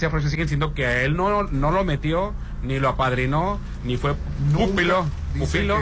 García siguen diciendo que él no, no lo metió, ni lo apadrinó, ni fue pupilo, pupilo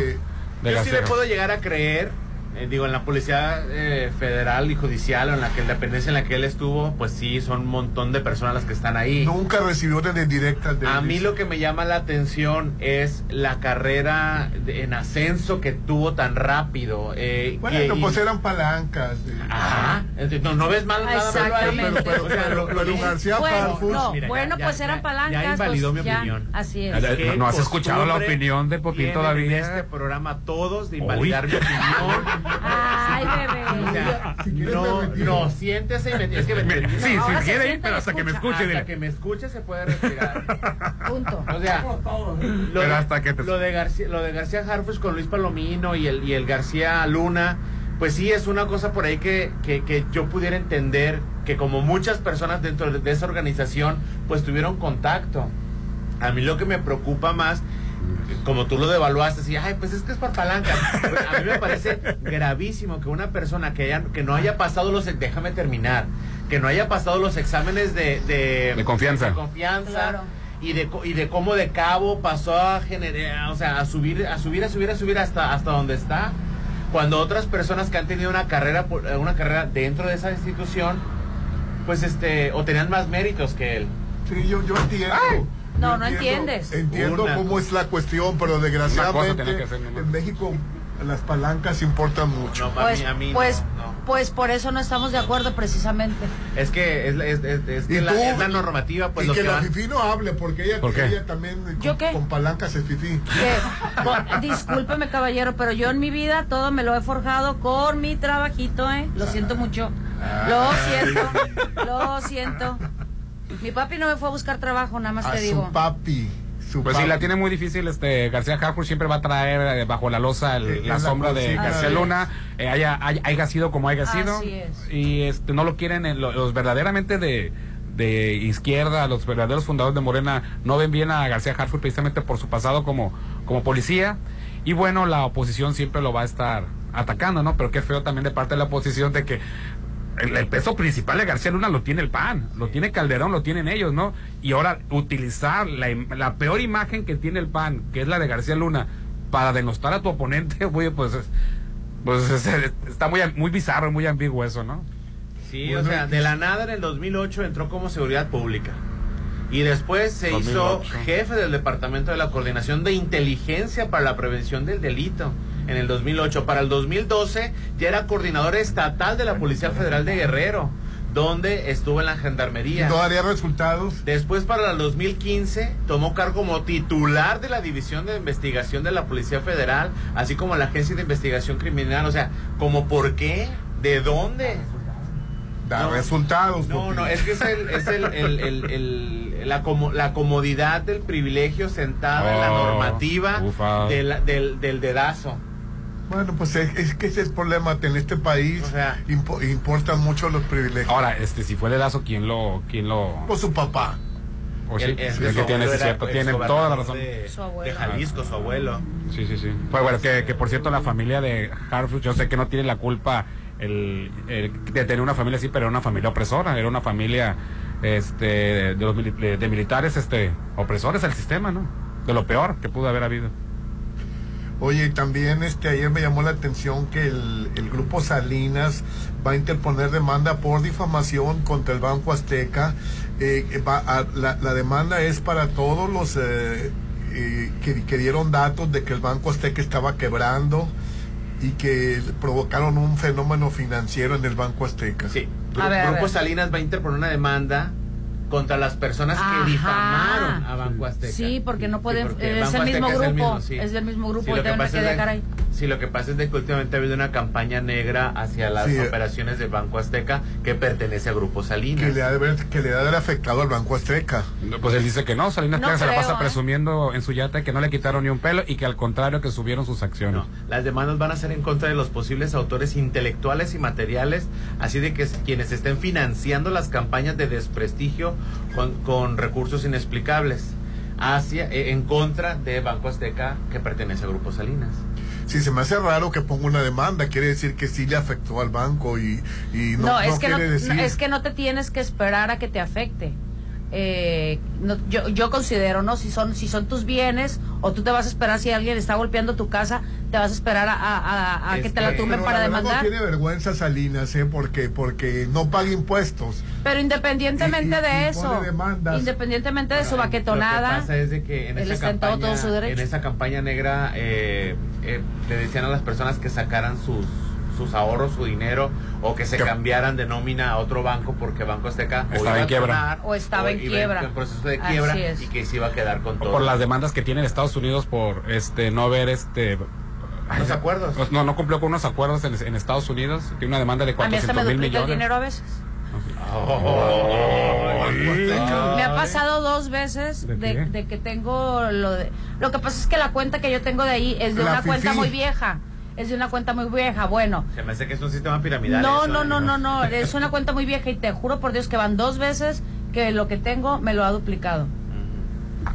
Yo sí le puedo llegar a creer, eh, digo, en la policía eh, federal y judicial, o en la que la dependencia en la que él estuvo, pues sí, son un montón de personas las que están ahí. Nunca recibió orden directa de A mí lo que me llama la atención es la carrera de- en ascenso que tuvo tan rápido. eh, Bueno, que- pues y- eran palancas. eh. Ajá. Entonces, No, no ves mal nada malo ahí. Pero- pero- pero dice- García Bueno, no, mira, bueno, ya- pues ya- eran ya palancas. invalidó pues, mi ya, opinión. Así es. ya- ¿Qué ¿No has escuchado la opinión de Popín todavía? En este programa todos de invalidar mi opinión. Ay, bebé. O sea, Si quieres no, retiro. no, siéntese y me, es que me, Me- sí, se quiere ir, siente pero hasta que me escuche. hasta dile. que me escuche se puede retirar. Punto. O sea, lo, Pero de- hasta que te- lo de García, lo de García Harfuch con Luis Palomino y el, y el García Luna, pues sí es una cosa por ahí que, que, que yo pudiera entender que como muchas personas dentro de, de esa organización, pues tuvieron contacto. A mí lo que me preocupa más, como tú lo devaluaste, así, ay, pues es que es por palanca. Pues, a mí me parece gravísimo que una persona que, haya, que no haya pasado los, déjame terminar, que no haya pasado los exámenes de, de, De confianza. de confianza Claro. y de y de cómo de cabo pasó a generar, o sea, a subir, a subir, a subir, a subir hasta hasta donde está. Cuando otras personas que han tenido una carrera por- eh, una carrera dentro de esa institución, pues este o tenían más méritos que él. Sí, yo, yo entiendo. No, no entiendes. Entiendo Una cómo es la cuestión, pero desgraciadamente hacer en México las palancas importan mucho. No, a Pues, mí, a mí no, pues, no. pues por eso no estamos de acuerdo precisamente. Es que es, es- es- es que Y la, tú- es la normativa, pues y lo que, que la van- Fifi no hable, porque ella, ¿Por qué? ella también con, ¿Yo qué? con palancas es Fifi. Discúlpeme, caballero, pero yo en mi vida todo me lo he forjado con mi trabajito, ¿eh? Lo siento mucho. Lo siento, lo siento. Mi papi no me fue a buscar trabajo, nada más A te digo. su papi. Su Pues sí, papi. la tiene muy difícil. Este García Harfuch siempre va a traer eh, bajo la losa el- Eh, la sombra de. García Luna. Eh, haya, hay- haya sido como haya sido. Así es. Y este no lo quieren en lo- los verdaderamente de de izquierda, los verdaderos fundadores de Morena no ven bien a García Harfuch precisamente por su pasado como como policía. Y bueno, la oposición siempre lo va a estar atacando, ¿no? Pero qué feo también de parte de la oposición de que el, el peso principal de García Luna lo tiene el PAN, lo tiene Calderón, lo tienen ellos, ¿no? Y ahora utilizar la, peor imagen que tiene el PAN, que es la de García Luna, para denostar a tu oponente, güey, pues, es- pues es- está muy, muy bizarro, muy ambiguo eso, ¿no? Sí, Bueno, o sea, de la nada en el 2008 entró como seguridad pública. Y después se 2008. hizo jefe del Departamento de la Coordinación de Inteligencia para la Prevención del Delito en el 2008. Para el 2012 ya era coordinador estatal de la Policía Federal de Guerrero, donde estuvo en la Gendarmería. No daría resultados. Después, para el 2015, tomó cargo como titular de la División de Investigación de la Policía Federal, así como la Agencia de Investigación Criminal. O sea, ¿como por qué? ¿De dónde? Da No. resultados. No, no, es que es, el, es el, el- la, como- la comodidad del privilegio sentada en la Oh, normativa del, del, del dedazo. Bueno, pues es, es que ese es el problema que en este país O sea- impo- importan mucho los privilegios. Ahora, este, si fue el Lazo, ¿quién lo, quién lo, Por su papá. o sí, El- que tiene, cierto, ex tiene gobernador toda la razón. De, Su abuelo. de Jalisco, su abuelo. Sí, sí, sí. Pues bueno, que, que por cierto la familia de Harfuch, yo sé que no tiene la culpa el, el de tener una familia así, pero era una familia opresora, era una familia este de, los de militares este opresores al sistema, ¿no? De lo peor que pudo haber habido. Oye, y también este ayer me llamó la atención que el, el grupo Salinas va a interponer demanda por difamación contra el Banco Azteca. Eh, va a- la, la demanda es para todos los eh, eh, que, que dieron datos de que el Banco Azteca estaba quebrando y que provocaron un fenómeno financiero en el Banco Azteca. Sí. A ver, a Grupo ver. Salinas va a interponer una demanda contra las personas Ajá. que difamaron a Banco Azteca. Sí, porque no pueden- porque es Banco el mismo grupo, sí. es del mismo grupo, Sí, lo yo que también me pasa quedé, es de- caray. Sí, lo que pasa es de que últimamente ha habido una campaña negra hacia las Sí. operaciones del Banco Azteca que pertenece a Grupo Salinas. Que le, ha de haber, que le ha de haber afectado al Banco Azteca. Pues él dice que no, Salinas No Pliega se la creo, pasa ¿eh? presumiendo en su yate que no le quitaron ni un pelo y que al contrario que subieron sus acciones. No, las demandas van a ser en contra de los posibles autores intelectuales y materiales, así de que quienes estén financiando las campañas de desprestigio con, con recursos inexplicables hacia eh, en contra de Banco Azteca que pertenece a Grupo Salinas. Si se me hace raro que ponga una demanda, quiere decir que sí le afectó al banco y, y no, No, no es, que no, quiere decir... no, es que no te tienes que esperar a que te afecte. Eh, no, yo, yo considero, ¿no? Si son, si son tus bienes o tú te vas a esperar si alguien está golpeando tu casa, te vas a esperar a, a- a- a que te la Este, tumben para la demandar. No tiene vergüenza Salinas, ¿eh? Porque, porque no paga impuestos. Pero independientemente Y- y- de y eso, independientemente de su baquetonada, Lo que pasa es de que en él esa está en todo- campaña, todo su derecho. en esa campaña negra eh, eh, le decían a las personas que sacaran sus sus ahorros, su dinero, o que se Que- cambiaran de nómina a otro banco porque Banco Azteca o Estaba en a quiebra. O estaba en quiebra. en proceso de quiebra y que se iba a quedar con todo. por las demandas que tiene en Estados Unidos por este no haber este Los acuerdos. No, no cumplió con unos acuerdos en, en Estados Unidos. Tiene una demanda de a mí hasta 400 me mil el millones. dinero a veces. Me ha pasado dos veces ¿De de, qué? de que tengo lo de... Lo que pasa es que la cuenta que yo tengo de ahí es de La una cuenta muy vieja. Es de una cuenta muy vieja. Bueno, Se me hace que es un sistema piramidal. no, eso, no, ¿eh? no, no, no. Es una cuenta muy vieja y te juro por Dios que van dos veces que lo que tengo me lo ha duplicado.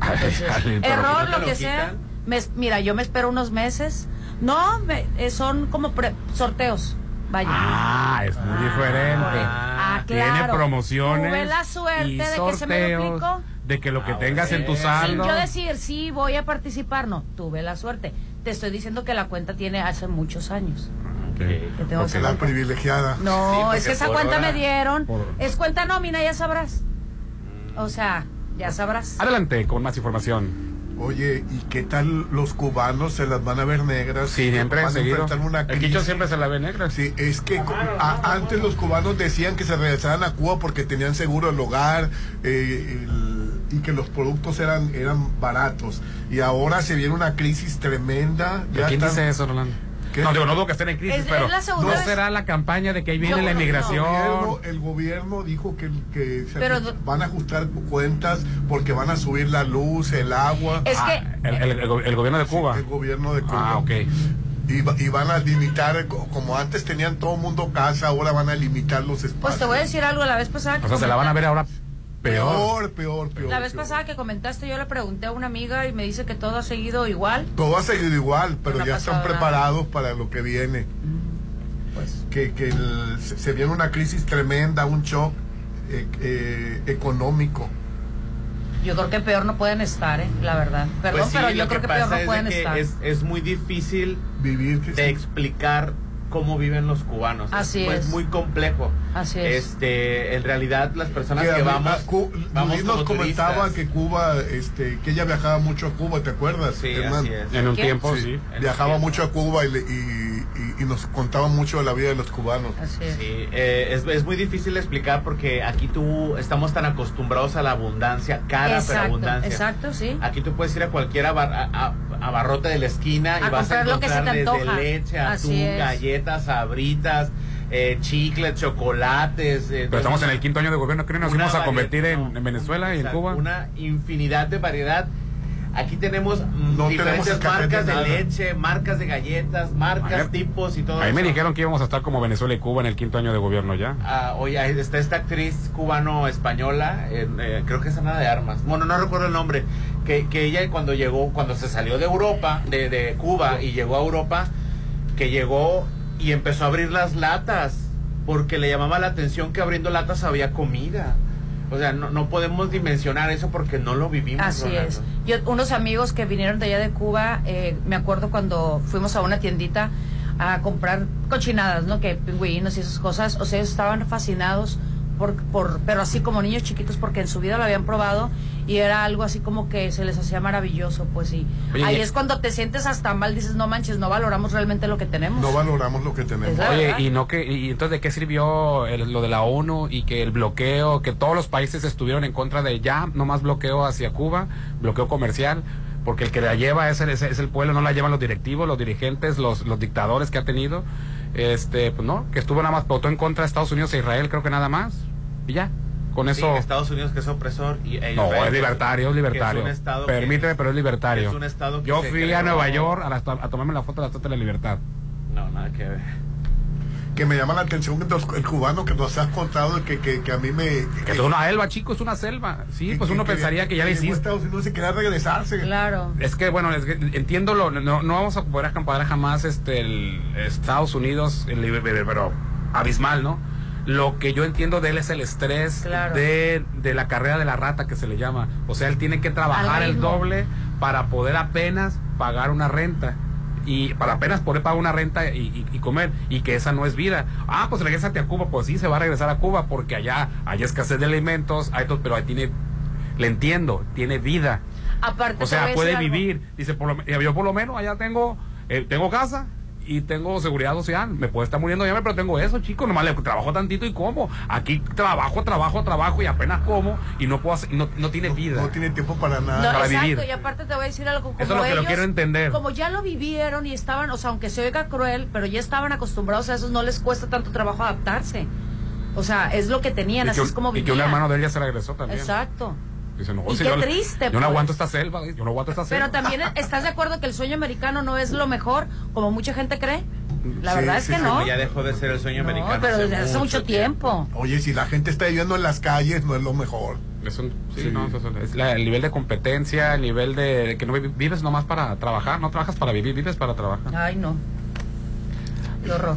Entonces, Ay, pero- error, ¿no te lo lo que quitan? sea. Me- mira, yo me espero unos meses. No, me- eh, son como pre- sorteos. Vaya. Ah, es muy diferente. Ah, Tiene claro. promociones. Tuve la suerte y de que se me duplicó. De que lo que Ah, tengas en tu saldo. Sin yo decir, sí, voy a participar, no, tuve la suerte. Te estoy diciendo que la cuenta tiene hace muchos años. Ok. que tengo Porque esa la cuenta. privilegiada. No, es que esa cuenta hora- me dieron. por- Es cuenta nómina, ya sabrás. O sea, ya sabrás. Adelante con más información. Oye, ¿y qué tal los cubanos se las van a ver negras? Sí, siempre van a enfrentar una El Quicho crisis. siempre se la ve negra. Sí, es que a- antes los cubanos decían que se regresaran a Cuba porque tenían seguro el hogar eh, el- y que los productos eran eran baratos. Y ahora se viene una crisis tremenda. ¿Pero ¿Quién están- dice eso, Rolando? ¿Qué? No, digo, no dudo que estén en crisis, Es- es pero segunda no vez- será la campaña de que ahí viene No, la no, no. El inmigración. gobierno, el gobierno dijo que, que se Pero- van a ajustar cuentas porque van a subir la luz, el agua. Es Ah, que- el, el- el go- el gobierno de Cuba. El gobierno de Cuba. Ah, ok. Y, va- y van a limitar, co- como antes tenían todo mundo casa, ahora van a limitar los espacios. Pues te voy a decir algo, la vez pasada que O sea, se la van a ver ahora peor. Peor, peor, peor. La vez peor. pasada que comentaste, yo le pregunté a una amiga y me dice que todo ha seguido igual. Todo ha seguido igual, pero No ya están nada. preparados para lo que viene. Pues Que, que el- se, se viene una crisis tremenda, un shock eh, eh, económico. yo creo que peor no pueden estar, ¿eh? la verdad. Perdón, Pues sí, pero yo creo que peor no pueden estar. Es, es muy difícil Vivir de sí. explicar cómo viven los cubanos. Así pues, es. muy complejo. Así es. Este, en realidad las personas Que que, vamos, a Cu- vamos nos comentaba turistas. que Cuba, este, que ella viajaba mucho a Cuba, ¿te acuerdas? Sí, así es. En un ¿Qué? tiempo, Sí, viajaba mucho a Cuba y, le- y- y- y nos contaba mucho de la vida de los cubanos. Así es. Sí, eh, es, es muy difícil de explicar porque aquí tú estamos tan acostumbrados a la abundancia, cara pero exacto, abundancia. exacto, sí. Aquí tú puedes ir a cualquier abar- a, a- abarrote de la esquina y A vas a comprar lo que se encontrar te desde leche, atún, galletas, sabritas, eh, chicles, chocolates. eh, Pero estamos en el quinto año de gobierno. ¿Creen que nos vamos a convertir en, no, en Venezuela y en Cuba? Una infinidad de variedad. Aquí tenemos No diferentes tenemos marcas de leche, marcas de galletas, marcas, tipos y todo Ahí me eso. dijeron que íbamos a estar como Venezuela y Cuba en el quinto año de gobierno ya. Ah, oye, está esta actriz cubano-española, eh, creo que es Ana de Armas, bueno, no recuerdo el nombre, que, que ella cuando llegó, cuando se salió de Europa, de, de Cuba y llegó a Europa, que llegó y empezó a abrir las latas, porque le llamaba la atención que abriendo latas había comida. O sea, no, no podemos dimensionar eso porque no lo vivimos. Así Rolando. es. Yo, unos amigos que vinieron de allá de Cuba, eh, me acuerdo cuando fuimos a una tiendita a comprar cochinadas, ¿no? Que pingüinos y esas cosas. O sea, estaban fascinados por, por, pero así como niños chiquitos porque en su vida lo habían probado y era algo así como que se les hacía maravilloso, pues sí. Oye, Ahí y- es cuando te sientes hasta mal, dices, no manches, no valoramos realmente lo que tenemos. No valoramos lo que tenemos. Oye, verdad. y no que y entonces de qué sirvió el- lo de la ONU y que el bloqueo, que todos los países estuvieron en contra de ya, no más bloqueo hacia Cuba, bloqueo comercial, porque el que la lleva es el, es el pueblo, no la llevan los directivos, los dirigentes, los, los dictadores que ha tenido. Este, pues no, que estuvo nada más votó en contra de Estados Unidos e Israel, creo que nada más. Y ya. Con Sí, eso que Estados Unidos que es opresor y e No, es libertario, es libertario. que es un estado que- Permíteme, pero es libertario. es un estado que Yo fui a Nueva York a, la- a tomarme la foto de la Estatua de la Libertad. No, nada que ver. Que me llama la atención el cubano que nos has contado, que, que, que a mí me... Que es una selva, chico, es una selva. Sí, pues uno pensaría que ya le hiciste. Estados Unidos y quería regresarse. Claro. Es que, bueno, es que entiendo, lo, no, no vamos a poder comparar jamás este, el Estados Unidos, el, pero abismal, ¿no? Lo que yo entiendo de él es el estrés Claro. de, de la carrera de la rata que se le llama. O sea, él tiene que trabajar el doble para poder apenas pagar una renta. Y para apenas poder pagar una renta y, y- y comer. Y que esa no es vida. Ah, pues regrésate a Cuba. Pues sí, se va a regresar a Cuba porque allá hay escasez de alimentos. Hay todo, pero ahí tiene, le entiendo, tiene vida. Aparte, O sea, puede algo. vivir. Dice, por lo, yo por lo menos allá tengo, eh, tengo casa y tengo seguridad social. Me puede estar muriendo ya, pero tengo eso, chico. Nomás le trabajo tantito y como. Aquí trabajo, trabajo, trabajo y apenas como y no puedo hacer- no, no tiene vida. No tiene tiempo para No, nada. para exacto, vivir. y aparte te voy a decir algo. Como Eso es lo que lo quiero entender. Como ya lo vivieron y estaban, o sea, aunque se oiga cruel, pero ya estaban acostumbrados a eso, no les cuesta tanto trabajo adaptarse. O sea, es lo que tenían, y, así que, es como y que vivían. un hermano de él ya se regresó también. Exacto. Dice, no, Y si qué yo, triste, Yo pues. no aguanto esta selva, yo no aguanto esta selva. Pero también estás de acuerdo que el sueño americano no es lo mejor, como mucha gente cree. La Sí, verdad es sí, que sí, no. Ya dejó de ser el sueño No, americano. pero desde hace mucho tiempo. Oye, si la gente está viviendo en las calles, no es lo mejor. Es, un- sí, Sí. no, eso es la- el nivel de competencia, el nivel de, de que no vi- vives nomás para trabajar, no trabajas para vivir, vives para trabajar. Ay, no.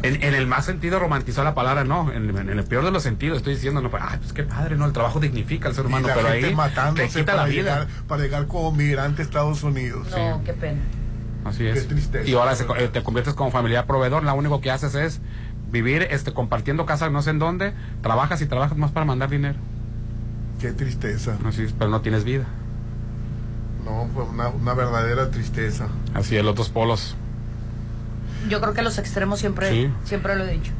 En, en el más sentido romantizar la palabra, no. En, en el peor de los sentidos estoy diciendo, no, pues, ay, pues qué padre, no, el trabajo dignifica al ser humano, pero ahí te quita para la vida. llegar, para llegar como migrante a Estados Unidos. No, qué pena. Así es. Qué tristeza. Y ahora se co- eh, te conviertes como familiar proveedor, lo único que haces es vivir este compartiendo casa no sé en dónde, trabajas y trabajas más para mandar dinero. Qué tristeza. Así es, pero no tienes vida. No, fue una, una verdadera tristeza. Así es, los dos polos. Yo creo que los extremos siempre, Sí. siempre lo he dicho.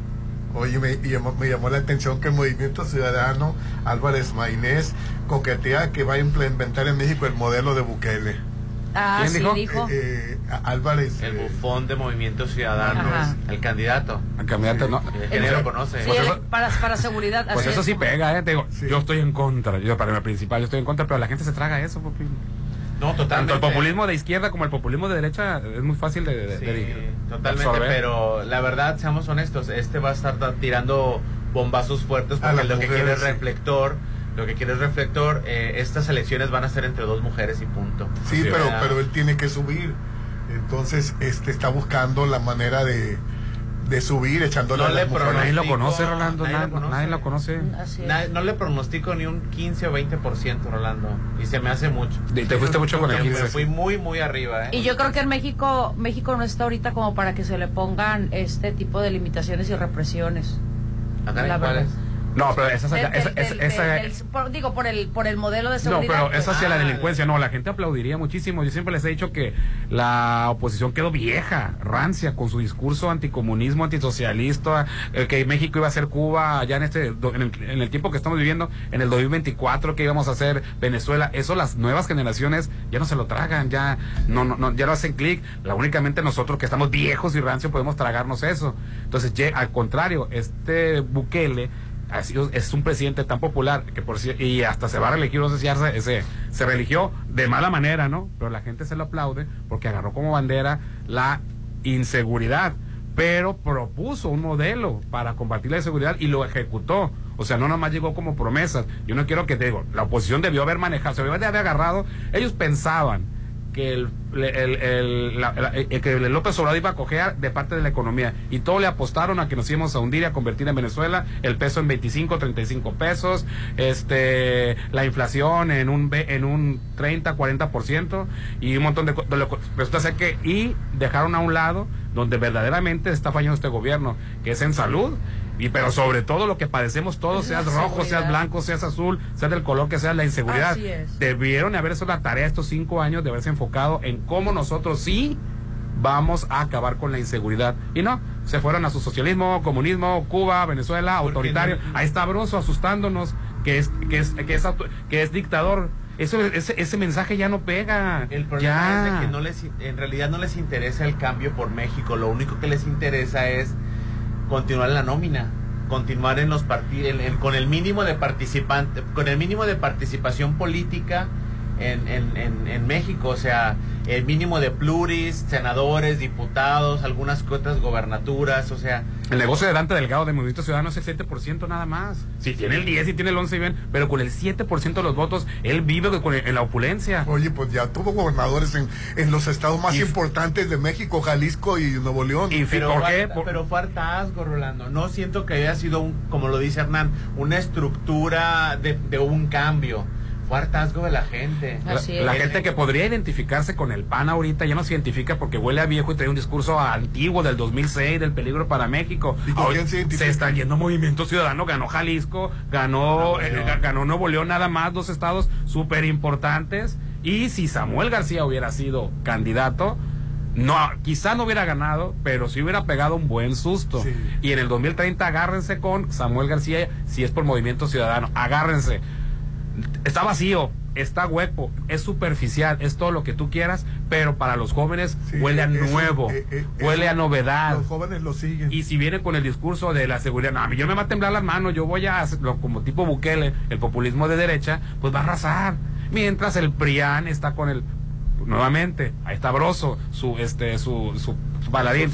Oye, me llamó, me llamó la atención que el Movimiento Ciudadano Álvarez Maynés coquetea que va a implementar en México el modelo de Bukele. Ah, ¿Quién sí, dijo? dijo. Eh, eh, Álvarez. El eh, bufón de Movimiento Ciudadano, Ajá. el candidato. El candidato, no. El nadie lo conoce. Sí, Pues el- eso- para, para seguridad. Pues así eso es sí pega, ¿eh? Te digo, Sí. yo estoy en contra. Yo, para el principal, yo estoy en contra, pero la gente se traga eso, papi. No, Tanto totalmente. el populismo de izquierda como el populismo de derecha es muy fácil de, de- Sí, de- de totalmente, absorber. pero la verdad, seamos honestos, este va a estar ta- tirando bombazos fuertes porque lo que quiere es sí. reflector, lo que quiere es reflector, eh, estas elecciones van a ser entre dos mujeres y punto. Sí, pero, es. pero él tiene que subir. Entonces, este está buscando la manera de, de subir, echándole No a le nadie lo pronostico, conoce, Rolando. nadie lo Nadie, conoce. nadie lo conoce. Así es. Na- no le pronostico ni un 15 o 20%, Rolando, y se me hace mucho. Te- te fuiste mucho con el Me 15. fui muy, muy arriba, ¿eh? Y yo creo que en México, México no está ahorita como para que se le pongan este tipo de limitaciones y represiones. Acá, la ¿cuál verdad. es? No, pero esa, Del- esa, esa, del- del- esa- del- del- por- digo, por el, por el modelo de No, seguridad. pero esa sí Ah, la delincuencia, no, la gente aplaudiría muchísimo. Yo siempre les he dicho que la oposición quedó vieja, rancia, con su discurso anticomunismo, antisocialista, eh, que México iba a ser Cuba ya en este en el, en el tiempo que estamos viviendo, en el 2024 que íbamos a hacer Venezuela. Eso las nuevas generaciones ya no se lo tragan, ya no, no, no ya no hacen clic. La únicamente nosotros que estamos viejos y rancios podemos tragarnos eso. Entonces, al contrario, este Bukele es un presidente tan popular que por y hasta se va a reelegir, no sé si ya se, se, se religió de mala manera, ¿no? Pero la gente se lo aplaude porque agarró como bandera la inseguridad, pero propuso un modelo para combatir la inseguridad y lo ejecutó. O sea, no nomás llegó como promesas. Yo no quiero que te digo, la oposición debió haber manejado, se debió de haber agarrado. Ellos pensaban que el, el, el- la- la- eh, que el López Obrador iba a coger de parte de la economía. Y todo le apostaron a que nos íbamos a hundir y a convertir en Venezuela el peso en 25 35 pesos este la inflación en un en un 30 40% y un montón de de lo- resulta ser que y dejaron a un lado donde verdaderamente está fallando este gobierno que es en salud y pero sobre todo lo que padecemos todos, seas rojo, seas blanco, seas azul, seas del color que sea, la inseguridad. Así es. Debieron haber hecho la tarea estos cinco años de haberse enfocado en cómo nosotros sí vamos a acabar con la inseguridad. Y no, se fueron a su socialismo, comunismo, Cuba, Venezuela, autoritario. no- Ahí está Broso asustándonos que es, que es, que es, auto- que es dictador. Eso, ese, ese mensaje ya no pega. El problema ya. es de que no les, en realidad no les interesa el cambio por México. Lo único que les interesa es continuar en la nómina, continuar en los partidos, con el mínimo de participante, con el mínimo de participación política en, en, en, en México, o sea, el mínimo de pluris, senadores, diputados, algunas otras gobernaturas, o sea, El negocio de Dante Delgado de Movimiento Ciudadano es el 7% nada más. Si tiene el 10 y tiene el 11 bien, pero con el 7% de los votos, él vive con- en la opulencia. Oye, pues ya tuvo gobernadores en, en los estados más Y- importantes de México, Jalisco y Nuevo León. Y Pero, ¿por qué? Por- pero fue hartazgo, Rolando. No siento que haya sido, un, como lo dice Hernán, una estructura de, de un cambio. Fue hartazgo de la gente. La, Así es. la gente que podría identificarse con el PAN ahorita ya no se identifica porque huele a viejo y trae un discurso antiguo del 2006 del peligro para México. ¿Y con Ahora quién se identifica? está yendo Movimiento Ciudadano, ganó Jalisco, ganó, Nuevo eh, León. ganó Nuevo León nada más, dos estados súper importantes. Y si Samuel García hubiera sido candidato, no, quizá no hubiera ganado, pero sí hubiera pegado un buen susto. Sí. Y en el 2030 agárrense con Samuel García si es por Movimiento Ciudadano. Agárrense está vacío, está hueco, es superficial, es todo lo que tú quieras, pero para los jóvenes Sí, huele a eso- nuevo, eh, eh, huele eso- a novedad. Los jóvenes lo siguen. Y si viene con el discurso de la seguridad, no, a mí yo me va a temblar las manos, yo voy a hacerlo como tipo Bukele, el populismo de derecha, pues va a arrasar. Mientras el PRIAN está con el nuevamente, ahí está Broso, su este su, su baladín,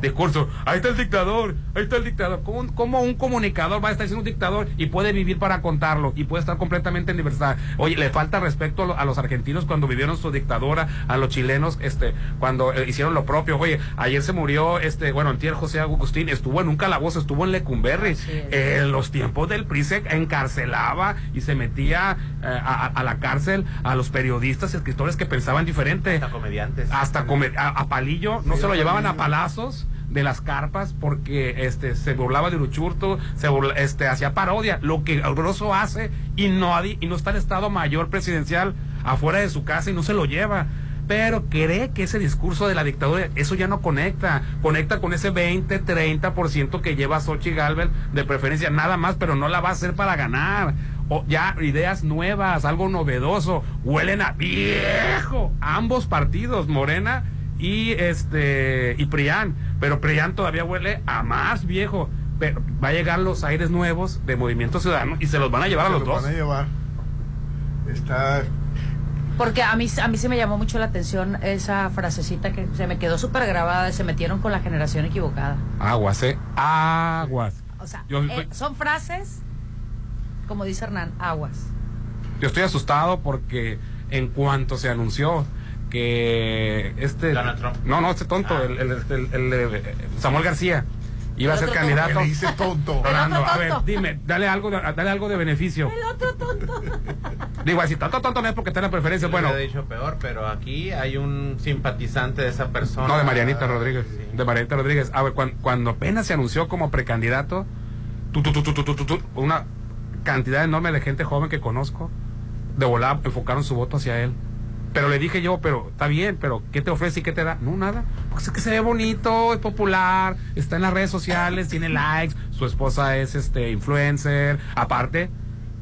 Discurso ahí está el dictador, ahí está el dictador. ¿Cómo, un- cómo un comunicador va a estar siendo un dictador y puede vivir para contarlo y puede estar completamente en libertad? Oye, le falta respeto a, lo- a los argentinos cuando vivieron su dictadura, a los chilenos este cuando eh, hicieron lo propio. Oye, ayer se murió este, bueno, antier José Agustín, estuvo en un calabozo, estuvo en Lecumberri. Es. En los tiempos del PRI se encarcelaba y se metía eh, a, la cárcel a los periodistas y escritores que pensaban diferente. Hasta comediantes. Hasta a, a Palillo, no se lo llevaban a palazos de las carpas porque este se burlaba de Uruchurto, se burla- este hacía parodia, lo que Grosso hace y no está en estado mayor presidencial afuera de su casa y no se lo lleva. Pero cree que ese discurso de la dictadura, eso ya no conecta. Conecta con ese 20, 30% que lleva Xochitl Galvez de preferencia, nada más, pero no la va a hacer para ganar. O ya ideas nuevas, algo novedoso. Huelen a viejo. Ambos partidos, Morena y este y Prián, pero Prián todavía huele a más viejo. Pero va a llegar los aires nuevos de Movimiento Ciudadano y se los van a llevar a Se los lo dos. van a llevar. Está. Porque a mí, a mí se me llamó mucho la atención esa frasecita que se me quedó súper grabada, se metieron con la generación equivocada. Aguas, eh. Aguas. O sea, Yo- eh, son frases, como dice Hernán, aguas. Yo estoy asustado porque en cuanto se anunció que este Donald Trump. no no este tonto ah. el, el, Samuel García. Iba a ser candidato. le dice tonto. Orlando, a ver dime dale algo dale algo de beneficio. El otro tonto. Digo así tonto tonto no es porque está en la preferencia Yo bueno. he dicho peor pero aquí hay un simpatizante de esa persona. No de Marianita Rodríguez de Marianita Rodríguez. A ver cuando, cuando apenas se anunció como precandidato tu, tu, tu, una cantidad enorme de gente joven que conozco de volada enfocaron su voto hacia él. Pero le dije yo, pero está bien, pero ¿qué te ofrece y qué te da? No, nada. Porque es que se ve bonito, es popular, está en las redes sociales, tiene likes, su esposa es este influencer, aparte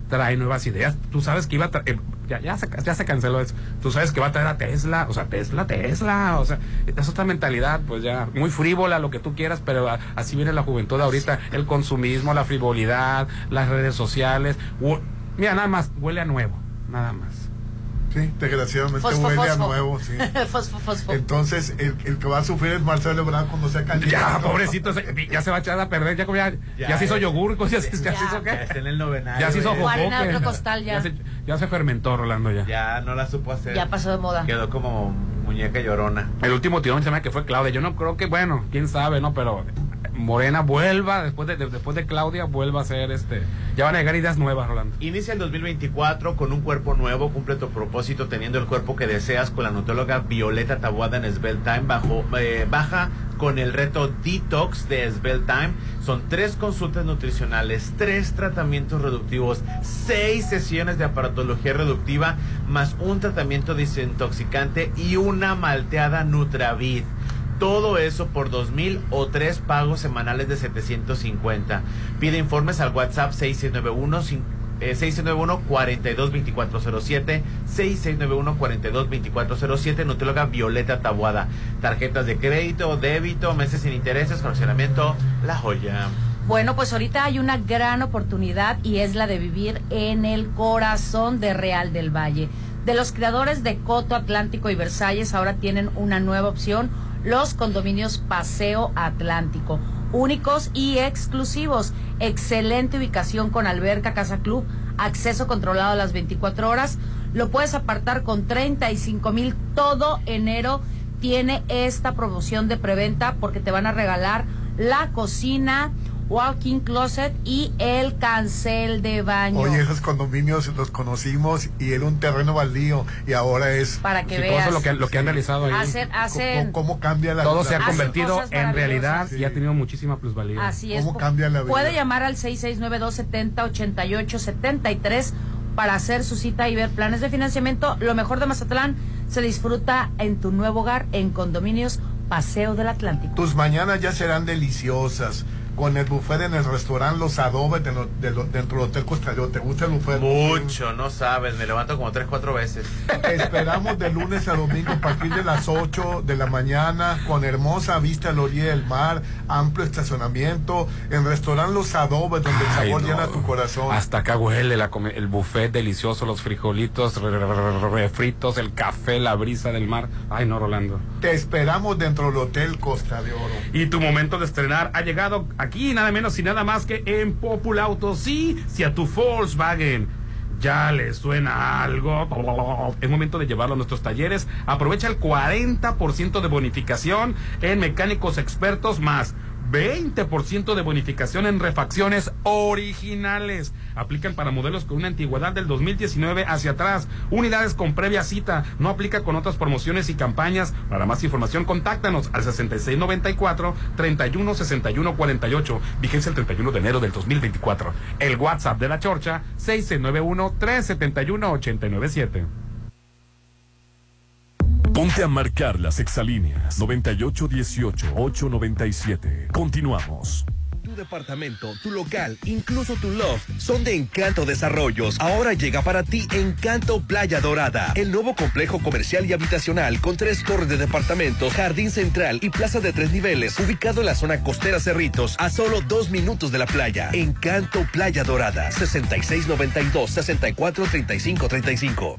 trae nuevas ideas. Tú sabes que iba a tra- eh, ya, se, ya se canceló eso. Tú sabes que va a traer a Tesla, o sea, Tesla, Tesla, o sea, es otra mentalidad, pues ya, muy frívola, lo que tú quieras, pero así viene la juventud ahorita, el consumismo, la frivolidad, las redes sociales. Mira, nada más, huele a nuevo, nada más. Sí, desgraciadamente Fosfo, huele a fosfo. nuevo, sí. fosfo, fosfo. Entonces, el, el que va a sufrir es Marcelo Ebrard cuando sea candidato. Ya, pobrecito, se- ya se va a echar a perder, ya, como ya, ya, Ya, se hizo ya. yogur, ya, se- ya Ya. se hizo Ya está qué. en el novenario. Ya se hizo otro costal ya. se, ya se fermentó, Rolando, ya. Ya no la supo hacer. Ya pasó de moda. Quedó como muñeca llorona. El último tirón se me que fue Claudia. Yo no creo que, bueno, quién sabe, ¿no? Pero Morena vuelva, después de, de- después de Claudia, vuelva a ser este. Ya van a llegar ideas nuevas, Rolando. Inicia el 2024 con un cuerpo nuevo, cumple tu propósito teniendo el cuerpo que deseas con la nutrióloga Violeta Tabuada en Svelte Time. Bajo, eh, baja con el reto Detox de Svelte Time. Son tres consultas nutricionales, tres tratamientos reductivos, seis sesiones de aparatología reductiva, más un tratamiento desintoxicante y una malteada Nutravid. Todo eso por 2.000 o tres pagos semanales de 750. Pide informes al WhatsApp 6691 cin- eh, 6691 422407 6691 422407 Nutrióloga Violeta Tabuada. Tarjetas de crédito, débito, meses sin intereses, fraccionamiento La Joya. Bueno, pues ahorita hay una gran oportunidad y es la de vivir en el corazón de Real del Valle. De los creadores de Coto Atlántico y Versalles ahora tienen una nueva opción, los condominios Paseo Atlántico, únicos y exclusivos. Excelente ubicación con alberca, casa club, acceso controlado a las 24 horas. Lo puedes apartar con 35 mil todo enero. Tiene esta promoción de preventa porque te van a regalar la cocina, walk-in closet y el cancel de baño. Oye, esos condominios los conocimos y era un terreno baldío y ahora es... Para que Sí, veas. lo que, lo que han realizado ahí. Hacen, hacen, ¿Cómo, cómo cambia la todo se ha convertido en realidad maravillosas. y ha tenido muchísima plusvalía. Así es. ¿Cómo cambia la vida? Puede llamar al 669-270-8873 para hacer su cita y ver planes de financiamiento. Lo mejor de Mazatlán se disfruta en tu nuevo hogar en condominios Paseo del Atlántico. Tus mañanas ya serán deliciosas. Con el buffet en el restaurante Los Adobes de lo- de lo- dentro del Hotel Costa Rica. ¿Te gusta el buffet? Mucho, no sabes, me levanto como tres, cuatro veces. Te esperamos de lunes a domingo a partir de las 8 de la mañana con hermosa vista a la orilla del mar, amplio estacionamiento, en restaurante Los Adobes donde el sabor no. llena tu corazón. Hasta acá huele la el buffet delicioso, los frijolitos re- re- re- refritos, el café, la brisa del mar. Ay, no, Rolando. Te esperamos dentro del Hotel Costa de Oro. Y tu momento de estrenar ha llegado aquí, nada menos y nada más que en Popular Auto. Sí, si a tu Volkswagen ya le suena algo, es momento de llevarlo a nuestros talleres. Aprovecha el 40% de bonificación en mecánicos expertos más 20% de bonificación en refacciones originales. Aplican para modelos con una antigüedad del 2019 hacia atrás. Unidades con previa cita. No aplica con otras promociones y campañas. Para más información, contáctanos al 6694-316148. Vigencia el 31 de enero del 2024. El WhatsApp de la Chorcha, 691-371-897. Ponte a marcar las exalíneas 9818-897. Continuamos. Tu departamento, tu local, incluso tu loft son de Encanto Desarrollos. Ahora llega para ti Encanto Playa Dorada, el nuevo complejo comercial y habitacional con tres torres de departamentos, jardín central y plaza de tres niveles, ubicado en la zona costera Cerritos, a solo dos minutos de la playa. Encanto Playa Dorada, 6692-643535.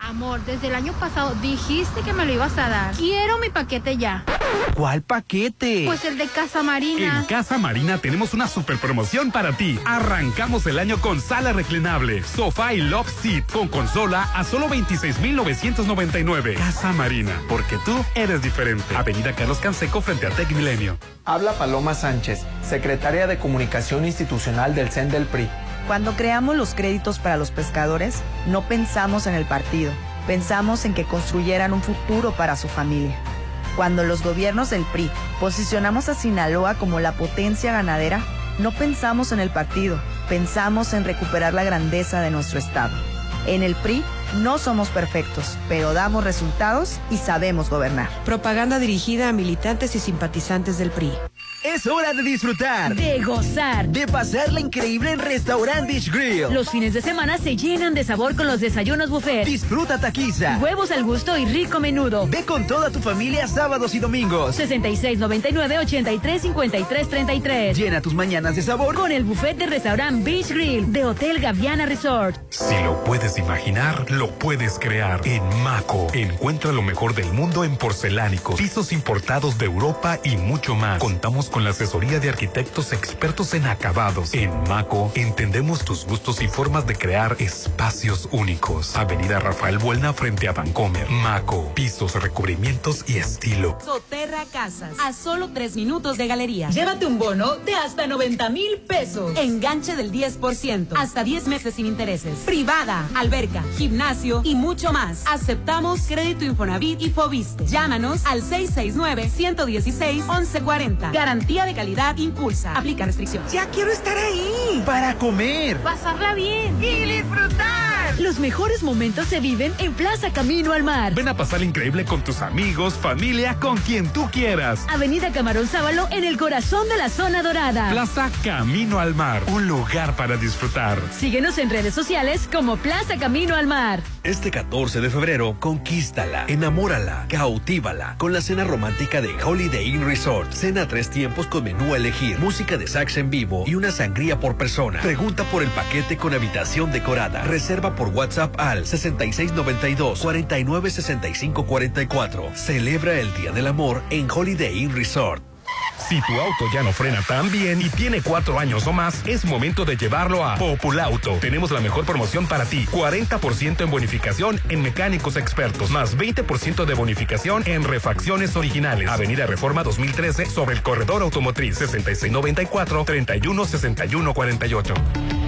Amor, desde el año pasado dijiste que me lo ibas a dar. Quiero mi paquete ya. ¿Cuál paquete? Pues el de Casa Marina. En Casa Marina tenemos una super promoción para ti. Arrancamos el año con sala reclinable, sofá y love seat con consola a solo 26,999. Casa Marina, porque tú eres diferente. Avenida Carlos Canseco frente a Tec Milenio. Habla Paloma Sánchez, secretaria de Comunicación Institucional del CEN del PRI. Cuando creamos los créditos para los pescadores, no pensamos en el partido, pensamos en que construyeran un futuro para su familia. Cuando los gobiernos del PRI posicionamos a Sinaloa como la potencia ganadera, no pensamos en el partido, pensamos en recuperar la grandeza de nuestro estado. En el PRI no somos perfectos, pero damos resultados y sabemos gobernar. Propaganda dirigida a militantes y simpatizantes del PRI. Es hora de disfrutar, de gozar, de pasarla increíble en Restaurant Beach Grill. Los fines de semana se llenan de sabor con los desayunos buffet. Disfruta taquiza, huevos al gusto y rico menudo. Ve con toda tu familia sábados y domingos. 6699 83 53 33. Llena tus mañanas de sabor con el buffet de Restaurant Beach Grill de Hotel Gaviana Resort. Si lo puedes imaginar, lo puedes crear. En Maco, encuentra lo mejor del mundo en porcelánicos, pisos importados de Europa y mucho más. Contamos con la asesoría de arquitectos expertos en acabados. En Maco, entendemos tus gustos y formas de crear espacios únicos. Avenida Rafael Buelna frente a Vancomer. Maco, pisos, recubrimientos y estilo. Soterra Casas, a solo tres minutos de galería. Llévate un bono de hasta 90 mil pesos. Enganche del 10%, hasta 10 meses sin intereses. Privada, alberca, gimnasio y mucho más. Aceptamos crédito Infonavit y Fobiste. Llámanos al 669-116-1140. Garantía de calidad impulsa. Aplica restricciones. Ya quiero estar ahí. Para comer. Pasarla bien. Y disfrutar. Los mejores momentos se viven en Plaza Camino al Mar. Ven a pasar increíble con tus amigos, familia, con quien tú quieras. Avenida Camarón Sábalo en el corazón de la zona dorada. Plaza Camino al Mar. Un lugar para disfrutar. Síguenos en redes sociales como Plaza Camino al Mar. Este 14 de febrero, conquístala, enamórala, cautívala con la cena romántica de Holiday Inn Resort. Cena tres tiempos con menú a elegir, música de sax en vivo y una sangría por persona. Pregunta por el paquete con habitación decorada. Reserva por WhatsApp al 6692 496544. Celebra el Día del Amor en Holiday Inn Resort. Si tu auto ya no frena tan bien y tiene cuatro años o más, es momento de llevarlo a Populauto. Tenemos la mejor promoción para ti. 40% en bonificación en mecánicos expertos, más 20% de bonificación en refacciones originales. Avenida Reforma 2013 sobre el corredor automotriz 6694 316148.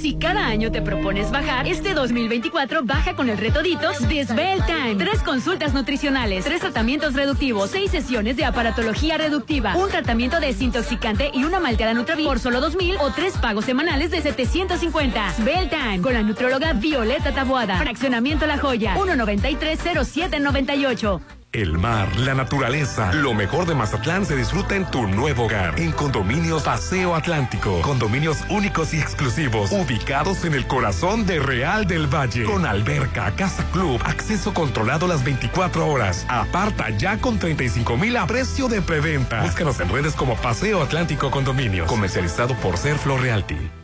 Si cada año te propones bajar, este 2024 baja con el reto Ditos de Svel Time. Tres consultas nutricionales, tres tratamientos reductivos, seis sesiones de aparatología reductiva, un tratamiento desintoxicante y una malteada Nutravit por solo 2000 o tres pagos semanales de 750. Svel Time con la nutróloga Violeta Taboada. Fraccionamiento La Joya, 1930798. El mar, la naturaleza, lo mejor de Mazatlán se disfruta en tu nuevo hogar. En Condominios Paseo Atlántico. Condominios únicos y exclusivos, ubicados en el corazón de Real del Valle. Con alberca, casa club, acceso controlado las 24 horas. Aparta ya con 35 mil a precio de preventa. Búscanos en redes como Paseo Atlántico Condominios. Comercializado por Serflo Realty.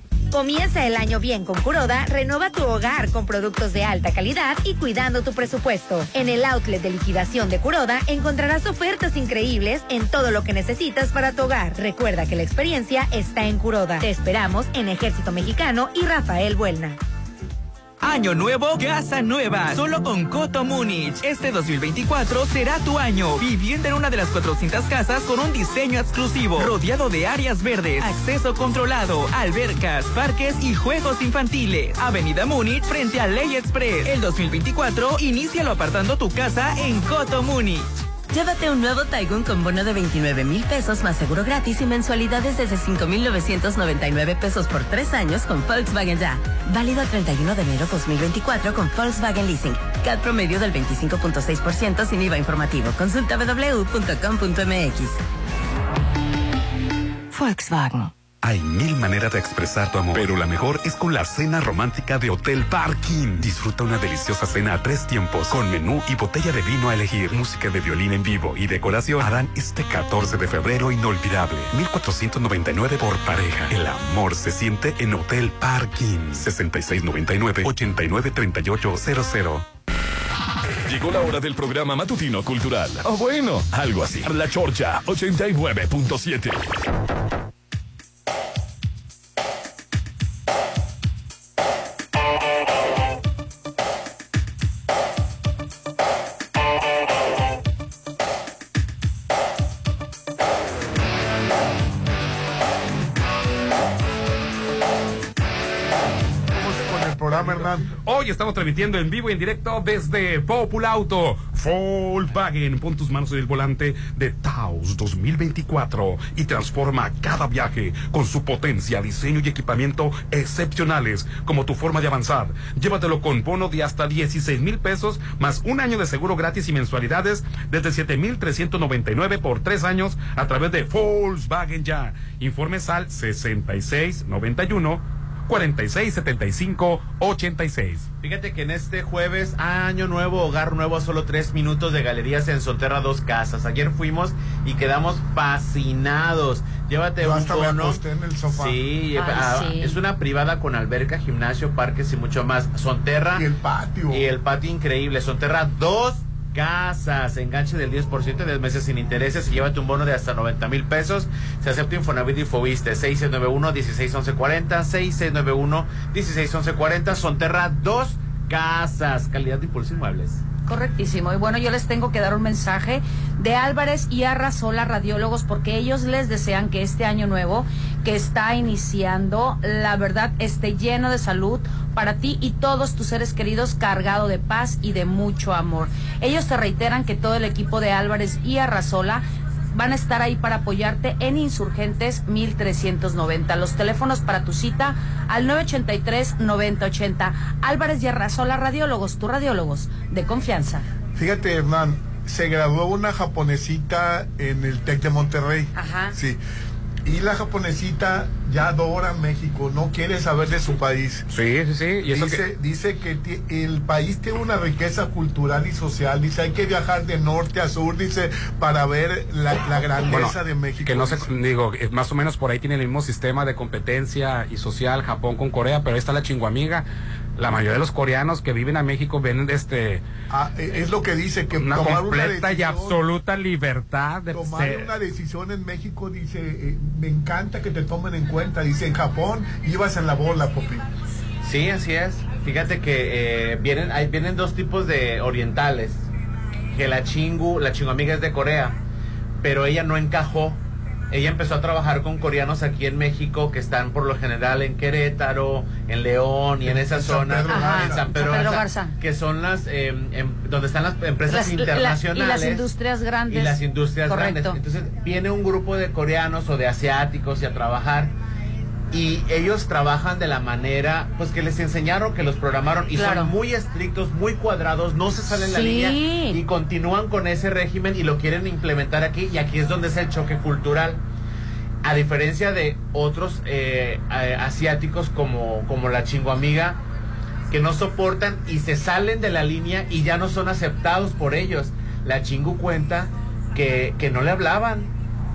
Comienza el año bien con Curoda, renova tu hogar con productos de alta calidad y cuidando tu presupuesto. En el outlet de liquidación de Curoda encontrarás ofertas increíbles en todo lo que necesitas para tu hogar. Recuerda que la experiencia está en Curoda. Te esperamos en Ejército Mexicano y Rafael Buelna. Año nuevo, casa nueva. Solo con Coto Múnich. Este 2024 será tu año. Viviendo en una de las 400 casas con un diseño exclusivo. Rodeado de áreas verdes, acceso controlado, albercas, parques y juegos infantiles. Avenida Múnich frente a Ley Express. El 2024, inícialo apartando tu casa en Coto Múnich. Llévate un nuevo Taigun con bono de 29 mil pesos más seguro gratis y mensualidades desde 5,999 pesos por tres años con Volkswagen Ya. Válido el 31 de enero 2024 con Volkswagen Leasing. CAD promedio del 25.6% sin IVA informativo. Consulta www.com.mx. Volkswagen. Hay mil maneras de expresar tu amor, pero la mejor es con la cena romántica de Hotel Parking. Disfruta una deliciosa cena a tres tiempos, con menú y botella de vino a elegir, música de violín en vivo y decoración. Harán este 14 de febrero inolvidable. 1499 por pareja. El amor se siente en Hotel Parking. 6699-893800. Llegó la hora del programa matutino cultural. O bueno, algo así. La Chorcha 89.7. Hoy estamos transmitiendo en vivo y en directo desde Populauto. Volkswagen, pon tus manos en el volante de Taos 2024 y transforma cada viaje con su potencia, diseño y equipamiento excepcionales como tu forma de avanzar. Llévatelo con bono de hasta 16 mil pesos más un año de seguro gratis y mensualidades desde 7,399 por tres años a través de Volkswagen Ya. Informes al 6691 4675 86. Fíjate que en este jueves, año nuevo, hogar nuevo, a solo tres minutos de galerías en Sonterra Dos Casas. Ayer fuimos y quedamos fascinados. Llévate Yo un hasta me bono. acosté en el sofá. Sí, Ay, ah, sí. es una privada con alberca, gimnasio, parques y mucho más. Sonterra. Y el patio. Y el patio increíble. Sonterra Dos Casas, enganche del 10% de 10 meses sin intereses y llévate un bono de hasta 90 mil pesos. Se acepta Infonavit y Fobiste 6691-161140, 6691-161140, Sonterra Dos Casas, calidad de impulso inmuebles. Correctísimo. Y bueno, yo les tengo que dar un mensaje de Álvarez y Arrasola Radiólogos porque ellos les desean que este año nuevo que está iniciando, la verdad, esté lleno de salud para ti y todos tus seres queridos, cargado de paz y de mucho amor. Ellos te reiteran que todo el equipo de Álvarez y Arrasola van a estar ahí para apoyarte en Insurgentes 1390. Los teléfonos para tu cita al 983-9080. Álvarez y Arrasola Radiólogos, tus radiólogos de confianza. Fíjate, Hernán, se graduó una japonesita en el TEC de Monterrey. Ajá. Sí. Y la japonesita ya adora México, no quiere saber de su país. Sí, sí, sí. Y eso dice, dice que el país tiene una riqueza cultural y social. Dice, hay que viajar de norte a sur, dice, para ver la, la grandeza Bueno, de México. Que no sé, digo, más o menos por ahí tiene el mismo sistema de competencia y social Japón con Corea, pero ahí está la chinguamiga. La mayoría de los coreanos que viven a México ven este Ah, eh, es lo que dice, que una tomar completa y decisión- absoluta libertad de Tomar ser- una decisión en México, dice, eh, me encanta que te tomen en cuenta. Dice, en Japón ibas en la bola, Popi. Sí, así es. Fíjate que eh, vienen, hay, vienen dos tipos de orientales. Que la chingu, la chingu amiga es de Corea, pero ella no encajó. Ella empezó a trabajar con coreanos aquí en México que están por lo general en Querétaro, en León y en esa En San zona, Pedro Garza. en San Pedro, San Pedro Garza, Garza. que son las eh, em- donde están las empresas Las- la- internacionales y las industrias grandes. y las industrias Correcto. grandes. Entonces viene un grupo de coreanos o de asiáticos y a trabajar y ellos trabajan de la manera pues que les enseñaron, que los programaron y Claro. son muy estrictos, muy cuadrados, no se salen la Sí. línea y continúan con ese régimen y lo quieren implementar aquí y aquí es donde es el choque cultural. A diferencia de otros eh, eh, asiáticos como, como la chinguamiga, que no soportan y se salen de la línea y ya no son aceptados por ellos. La chingu cuenta que, que no le hablaban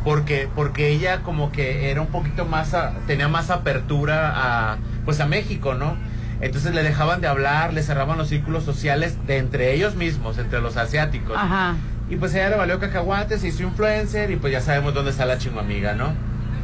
porque porque ella como que era un poquito más a- tenía más apertura a pues a México, ¿no? Entonces le dejaban de hablar, le cerraban los círculos sociales de entre ellos mismos, entre los asiáticos. Ajá. Y pues ella le valió cacahuate, se hizo influencer y pues ya sabemos dónde está la chingu amiga, ¿no?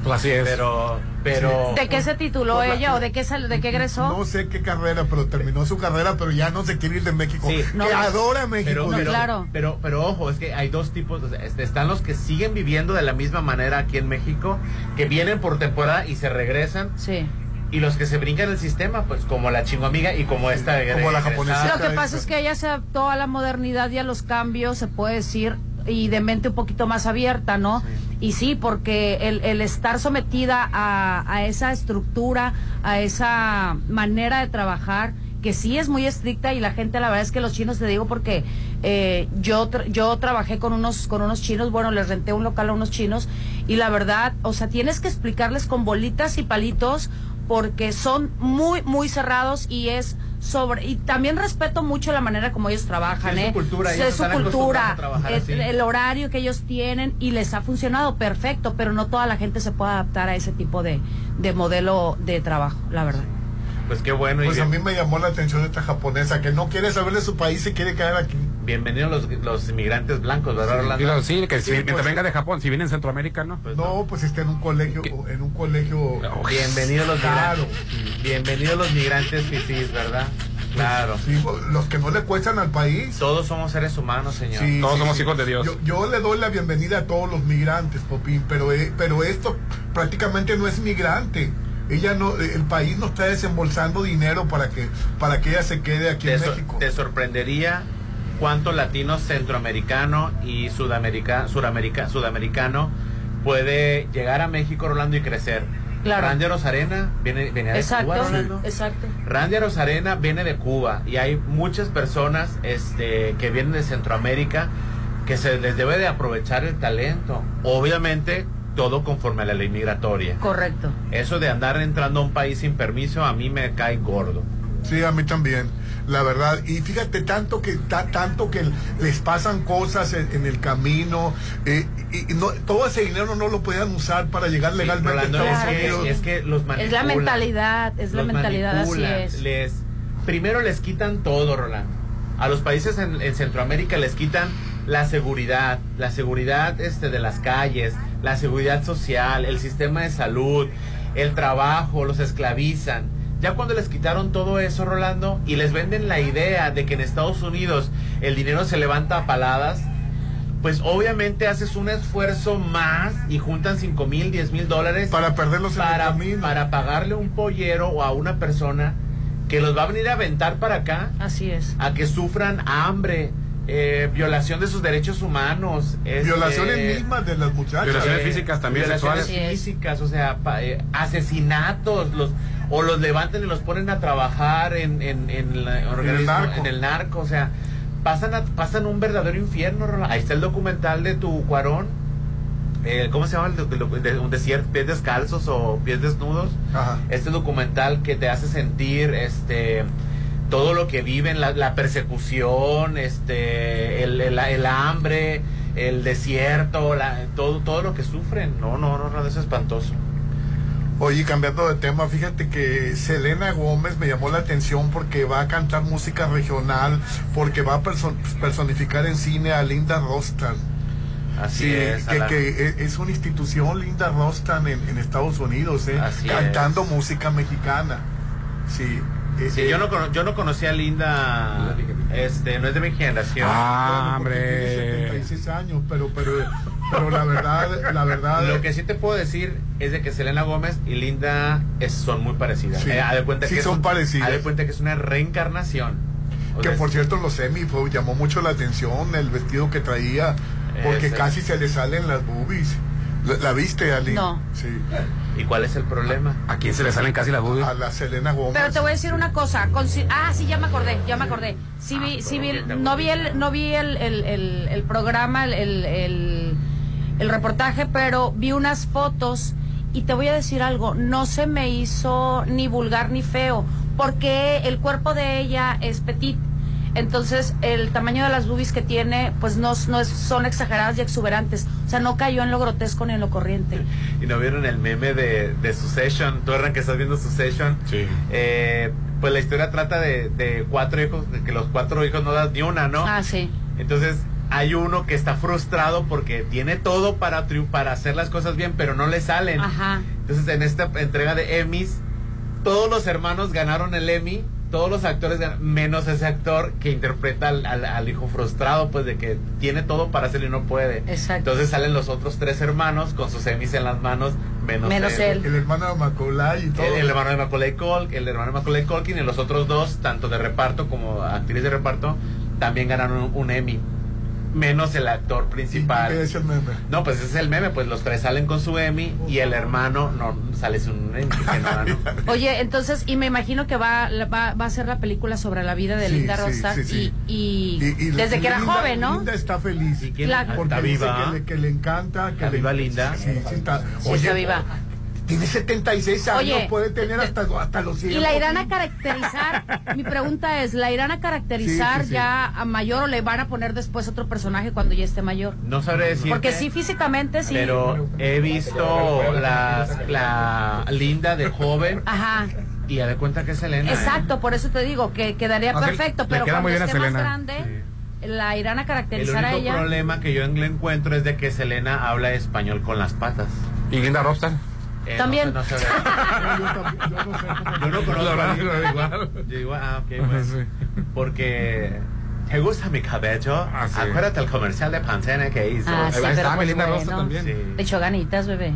Pues así es. Pero pero ¿De qué se tituló Pues la- ella o de qué, sal- de qué egresó? No sé qué carrera, pero terminó su carrera, pero ya no se quiere ir de México. Sí. que No, adora México. Pero, pero, pero, pero ojo, es que hay dos tipos. o sea, este, están los que siguen viviendo de la misma manera aquí en México, que vienen por temporada y se regresan. Sí. Y los que se brincan el sistema, pues como la chingo amiga y como esta. como la egresada. Lo que pasa es que ella se adaptó a la modernidad y a los cambios, se puede decir, y de mente un poquito más abierta, ¿no? Y sí, porque el, el estar sometida a, a esa estructura, a esa manera de trabajar, que sí es muy estricta y la gente, la verdad es que los chinos, te digo, porque eh, yo, tra- yo trabajé con unos, con unos chinos, bueno, les renté un local a unos chinos y la verdad, o sea, tienes que explicarles con bolitas y palitos porque son muy, muy cerrados y es sobre y también respeto mucho la manera como ellos trabajan, Sí, es su ¿eh? cultura, ellos es su cultura, el, el horario que ellos tienen y les ha funcionado perfecto, pero no toda la gente se puede adaptar a ese tipo de, de modelo de trabajo, la verdad. Pues qué bueno. y Pues a mí me llamó la atención esta japonesa que no quiere saber de su país, se quiere quedar aquí. Bienvenidos los, los inmigrantes blancos, ¿verdad, Orlando? Digo, sí, que si, Sí, mientras pues, venga de Japón, si viene en Centroamérica, ¿no? no, pues está en un colegio, en un colegio. Bienvenidos los Claro. migrantes. Bienvenidos los migrantes fifís, ¿verdad? Claro. Sí, los que no le cuestan al país. Todos somos seres humanos, señor. Sí, Todos sí, somos sí. hijos de Dios. Yo, yo le doy la bienvenida a todos los migrantes, Popín, pero, eh, pero esto prácticamente no es migrante. ella no, el país no está desembolsando dinero para que, para que ella se quede aquí Te, en sor- México. te sorprendería cuánto latino centroamericano y sudamerica, suramerica- sudamericano puede llegar a México, Rolando, y crecer. Claro. Randy Rosarena viene, venía de Exacto, Cuba, Rolando. exacto. Randy Rosarena viene de Cuba y hay muchas personas este, que vienen de Centroamérica que se les debe de aprovechar el talento. Obviamente, todo conforme a la ley migratoria. Correcto. Eso de andar entrando a un país sin permiso a mí me cae gordo. Sí, a mí también, la verdad. Y fíjate tanto que ta- tanto que les pasan cosas en, en el camino eh, y, y no, todo ese dinero no lo podían usar para llegar legalmente Rolando, a es Estados que- Unidos. es que los Es la mentalidad, es la Los mentalidad, así es. Les, primero les quitan todo, Rolando. A los países en, en Centroamérica les quitan la seguridad, la seguridad este, de las calles, la seguridad social, el sistema de salud, el trabajo, los esclavizan. Ya cuando les quitaron todo eso, Rolando, y les venden la idea de que en Estados Unidos el dinero se levanta a paladas, pues obviamente haces un esfuerzo más y juntan 5 mil, 10 mil dólares para perderlos en el para, camino. para pagarle un pollero o a una persona que los va a venir a aventar para acá Así es. a que sufran hambre, eh, violación de sus derechos humanos, este, Violaciones mismas de las muchachas. Violaciones físicas también, violaciones sexuales. físicas, o sea, pa- eh, asesinatos, los o los levantan y los ponen a trabajar en, en, en la- organismo- narco. en el narco, o sea, pasan a- pasan un verdadero infierno. Ahí está el documental de tu Cuarón. eh, ¿Cómo se llama? El de, un desierto, pies descalzos o pies desnudos. Ajá. Este documental que te hace sentir este todo lo que viven, la, la persecución, este, el, el- el hambre, el desierto, la- todo, todo lo que sufren. No, no, no, es espantoso. Oye, cambiando de tema, fíjate que Selena Gómez me llamó la atención porque va a cantar música regional, porque va a perso- personificar en cine a Linda Rostan. Así Sí, es. que, que e- es una institución Linda Rostan en, en Estados Unidos, ¿eh? Cantando música mexicana. Sí. Sí, yo no, yo no conocía a Linda, este, no es de mi generación. Ah, porque tiene hombre. 76 años, pero, pero, pero la verdad, la verdad. Lo que sí te puedo decir es de que Selena Gómez y Linda es- son muy parecidas. Sí. Eh, de cuenta Sí, que son un- parecidas. de cuenta que es una reencarnación. O Que sea, por cierto, los semi fue, llamó mucho la atención el vestido que traía, porque Ese. casi se le salen las boobies. ¿La, la viste, Ali? No. Sí. ¿Y cuál es el problema? ¿A quién se le salen casi las boobies? A la Selena Gómez. Pero te voy a decir una cosa. ah, sí, ya me acordé, ya me acordé. Sí vi, sí vi, no vi el, no vi el, el, el- el programa, el, el, el- el reportaje, pero vi unas fotos y te voy a decir algo. No se me hizo ni vulgar ni feo, porque el cuerpo de ella es petit. Entonces, el tamaño de las boobies que tiene, pues no, no es- son exageradas y exuberantes. O sea, no cayó en lo grotesco ni en lo corriente. ¿Y no vieron el meme de, de Succession? ¿Tú Erran, que estás viendo Succession? Sí. Eh, pues la historia trata de, de cuatro hijos, de que los cuatro hijos no dan ni una, ¿no? Ah, sí. Entonces hay uno que está frustrado porque tiene todo para, para hacer las cosas bien, pero no le salen. Ajá. Entonces en esta entrega de Emmys, todos los hermanos ganaron el Emmy, todos los actores gan- menos ese actor que interpreta al, al- al hijo frustrado, pues de que tiene todo para hacerlo y no puede. Exacto. Entonces salen los otros tres hermanos con sus Emmys en las manos, menos, Menos él. El hermano de Macaulay y todo. el, el hermano de Macaulay Culkin, el hermano de Macaulay Culkin y los otros dos, tanto de reparto como actriz de reparto, también ganaron un, un Emmy. Menos el actor principal. ¿Qué es el meme? No, pues ese es el meme, pues los tres salen con su Emmy y el hermano no sale sin un Emmy. que no. Oye, entonces, y me imagino que va, va, va a ser la película sobre la vida de Sí, Linda sí, Rostar sí, sí. Y, y, Y- y desde que era Linda- joven, ¿no? Linda está feliz. quién? La- porque ¿Está dice viva? Que, le, que le encanta. Que ¿Está le- viva Linda? Sí, sí está. Sí, Oye, está viva. Tiene 76 años, Oye, puede tener hasta, hasta los 100. Y la irán a caracterizar, mi pregunta es, ¿la irán a caracterizar Sí, sí, sí. ya a mayor o le van a poner después otro personaje cuando ya esté mayor? No sabré decir. Porque sí, físicamente sí. Pero he visto las, la Linda de joven Ajá, y ya de cuenta que es Selena. ¿eh? exacto, por eso te digo que quedaría O sea, perfecto, pero queda cuando muy bien a esté más Selena. grande, la irán a El caracterizar a único ella. problema que yo le encuentro es de que Selena habla español con las patas. ¿Y Linda Rostar? Eh, También. No sé, no sé. Yo, también- yo no conozco igual. Yo digo, ah, ok, bueno. Sí. Porque ¿te gusta mi cabello? Ah, sí. Acuérdate el comercial de Pantene que hizo. Ah, sí, pero pues bueno. Rostar también. Sí. Le echó ganitas, bebé.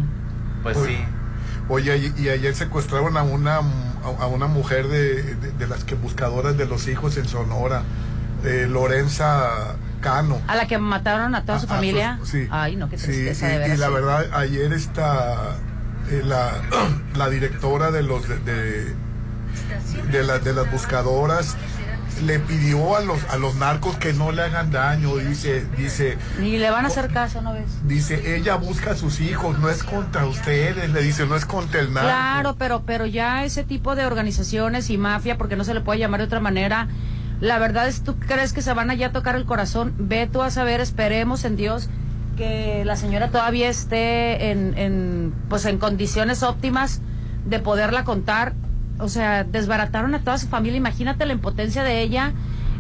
Pues Pues- sí. Oye, y, y ayer secuestraron a una, a una mujer de, de- de las que buscadoras de los hijos en Sonora, eh, Lorenza Cano. A la que mataron a toda su A- familia. sí. Ay, no, qué Sí, tristeza, y, de veras. y la sí. verdad, ayer está eh, la, la directora de los de, de, de la- de las buscadoras le pidió a los a los narcos que no le hagan daño, dice, dice, Ni le van a hacer caso, ¿no ves? dice, ella busca a sus hijos, no es contra ustedes, le dice, no es contra el narco. Claro, pero, pero ya ese tipo de organizaciones y mafia, porque no se le puede llamar de otra manera, la verdad es, ¿tú crees que se van allá a tocar el corazón? Ve tú a saber, esperemos en Dios que la señora todavía esté en, en, pues en condiciones óptimas de poderla contar. O sea, desbarataron a toda su familia, imagínate la impotencia de ella,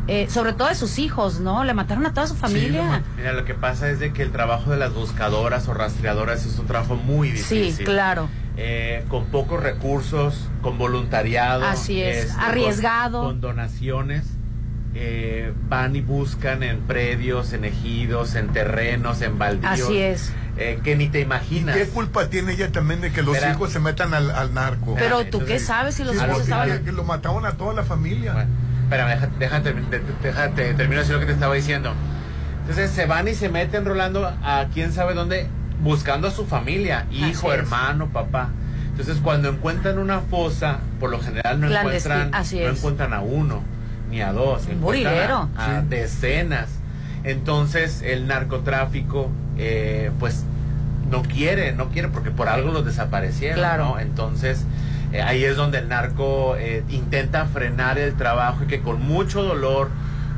eh, sobre todo de sus hijos, ¿no? Le mataron a toda su familia. Mira, lo que pasa es de que el trabajo de las buscadoras o rastreadoras es un trabajo muy difícil. Sí, claro. Eh, con pocos recursos, con voluntariado. Así es, este, con- arriesgado. Con, donaciones. Eh, van y buscan en predios, en ejidos, en terrenos, en baldíos. Así es. eh, que ni te imaginas. ¿Qué culpa tiene ella también de que los Espera. hijos se metan al, al narco? Pero tú qué sabes si los Sí, hijos porque estaban... que lo mataron a toda la familia. Espérame, déjate, déjate, déjate, termino de decir lo que te estaba diciendo. Entonces se van y se meten rolando a quién sabe dónde, buscando a su familia, hijo, hermano, papá. Entonces cuando encuentran una fosa, por lo general no encuentran, así no encuentran a uno, ni a dos, encuentran a, decenas. Entonces el narcotráfico, eh, pues no quiere, no quiere porque por algo los desaparecieron, Claro. ¿no? Entonces eh, ahí es donde el narco eh, intenta frenar el trabajo y que con mucho dolor,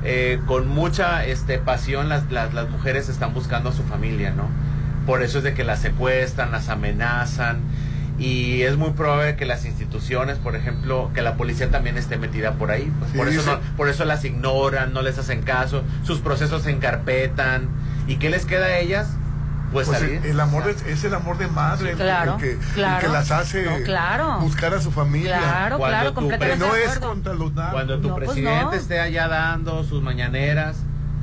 eh, con mucha este, pasión las, las, las mujeres están buscando a su familia, ¿no? Por eso es de que las secuestran, las amenazan y es muy probable que las instituciones, por ejemplo, que la policía también esté metida por ahí. pues, Sí, por, eso no- por eso las ignoran, no les hacen caso, sus procesos se encarpetan. ¿Y qué les queda a ellas? Pues, Pues salir. el, el amor es, es el amor de madre, el- Claro, el, que, el claro. que las hace No, claro. buscar a su familia. Claro, Cuando claro, completamente no es contra los. Cuando tu No, pues presidente no. esté allá dando sus mañaneras,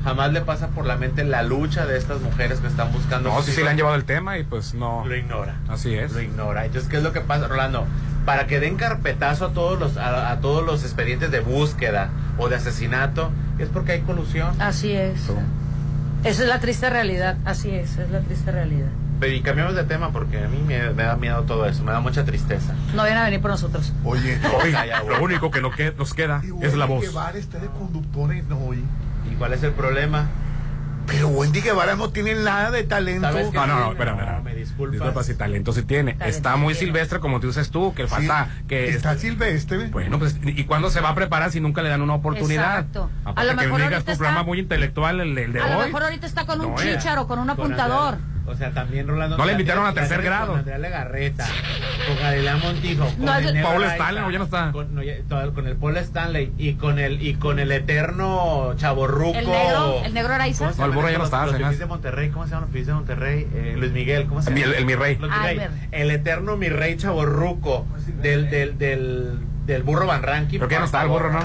jamás le pasa por la mente la lucha de estas mujeres que están buscando. No, sí, sí le han llevado el tema y pues no. Lo ignora. Así es. Lo ignora. Entonces, ¿qué es lo que pasa, Rolando? Para que den carpetazo a todos los a, a todos los expedientes de búsqueda o de asesinato, es porque hay colusión. Así es. Esa es la triste realidad, así es, es la triste realidad. Pero y cambiamos de tema porque a mí me, me da miedo todo eso, me da mucha tristeza. No vayan a venir por nosotros. Oye, ya, lo único que no que- nos queda y es la voz. Guevara está de conductora en hoy. ¿Y cuál es el problema? Pero Wendy Guevara no tiene nada de talento. No, no, no, No, espera, espera. me disculpas. Disculpa si talento sí tiene. Talento Está muy tiene. silvestre, como tú dices tú, que Sí, falta que está silvestre. Bueno, pues, ¿y cuándo se va a preparar si nunca le dan una oportunidad? Exacto. A Aparte lo que mejor me digas tu programa está- muy intelectual, el, el de A lo hoy. mejor ahorita está con un No, eh. chícharo, con un Con apuntador. Andrea- o sea, también Rolando. No le invitaron a tercer grado. Con Andrea Legarreta, con Galilea Montijo, con No, el Paul Stanley, ¿o ya no está? Con, no, ya- todo- con el Paul Stanley y con el y con el eterno chaborruco. El negro, el negro Araiza. ¿Cómo se No, el burro ya no los- está, Los hace. de Monterrey, ¿cómo se llaman los fifís de Monterrey? Eh, Luis Miguel, ¿cómo se El- llama? el- el mi rey. Los mi Ah, rey. El eterno mi rey chaborruco del, del, del, del burro Van Ranking. Creo que ya no está el burro, ¿no?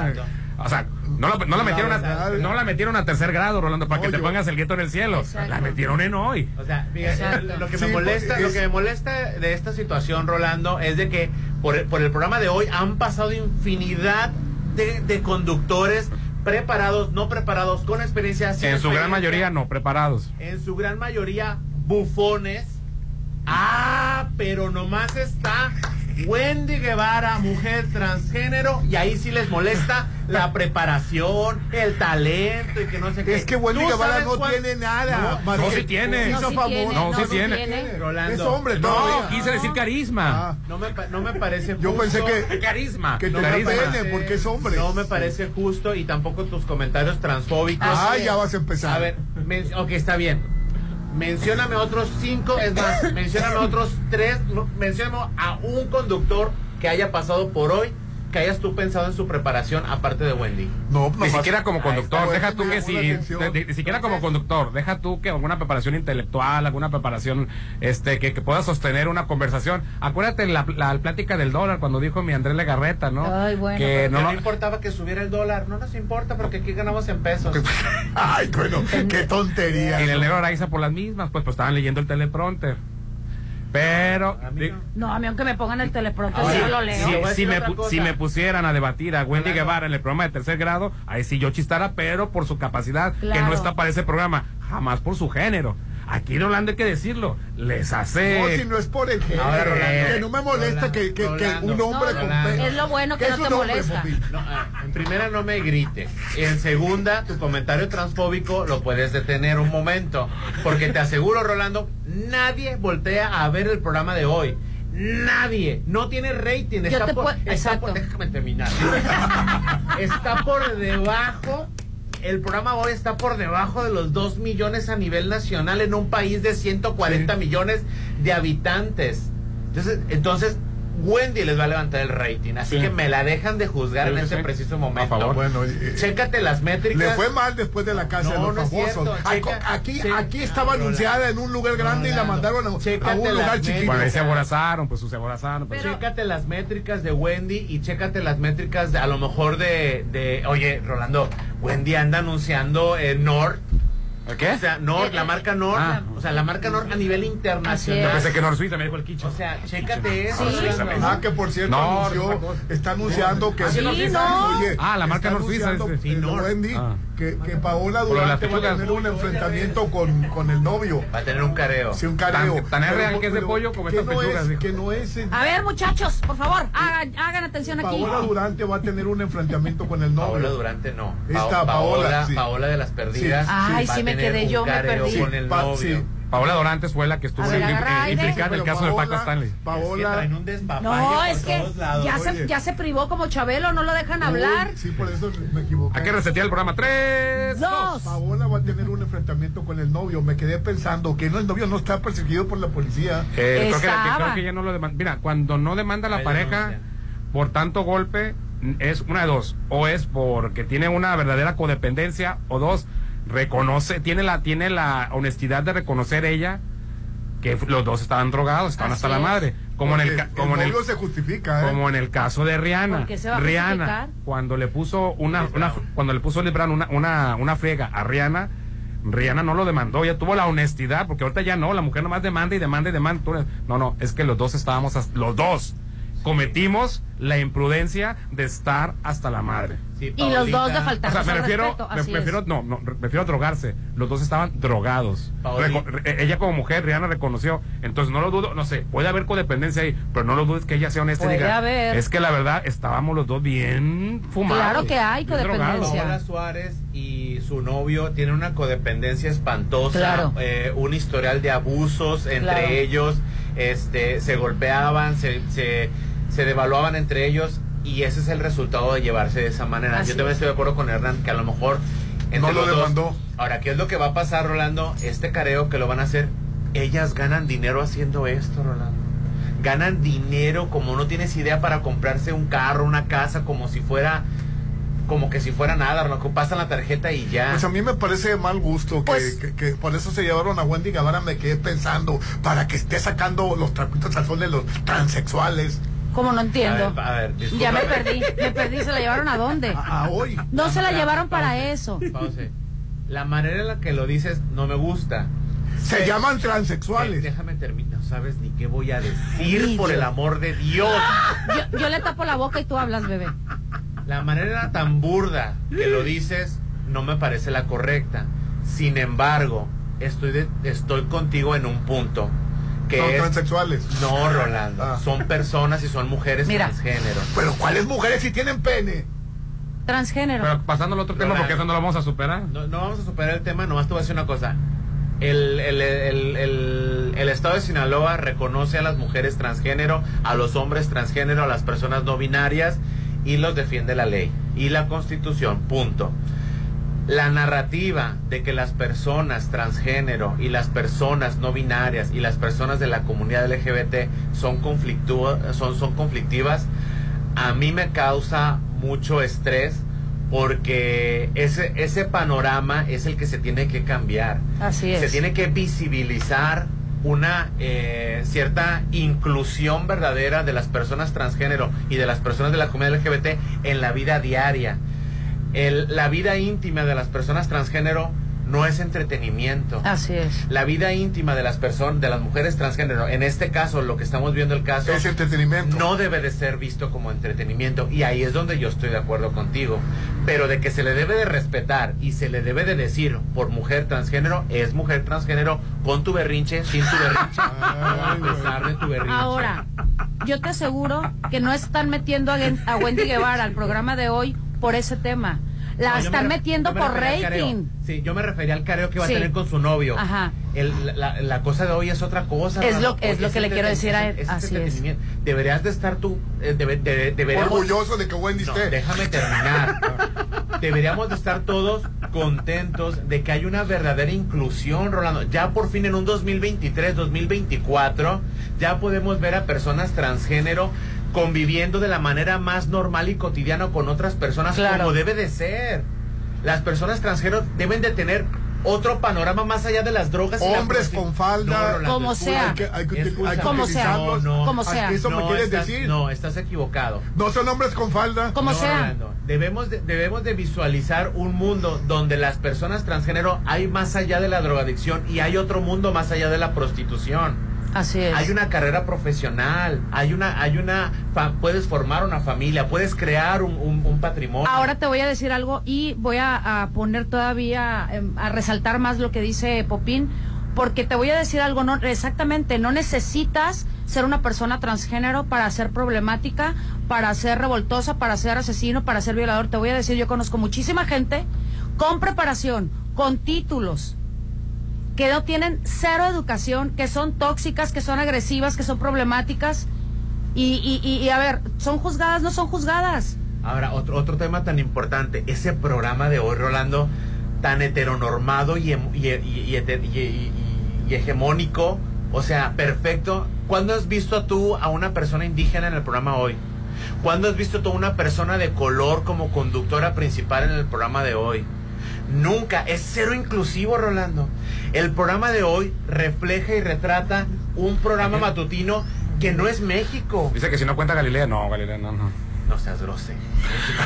O sea, no la, no la metieron a, verdad. no la metieron a tercer grado, Rolando, para No, que te yo- pongas el gueto en el cielo. Exacto. La metieron en hoy. O sea, fíjate, lo que Sí, me molesta, pues, lo es- que me molesta de esta situación, Rolando, es de que por el, por el programa de hoy han pasado infinidad de, de conductores preparados, no preparados, con experiencia. sin En su gran mayoría no, preparados. En su gran mayoría bufones. Ah, pero nomás está Wendy Guevara, mujer transgénero, y ahí sí les molesta la preparación, el talento y que no sé qué. Es que Wendy ¿Tú Guevara no tiene nada. No, no, sí tiene. se No, sí tiene, No, sí tiene. Rolando. Es hombre, No, quise decir carisma. Ah. No me, pa- no me parece Yo justo. pensé que- Carisma. que no carisma. pene, porque es hombre. No me parece justo y tampoco tus comentarios transfóbicos. Ah, ya vas a empezar. A ver, ok, está bien. Mencióname otros cinco, es más, mencióname otros tres, mencióname a un conductor que haya pasado por hoy, que hayas tú pensado en su preparación, aparte de Wendy. No, Ni nomás- siquiera como conductor, está. deja tú que si, ni, ni siquiera como conductor, deja tú que alguna preparación intelectual, alguna preparación este que, que pueda sostener una conversación. Acuérdate la, la plática del dólar cuando dijo mi Andrés Legarreta, ¿no? Ay, bueno, que no, no, no- importaba que subiera el dólar, no nos importa porque aquí ganamos en pesos. Ay, bueno, qué tontería. y el negro Araiza por las mismas, pues, pues estaban leyendo el teleprompter. Pero No, a mí aunque me pongan el teleprompter, si, yo lo leo. si- si me, pu- si me pusieran a debatir a Wendy Guevara en el programa de tercer grado, ahí sí yo chistara, pero por su capacidad, que no está para ese programa, jamás por su género. Aquí Rolando hay que decirlo, les hace... No, si no es por el género, Ahora, Rolando. que no me molesta que, que- que Rolando. un hombre No, con Es lo bueno que ¿Qué no es te un hombre, molesta. No, ah, en primera no me grite. En segunda, tu comentario transfóbico lo puedes detener un momento. Porque te aseguro, Rolando, nadie voltea a ver el programa de hoy. Nadie. No tiene rating. Yo Está te por, está déjame terminar. está por debajo. El programa hoy está por debajo de los 2 millones a nivel nacional en un país de 140 millones de habitantes. Entonces, entonces Wendy les va a levantar el rating. Así Sí. que me la dejan de juzgar Sí, en sí, este sí. preciso momento. A favor. Bueno, eh, Chécate las métricas. Le fue mal después de la casa No, de los no es famosos. cierto, Ay, checa- aquí, checa- aquí estaba anunciada en un lugar grande y la mandaron a, un lugar chiquito. Bueno, ahí se aborazaron, pues se aborazaron. Pues. Chécate las métricas de Wendy y chécate las métricas de, a lo mejor de, de oye, Rolando, Wendy anda anunciando eh, Nord. ¿Qué? O sea, Nord, la marca Nord, Ah. o sea, la marca Nord a nivel internacional. Yo pensé que Nor Suiza me dijo el quicho. O sea, chécate eso. Sí. Rolando. Ah, que por cierto No, anunció, está anunciando que Sí, no. Oye, Ah, la marca está Nor Suiza, este. eh, Sí, Nor. Wendy, Ah. Que, que Paola Durante va a tener un enfrentamiento con, con el novio. Va a tener un careo. Sí, un careo. Tan- tan es Pero- real que es de pero pollo como que estas no pechugas, es, que no es A ver, muchachos, por favor, hagan, hagan atención aquí. Paola Durante va a tener un enfrentamiento con el novio. Paola Durante no. Esta Pa- Paola, Paola, sí. Paola de las perdidas. Sí. Ay, va a sí me quedé un yo, me perdí. con el Pa- novio. Paola Dorantes fue la que estuvo ver, eh, implicada en el caso de Paco Paola- Stanley. Paola, Traen un despapalle No, es que lados. ya se, ya se privó como Chabelo, no lo dejan hablar. Sí, por eso me equivoqué. Hay que resetear el programa. Tres, Dos. Paola va a tener un enfrentamiento con el novio. Me quedé pensando que no, el novio no está perseguido por la policía. Eh, creo, que, Estaba. creo que ya no lo demanda. Mira, cuando no demanda la Ahí pareja por tanto golpe, es una de dos. O es porque tiene una verdadera codependencia, o dos, reconoce, tiene la, tiene la honestidad de reconocer ella que los dos estaban drogados, estaban Así hasta la madre. Como en el, como en el, novio se justifica, ¿eh? como en el caso de Rihanna. ¿Por qué se va a Rihanna, cuando le puso una, una- cuando le puso Brown una, una, una friega a Rihanna, Rihanna no lo demandó, ella tuvo la honestidad, porque ahorita ya no, la mujer nomás demanda y demanda y demanda. No, no, es que los dos estábamos, los dos cometimos la imprudencia de estar hasta la madre. Sí, Y los dos de Paolita. O faltar sea, me refiero, me, me refiero, no, no, me refiero a drogarse. Los dos estaban drogados. Reco- re- ella como mujer, Rihanna reconoció. Entonces no lo dudo, no sé, puede haber codependencia ahí, pero no lo dudes que ella sea honesta y diga. haber. Es que la verdad estábamos los dos bien fumados. Claro que hay codependencia. Paola Suárez y su novio tienen una codependencia espantosa, Claro. eh, un historial de abusos entre Claro. ellos, este, se golpeaban, se, se, se devaluaban entre ellos y ese es el resultado de llevarse de esa manera. Así Yo también es. estoy de acuerdo con Hernán que a lo mejor entre No lo los dos- demandó. Ahora, ¿qué es lo que va a pasar, Rolando? Este careo que lo van a hacer, ellas ganan dinero haciendo esto, Rolando. Ganan dinero como no tienes idea para comprarse un carro, una casa, como si fuera como que si fuera nada, lo que pasan la tarjeta y ya. Pues a mí me parece de mal gusto que, Pues- que- que por eso se llevaron a Wendy Guevara. Me quedé pensando para que esté sacando los trapitos al sol de los transexuales. Como no a entiendo. ver, a ver, disculpa. Ya me perdí, me perdí, ¿se la llevaron a dónde? A, a hoy. No se la llevaron para pause, eso. pause. La manera en la que lo dices no me gusta. Se Eh, llaman eh, transexuales. déjame terminar, no sabes ni qué voy a decir por Dios. el amor de Dios. Yo, yo le tapo la boca y tú hablas, bebé. La manera tan burda que lo dices no me parece la correcta. Sin embargo, estoy, de- estoy contigo en un punto. Que Son es, transexuales. no, Rolando. Ah. Son personas y son mujeres Mira. transgénero. Pero ¿cuáles mujeres si tienen pene? Transgénero. Pero pasando al otro tema, porque eso no lo vamos a superar. No, no vamos a superar el tema, nomás te voy a decir una cosa. El, el, el, el- el estado de Sinaloa reconoce a las mujeres transgénero, a los hombres transgénero, a las personas no binarias y los defiende la ley y la constitución, punto. La narrativa de que las personas transgénero y las personas no binarias y las personas de la comunidad LGBT son, son, son conflictivas, a mí me causa mucho estrés porque ese, ese panorama es el que se tiene que cambiar. Así Se es. tiene que visibilizar una eh, cierta inclusión verdadera de las personas transgénero y de las personas de la comunidad LGBT en la vida diaria. El- la vida íntima de las personas transgénero no es entretenimiento. Así es. La vida íntima de las personas, de las mujeres transgénero, en este caso, lo que estamos viendo el caso, Es entretenimiento. no debe de ser visto como entretenimiento. Y ahí es donde yo estoy de acuerdo contigo. Pero de que se le debe de respetar y se le debe de decir por mujer transgénero, es mujer transgénero con tu berrinche, sin tu berrinche, a pesar de tu berrinche. Ahora, yo te aseguro que no están metiendo a, Gen- a Wendy Guevara al programa de hoy por ese tema. La No, están me metiendo me por rating. Sí, yo me refería al careo que va Sí. a tener con su novio. Ajá. El- la, la cosa de hoy es otra cosa. Es lo- es lo que le quiero decir a él. es- Así es. Deberías de estar tú, eh, debe- de- deberíamos- Orgulloso de que Wendy No, esté. déjame terminar. Deberíamos de estar todos contentos de que hay una verdadera inclusión, Rolando. Ya por fin en un 2023, 2024, ya podemos ver a personas transgénero conviviendo de la manera más normal y cotidiana con otras personas Claro. como debe de ser. Las personas transgénero deben de tener otro panorama más allá de las drogas. y la Hombres con falda. No, Rolando, Como sea. Hay que, hay que- escucha. hay que Como sea. No, no. Como sea. ¿Eso me No, quieres estás- decir? No, estás equivocado. No son hombres con falda. Como No, sea. Rolando, Debemos de, debemos de visualizar un mundo donde las personas transgénero hay más allá de la drogadicción y hay otro mundo más allá de la prostitución. Así es. Hay una carrera profesional, hay una, hay una, fa- puedes formar una familia, puedes crear un, un- un patrimonio. Ahora te voy a decir algo y voy a, a poner todavía, em, a resaltar más lo que dice Popín, porque te voy a decir algo, no, exactamente, no necesitas ser una persona transgénero para ser problemática, para ser revoltosa, para ser asesino, para ser violador. Te voy a decir, yo conozco muchísima gente con preparación, con títulos, que no tienen cero educación, que son tóxicas, que son agresivas, que son problemáticas. Y, a ver, ¿son juzgadas? No son juzgadas. Ahora, otro, otro tema tan importante, ese programa de hoy, Rolando, tan heteronormado y- y- y hegemónico, o sea, perfecto. ¿Cuándo has visto tú a una persona indígena en el programa hoy? ¿Cuándo has visto tú a una persona de color como conductora principal en el programa de hoy? Nunca, es cero inclusivo, Rolando. El programa de hoy refleja y retrata un programa matutino que no es México. Dice que si no cuenta Galilea, no, Galilea, no, no. No seas grosero.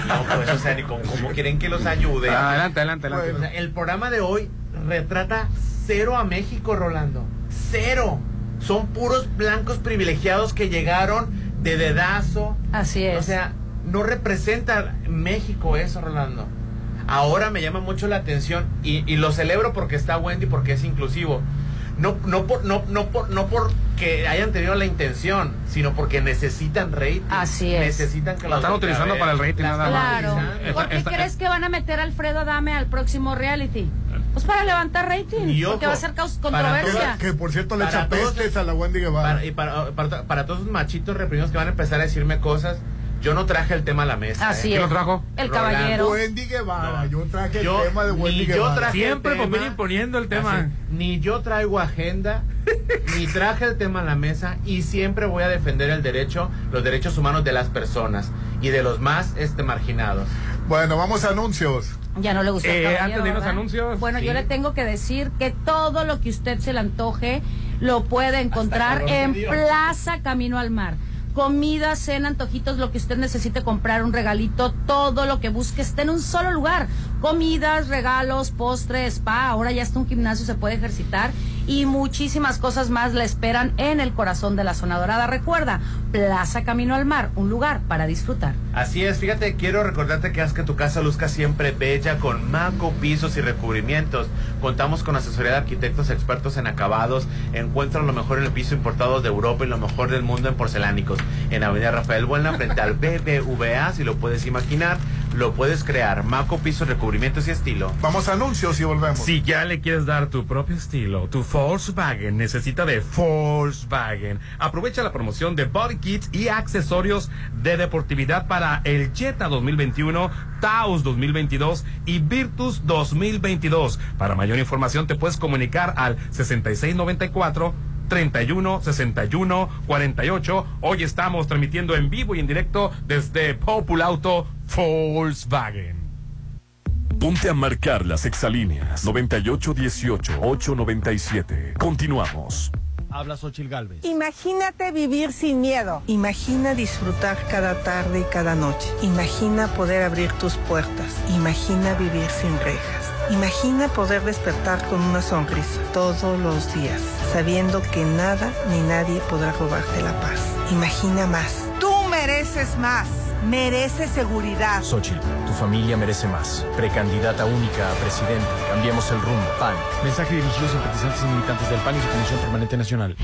No, pues, o sea, ni como, como quieren que los ayude. Ah, adelante, adelante, adelante. O sea, el programa de hoy retrata cero a México, Rolando. Cero. Son puros blancos privilegiados que llegaron de dedazo. Así es. O sea, no representa México eso, Rolando. Ahora me llama mucho la atención y, y lo celebro porque está Wendy, porque es inclusivo. No, no, por, no, no, por, no porque hayan tenido la intención, sino porque necesitan rating. Así es. Necesitan que Lo están los utilizando para el rating, La nada están más. Claro. ¿Por qué Esta- crees que van a meter a Alfredo Adame al próximo reality? Pues para levantar rating. Y porque ojo, va a ser controversia. Que por cierto le echa todos- pestes a la Wendy Guevara. Para, y para, para, para todos esos machitos reprimidos que van a empezar a decirme cosas, yo no traje el tema a la mesa. Así ¿eh? ¿Quién lo trajo? El Rolando. caballero. Wendy Guevara. No. Yo traje Yo- el tema de Wendy yo Guevara. traje- Siempre el tema- Popín imponiendo el tema. Así, ni yo traigo agenda, ni traje el tema a la mesa y siempre voy a defender el derecho, los derechos humanos de las personas y de los más este marginados. Bueno, vamos a anuncios. Ya no le gustó. Eh, antes de irnos anuncios, Bueno, yo le tengo que decir que todo lo que usted se le antoje lo puede encontrar en me. Plaza Camino al Mar. Comida, cena, antojitos, lo que usted necesite comprar, un regalito, todo lo que busque está en un solo lugar. Comidas, regalos, postres, spa, ahora ya está un gimnasio, se puede ejercitar y muchísimas cosas más le esperan en el corazón de la zona dorada. Recuerda, Plaza Camino al Mar, un lugar para disfrutar. Así es, fíjate, quiero recordarte que haz que tu casa luzca siempre bella con Maco Pisos y Recubrimientos. Contamos con asesoría de arquitectos expertos en acabados. Encuentra lo mejor en el piso importados de Europa y lo mejor del mundo en porcelánicos. En Avenida Rafael Buena, frente al BBVA, si lo puedes imaginar, lo puedes crear. Maco Pisos, Recubrimientos y Estilo. Vamos a anuncios y volvemos. Si ya le quieres dar tu propio estilo, tu Volkswagen necesita de Volkswagen. Aprovecha la promoción de Body Kits y accesorios de deportividad para el Jetta 2021, Taos 2022 y Virtus 2022. Para mayor información te puedes comunicar al 6694 31 61 48. Hoy estamos transmitiendo en vivo y en directo desde Populauto Volkswagen. Ponte a marcar las exalíneas 9818-897. Continuamos. Habla Xochil Galvez. Imagínate vivir sin miedo. Imagina disfrutar cada tarde y cada noche. Imagina poder abrir tus puertas. Imagina vivir sin rejas. Imagina poder despertar con una sonrisa todos los días, sabiendo que nada ni nadie podrá robarte la paz. Imagina más. Tú mereces más. Mereces seguridad. Xochitl, tu familia merece más. Precandidata única a presidente. Cambiemos el rumbo. PAN. Mensaje dirigido a simpatizantes y militantes del PAN y su Comisión Permanente Nacional.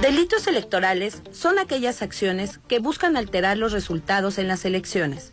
Delitos electorales son aquellas acciones que buscan alterar los resultados en las elecciones.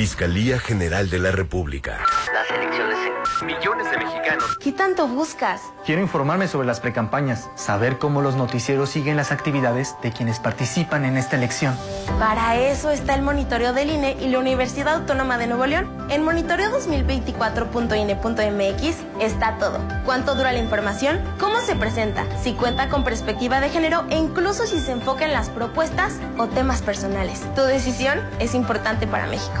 Fiscalía General de la República. Las elecciones en millones de mexicanos. ¿Qué tanto buscas? Quiero informarme sobre las precampañas, saber cómo los noticieros siguen las actividades de quienes participan en esta elección. Para eso está el monitoreo del INE y la Universidad Autónoma de Nuevo León. En monitoreo2024.ine.mx está todo. ¿Cuánto dura la información? ¿Cómo se presenta? Si cuenta con perspectiva de género e incluso si se enfoca en las propuestas o temas personales. Tu decisión es importante para México.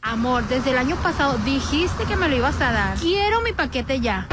Amor, desde el año pasado dijiste que me lo ibas a dar. Quiero mi paquete ya.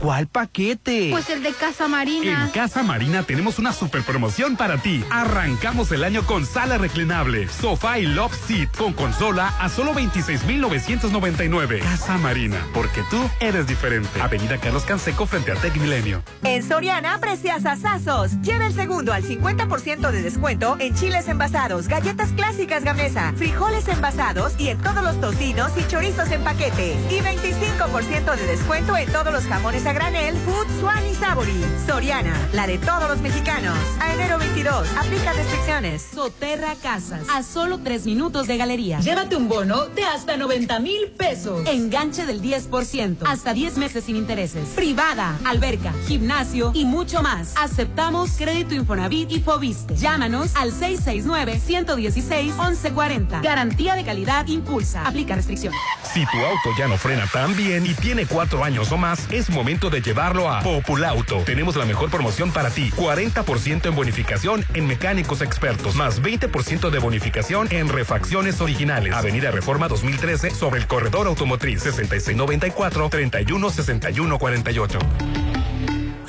¿Cuál paquete? Pues el de Casa Marina. En Casa Marina tenemos una super promoción para ti. Arrancamos el año con sala reclinable, sofá y love seat con consola a solo 26,999. Casa Marina, porque tú eres diferente. Avenida Carlos Canseco frente a Tec Milenio. En Soriana aprecias asazos. Lleva el segundo al 50% de descuento en chiles envasados, galletas clásicas gamesa, frijoles envasados y en todos los tocinos y chorizos en paquete. Y 25% de descuento en todos los jamones a granel, Food, Swan y Savory. Soriana, la de todos los mexicanos. A enero 22, aplica restricciones. Soterra Casas, a solo tres minutos de galería. Llévate un bono de hasta 90 mil pesos. Enganche del 10%, hasta 10 meses sin intereses. Privada, alberca, gimnasio y mucho más. Aceptamos crédito Infonavit y Fobiste. Llámanos al 669-116-1140. Garantía de calidad impulsa. Aplica restricciones. Si tu auto ya no frena tan bien y tiene cuatro años o más, es momento de llevarlo a Populauto. Tenemos la mejor promoción para ti. 40% en bonificación en mecánicos expertos, más 20% de bonificación en refacciones originales. Avenida Reforma 2013 sobre el corredor automotriz 6694-316148.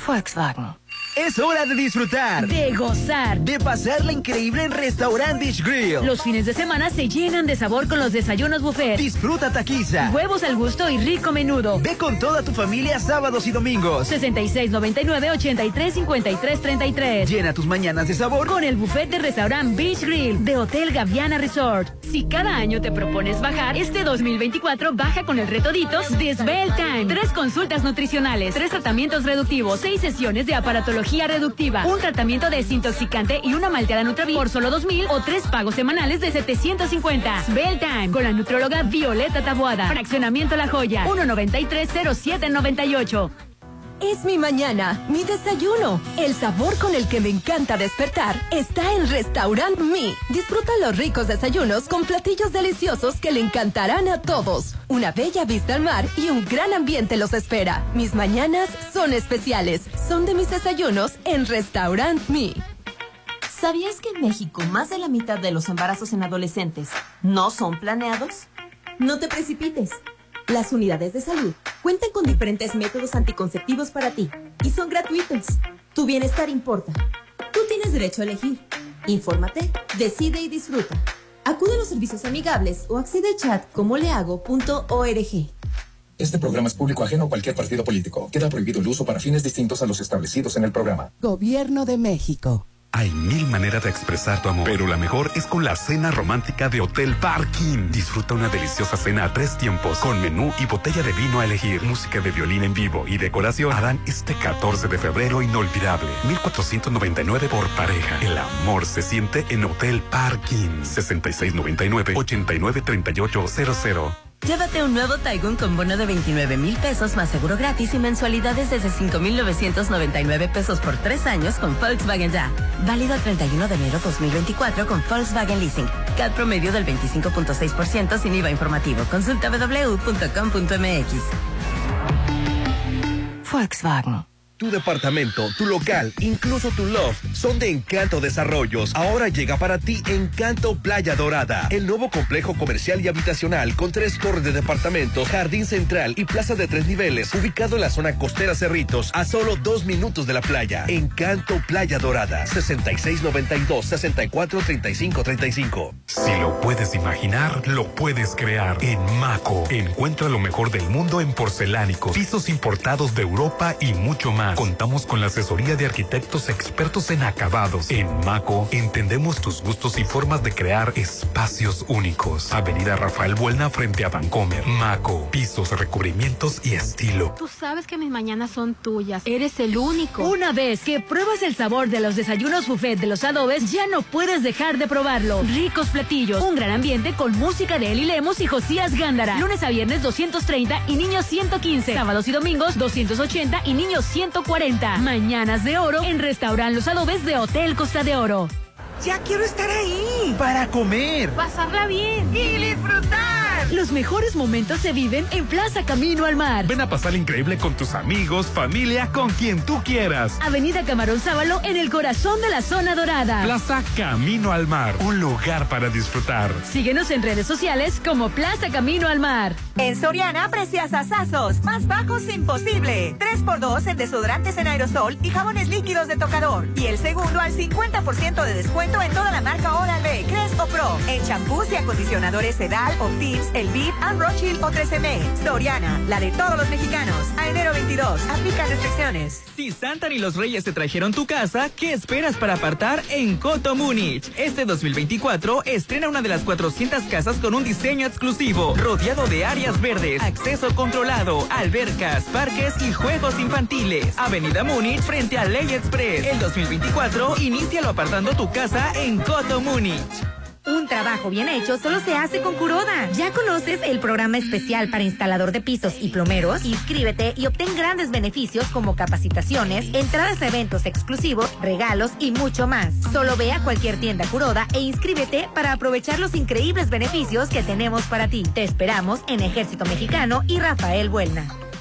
Volkswagen. Es hora de disfrutar. De gozar. De pasarla increíble en Restaurant Beach Grill. Los fines de semana se llenan de sabor con los desayunos buffet. Disfruta taquiza. Huevos al gusto y rico menudo. Ve con toda tu familia sábados y domingos. 6699-835333. Llena tus mañanas de sabor con el buffet de Restaurant Beach Grill de Hotel Gaviana Resort. Si cada año te propones bajar, este 2024 baja con el reto Ditos de Svelte Time. Tres consultas nutricionales, tres tratamientos reductivos, seis sesiones de aparatología reductiva, un tratamiento desintoxicante y una malteada Nutravi por solo 2000 o tres pagos semanales de 750. Bell Time con la nutróloga Violeta Tabuada. Fraccionamiento La Joya 1930798. Es mi mañana, mi desayuno. El sabor con el que me encanta despertar está en Restaurant Mi. Disfruta los ricos desayunos con platillos deliciosos que le encantarán a todos. Una bella vista al mar y un gran ambiente los espera. Mis mañanas son especiales. Son de mis desayunos en Restaurant Mi. ¿Sabías que en México más de la mitad de los embarazos en adolescentes no son planeados? No te precipites. Las unidades de salud cuentan con diferentes métodos anticonceptivos para ti y son gratuitos. Tu bienestar importa. Tú tienes derecho a elegir. Infórmate, decide y disfruta. Acude a los servicios amigables o accede al chat como lehago.org. Este programa es público ajeno a cualquier partido político. Queda prohibido el uso para fines distintos a los establecidos en el programa. Gobierno de México. Hay mil maneras de expresar tu amor, pero la mejor es con la cena romántica de Hotel Parking. Disfruta una deliciosa cena a tres tiempos, con menú y botella de vino a elegir, música de violín en vivo y decoración. Harán este 14 de febrero inolvidable. 1499 por pareja. El amor se siente en Hotel Parking. 6699-893800. Llévate un nuevo Taigun con bono de 29 mil pesos más seguro gratis y mensualidades desde 5,999 pesos por tres años con Volkswagen Ya. Válido el 31 de enero 2024 con Volkswagen Leasing. CAD promedio del 25.6% sin IVA informativo. Consulta www.com.mx. Volkswagen. Tu departamento, tu local, incluso tu loft son de Encanto Desarrollos. Ahora llega para ti Encanto Playa Dorada, el nuevo complejo comercial y habitacional con tres torres de departamentos, jardín central y plaza de tres niveles, ubicado en la zona costera Cerritos, a solo dos minutos de la playa. Encanto Playa Dorada, 6692-643535. Si lo puedes imaginar, lo puedes crear. En Maco, encuentra lo mejor del mundo en porcelánicos, pisos importados de Europa y mucho más. Contamos con la asesoría de arquitectos expertos en acabados. En Maco, entendemos tus gustos y formas de crear espacios únicos. Avenida Rafael Buelna frente a Vancomer. Maco, pisos, recubrimientos y estilo. Tú sabes que mis mañanas son tuyas. Eres el único. Una vez que pruebas el sabor de los desayunos buffet de los adobes, ya no puedes dejar de probarlo. Ricos platillos, un gran ambiente con música de Eli Lemos y Josías Gándara. Lunes a viernes 230 y niños 115. Sábados y domingos 280 y niños 140. Mañanas de oro en Restaurant Los Adobes de Hotel Costa de Oro. Ya quiero estar ahí. Para comer. Pasarla bien. Y disfrutar. Los mejores momentos se viven en Plaza Camino al Mar. Ven a pasar increíble con tus amigos, familia, con quien tú quieras. Avenida Camarón Sábalo en el corazón de la zona dorada. Plaza Camino al Mar, un lugar para disfrutar. Síguenos en redes sociales como Plaza Camino al Mar. En Soriana, precias asazos. Más bajos imposible. 3x2 en desodorantes en aerosol y jabones líquidos de tocador. Y el segundo al 50% de descuento en toda la marca Oral-B, Pro. En champús y acondicionadores Sedal, Optims, El and Rothschild o 3M. Soriana, la de todos los mexicanos. A enero 22. Aplica restricciones. Si Santa y los Reyes te trajeron tu casa, ¿qué esperas para apartar en Coto Múnich? Este 2024 estrena una de las 400 casas con un diseño exclusivo, rodeado de áreas verdes, acceso controlado, albercas, parques y juegos infantiles. Avenida Múnich frente a Ley Express. El 2024 inícialo apartando tu casa en Coto Múnich. Un trabajo bien hecho solo se hace con Curoda. ¿Ya conoces el programa especial para instalador de pisos y plomeros? Inscríbete y obtén grandes beneficios como capacitaciones, entradas a eventos exclusivos, regalos y mucho más. Solo ve a cualquier tienda Curoda e inscríbete para aprovechar los increíbles beneficios que tenemos para ti. Te esperamos en Ejército Mexicano y Rafael Buelna.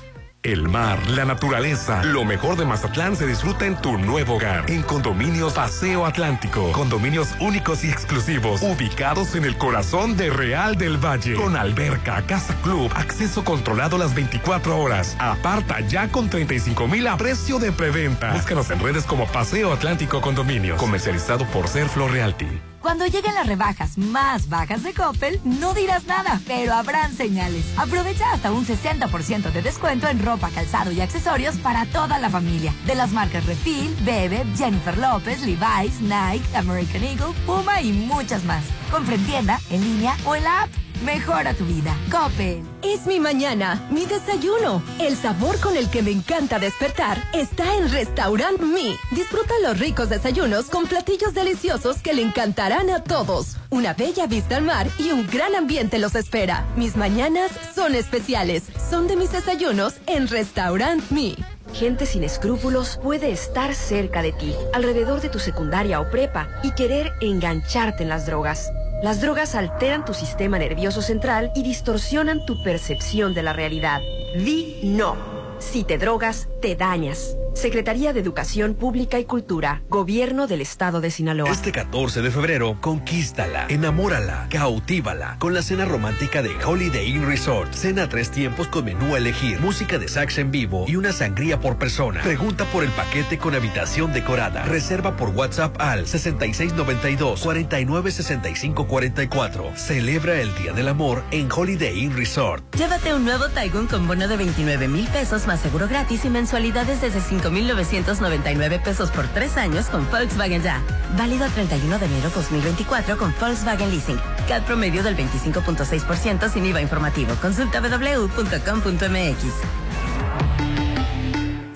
El mar, la naturaleza, lo mejor de Mazatlán se disfruta en tu nuevo hogar. En Condominios Paseo Atlántico. Condominios únicos y exclusivos, ubicados en el corazón de Real del Valle. Con alberca, casa club, acceso controlado las 24 horas. Aparta ya con 35 mil a precio de preventa. Búscanos en redes como Paseo Atlántico Condominio. Comercializado por Serflo Realty. Cuando lleguen las rebajas más bajas de Coppel, no dirás nada, pero habrán señales. Aprovecha hasta un 60% de descuento en ropa, calzado y accesorios para toda la familia. De las marcas Refil, Bebe, Jennifer López, Levi's, Nike, American Eagle, Puma y muchas más. Compra en tienda, en línea o en la app. Mejora tu vida. Coppel. Es mi mañana, mi desayuno. El sabor con el que me encanta despertar está en Restaurant Me. Disfruta los ricos desayunos con platillos deliciosos que le encantarán a todos. Una bella vista al mar y un gran ambiente los espera. Mis mañanas son especiales. Son de mis desayunos en Restaurant Me. Gente sin escrúpulos puede estar cerca de ti, alrededor de tu secundaria o prepa, y querer engancharte en las drogas. Las drogas alteran tu sistema nervioso central y distorsionan tu percepción de la realidad. Di no. Si te drogas, te dañas. Secretaría de Educación Pública y Cultura, Gobierno del Estado de Sinaloa. Este 14 de febrero, conquístala, enamórala, cautívala con la cena romántica de Holiday Inn Resort. Cena a tres tiempos con menú a elegir, música de sax en vivo y una sangría por persona. Pregunta por el paquete con habitación decorada. Reserva por WhatsApp al 6692-496544. Celebra el Día del Amor en Holiday Inn Resort. Llévate un nuevo Taigun con bono de 29 mil pesos más seguro gratis y mensualidades desde 5,999 pesos por tres años con Volkswagen Ya. Válido el 31 de enero 2024 con Volkswagen Leasing. CAD promedio del 25.6% sin IVA informativo. Consulta www.com.mx.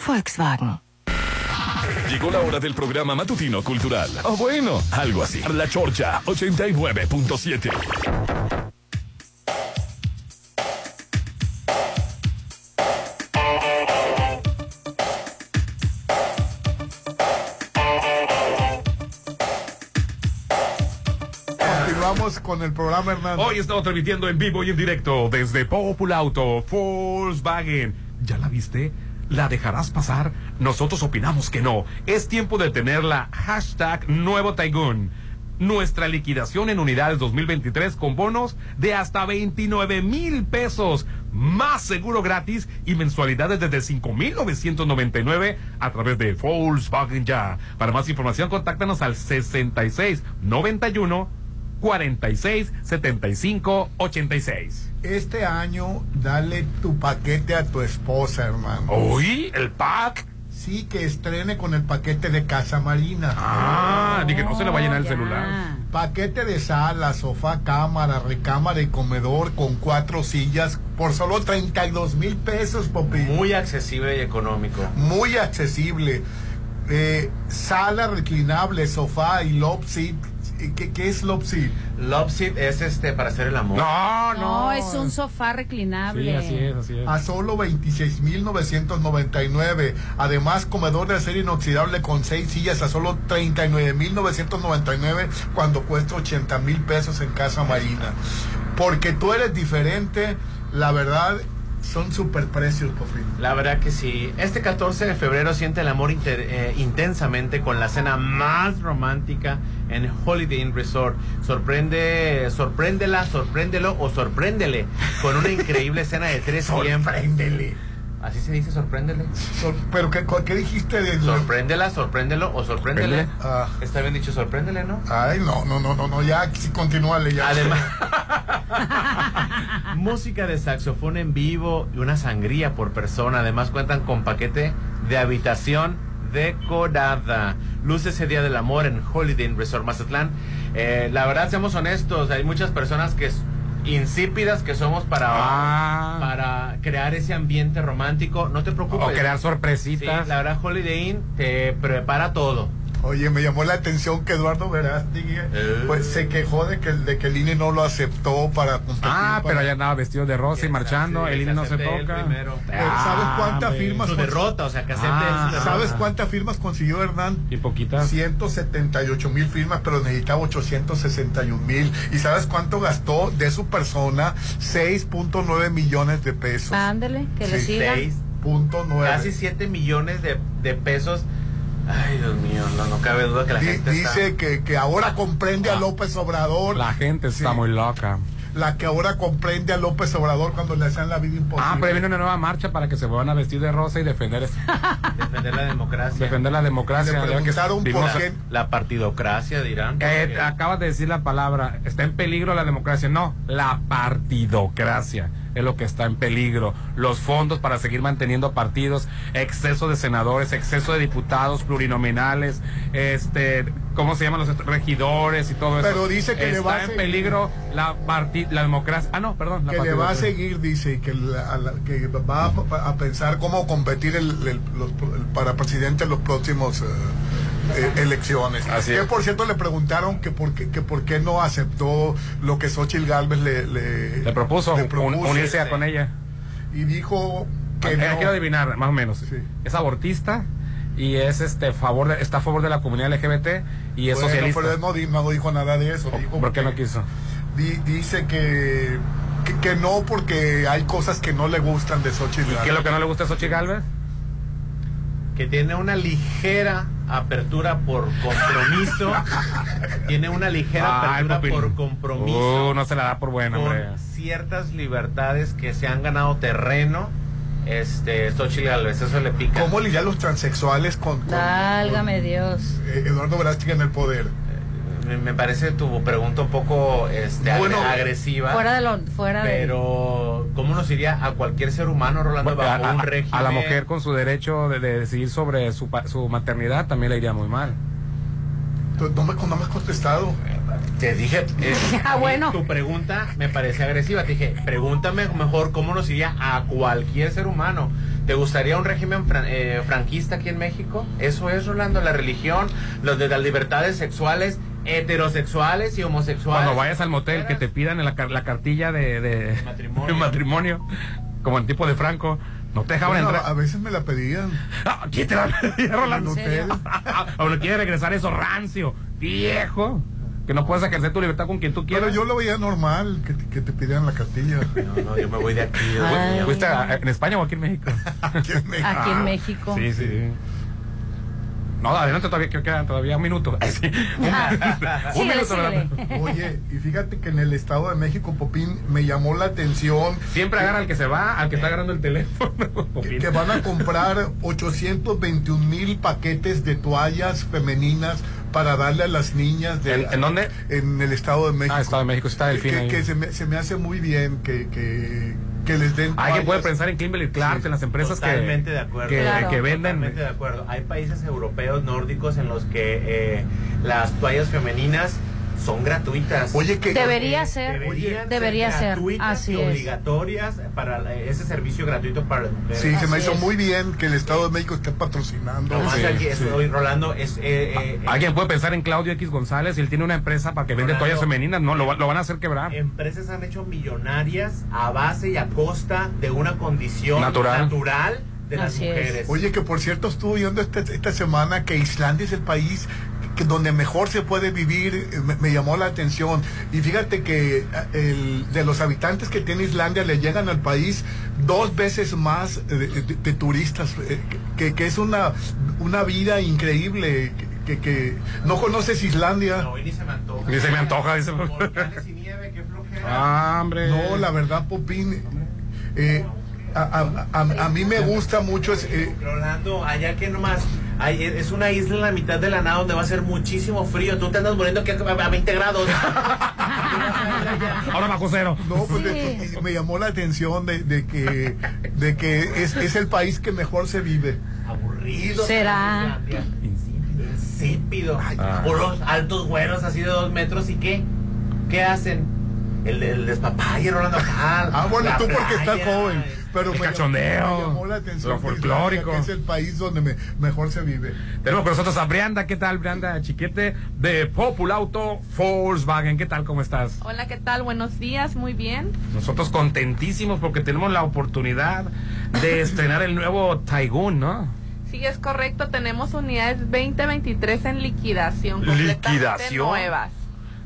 Volkswagen. Llegó la hora del programa matutino cultural. O bueno, algo así. La Chorcha 89.7. Con el programa, Hernán. Hoy estamos transmitiendo en vivo y en directo desde Populauto, Volkswagen. ¿Ya la viste? ¿La dejarás pasar? Nosotros opinamos que no. Es tiempo de tenerla. Hashtag Nuevo Taigun. Nuestra liquidación en unidades 2023 con bonos de hasta 29 mil pesos. Más seguro gratis y mensualidades desde 5,999 a través de Volkswagen Ya. Para más información, contáctanos al 6691 46 75 86. Este año, dale tu paquete a tu esposa, hermano. ¿Oí? ¿El pack? Sí, que estrene con el paquete de Casa Marina. Ah, ni que no se le vaya a llenar el celular. Paquete de sala, sofá, cámara, recámara y comedor con cuatro sillas por solo 32 mil pesos, Popi. Muy accesible y económico. Muy accesible. Eh, sala reclinable, sofá y love seat. ¿Qué, qué es love seat? Love seat es este para hacer el amor. No, No, es un sofá reclinable. así es. A solo 26,999. Además, comedor de acero inoxidable con seis sillas a solo 39,999 cuando cuesta 80 mil pesos en Casa Marina. Porque tú eres diferente, la verdad, son super precios. La verdad que sí. Este 14 de febrero siente el amor inter- eh, intensamente con la cena más romántica en Holiday Inn Resort. Sorprende, sorpréndela, sorpréndelo o sorpréndele con una increíble cena de tres tiempos. Sorpréndele. Así se dice, sorpréndele. ¿Pero qué, qué dijiste de Sorpréndela, sorpréndelo o sorpréndele. Ah. Está bien dicho, sorpréndele, ¿no? Ay, no, no, no, no, no, ya, sí, continúale ya. Además, música de saxofón en vivo y una sangría por persona. Además cuentan con paquete de habitación decorada. Luce ese día del amor en Holiday Inn Resort Mazatlán. Eh, la verdad, seamos honestos, hay muchas personas que insípidas que somos para, Ah. para crear ese ambiente romántico. No te preocupes. O crear sorpresitas. Sí, la verdad, Holiday Inn te prepara todo. Oye, me llamó la atención que Eduardo Verástegui pues, se quejó de que, de que el INE no lo aceptó para competir. Ah, para- pero allá andaba vestido de rosa y marchando. El INE no se toca. primero. Pero ¿Sabes cuántas firmas? Su derrota, o sea, que acepte Ah. ¿Sabes cuántas firmas consiguió Hernán? Y poquitas. 178 mil firmas, pero necesitaba 861 mil. ¿Y sabes cuánto gastó de su persona? 6.9 millones de pesos. Ándele, que le Sí, siga. 6.9. Casi 7 millones de, de pesos. Ay, Dios mío, no, no cabe duda que la Di- gente dice está... que, que ahora comprende a López Obrador. La gente está Sí. muy loca. La que ahora comprende a López Obrador cuando le hacían la vida imposible. Ah, pero viene una nueva marcha para que se vuelvan a vestir de rosa y defender, defender la democracia. defender la democracia. Le que preguntaron vivimos- por qué. La partidocracia, dirán. Eh, porque- acabas de decir la palabra, está en peligro la democracia. No, la partidocracia es lo que está en peligro. Los fondos para seguir manteniendo partidos, exceso de senadores, exceso de diputados plurinominales, este, ¿cómo se llaman los regidores y todo eso? Pero dice que le está va a en seguir. peligro la parti- la democracia. Ah, no, perdón. la que le va a seguir, dice, que, la- que va a, a pensar cómo competir el, el- los- el para presidente en los próximos eh, eh, elecciones. Así que por cierto le preguntaron que por qué, que por qué no aceptó lo que Xochitl Galvez le, le, Le propuso, le un- propuso. unirse con ella. y dijo que Eh, no. Quiero adivinar, más o menos. Sí. Es abortista y es este favor de- está a favor de la comunidad LGBT y es Bueno, socialista. pero él no, di- no dijo nada de eso. dijo ¿Por qué que- no quiso? di- dice que, que, que no porque hay cosas que no le gustan de Xochitl ¿Y qué es lo que no le gusta a Xochitl Galvez? que tiene una ligera apertura por compromiso. tiene una ligera Ay, apertura por compromiso. Uh, no se la da por buena, con hombre. ciertas libertades que se han ganado terreno. Este, Xochitl Gálvez, eso le pica. ¿Cómo lidiar los transexuales con, con- Válgame Dios. eh, Eduardo Verástegui en el poder? Me, parece tu pregunta un poco este, Bueno, agresiva. Fuera de lo, fuera de. Pero, ¿cómo nos iría a cualquier ser humano, Rolando, Bueno, bajo a, un régimen? a la mujer con su derecho de, de decidir sobre su, pa- su maternidad también le iría muy mal. No me, no me has contestado. Te dije, eh, Ah, mí bueno. tu pregunta me parece agresiva. Te dije, pregúntame mejor cómo nos iría a cualquier ser humano. ¿Te gustaría un régimen fran- eh, franquista aquí en México? Eso es, Rolando, la religión, los de las libertades sexuales, heterosexuales y homosexuales. Cuando vayas al motel que te pidan la, la cartilla de, de- Matrimonio. de matrimonio, como el tipo de Franco, no te dejaban Bueno, entrar. a veces me la pedían. Ah, ¿Quién te la pedía, Rolando? Ahora quiere regresar eso rancio, viejo. Que no puedes ejercer tu libertad con quien tú Pero quieras. yo lo veía normal, que, te- que te pidieran la cartilla. No, no, yo me voy de aquí. ¿Fuiste en España o aquí en México? Aquí en México. Aquí en México. Sí, sí. No, adelante todavía, que quedan todavía un minuto. Sí. Un, un Síguele, minuto, Rolando. síguele. Oye, y fíjate que en el Estado de México, Popín, me llamó la atención Siempre agarra al que se va, al que está agarrando el teléfono. que, que van a comprar 821 mil paquetes de toallas femeninas para darle a las niñas de, ¿En- en dónde? En el Estado de México. Ah, Estado de México, está que, ahí. que se, me, se me hace muy bien que, que, que les den Alguien puede toallas. pensar en Kimberly Clark, en las empresas que, Totalmente de acuerdo. que, Claro. que venden. Totalmente de acuerdo. Hay países europeos nórdicos en los que eh, las toallas femeninas son gratuitas. Oye, que Debería Eh, ser. deberían Debería ser. gratuitas Así y es. obligatorias para ese servicio gratuito para. Sí, se me hizo es. muy bien que el Estado de México esté patrocinando. Nomás Sí, aquí sí. estoy, Rolando, es, eh, eh, Alguien puede pensar en Claudio X González y él tiene una empresa para que vende Rolando. toallas femeninas. No, lo, lo van a hacer quebrar. empresas han hecho millonarias a base y a costa de una condición Natural. natural de las Así es. mujeres. Oye, que por cierto estuve viendo este- esta semana que Islandia es el país que donde mejor se puede vivir, eh, me, me llamó la atención. Y fíjate que eh, el, de los habitantes que tiene Islandia le llegan al país dos veces más de, de- de turistas, eh, que, que es una, una vida increíble. Que, que- no conoces Islandia. No, y ni se me antoja. Ni se me antoja, dice. Volcanes y nieve, qué flojera. Ah, hombre. No, la verdad, Popín. eh, a, a- a- a mí me gusta mucho. es, eh, Rolando, allá que nomás hay- es una isla en la mitad de la nada donde va a ser muchísimo frío. Tú te andas muriendo aquí a a 20 grados. Ahora bajo cero. No, pues de- me llamó la atención de, de que, de que es, es el país que mejor se vive. Aburrido. Será. Insípido. Ah. Puros altos güeros así de dos metros. ¿Y qué? ¿Qué hacen? El, el despapalle, Rolando. Ah, Ah, bueno, tú porque estás joven. Pero El me- cachondeo, me llamó la atención lo que Islandia, folclórico. que es el país donde me- mejor se vive. Tenemos con nosotros a Brianda. ¿Qué tal, Brianda Chiquete? De Populauto Volkswagen. ¿Qué tal? ¿Cómo estás? Hola, ¿qué tal? Buenos días, muy bien. Nosotros contentísimos porque tenemos la oportunidad de estrenar el nuevo Taigun, ¿no? Sí, es correcto, tenemos unidades 2023 en liquidación, completamente ¿Liquidación? nuevas.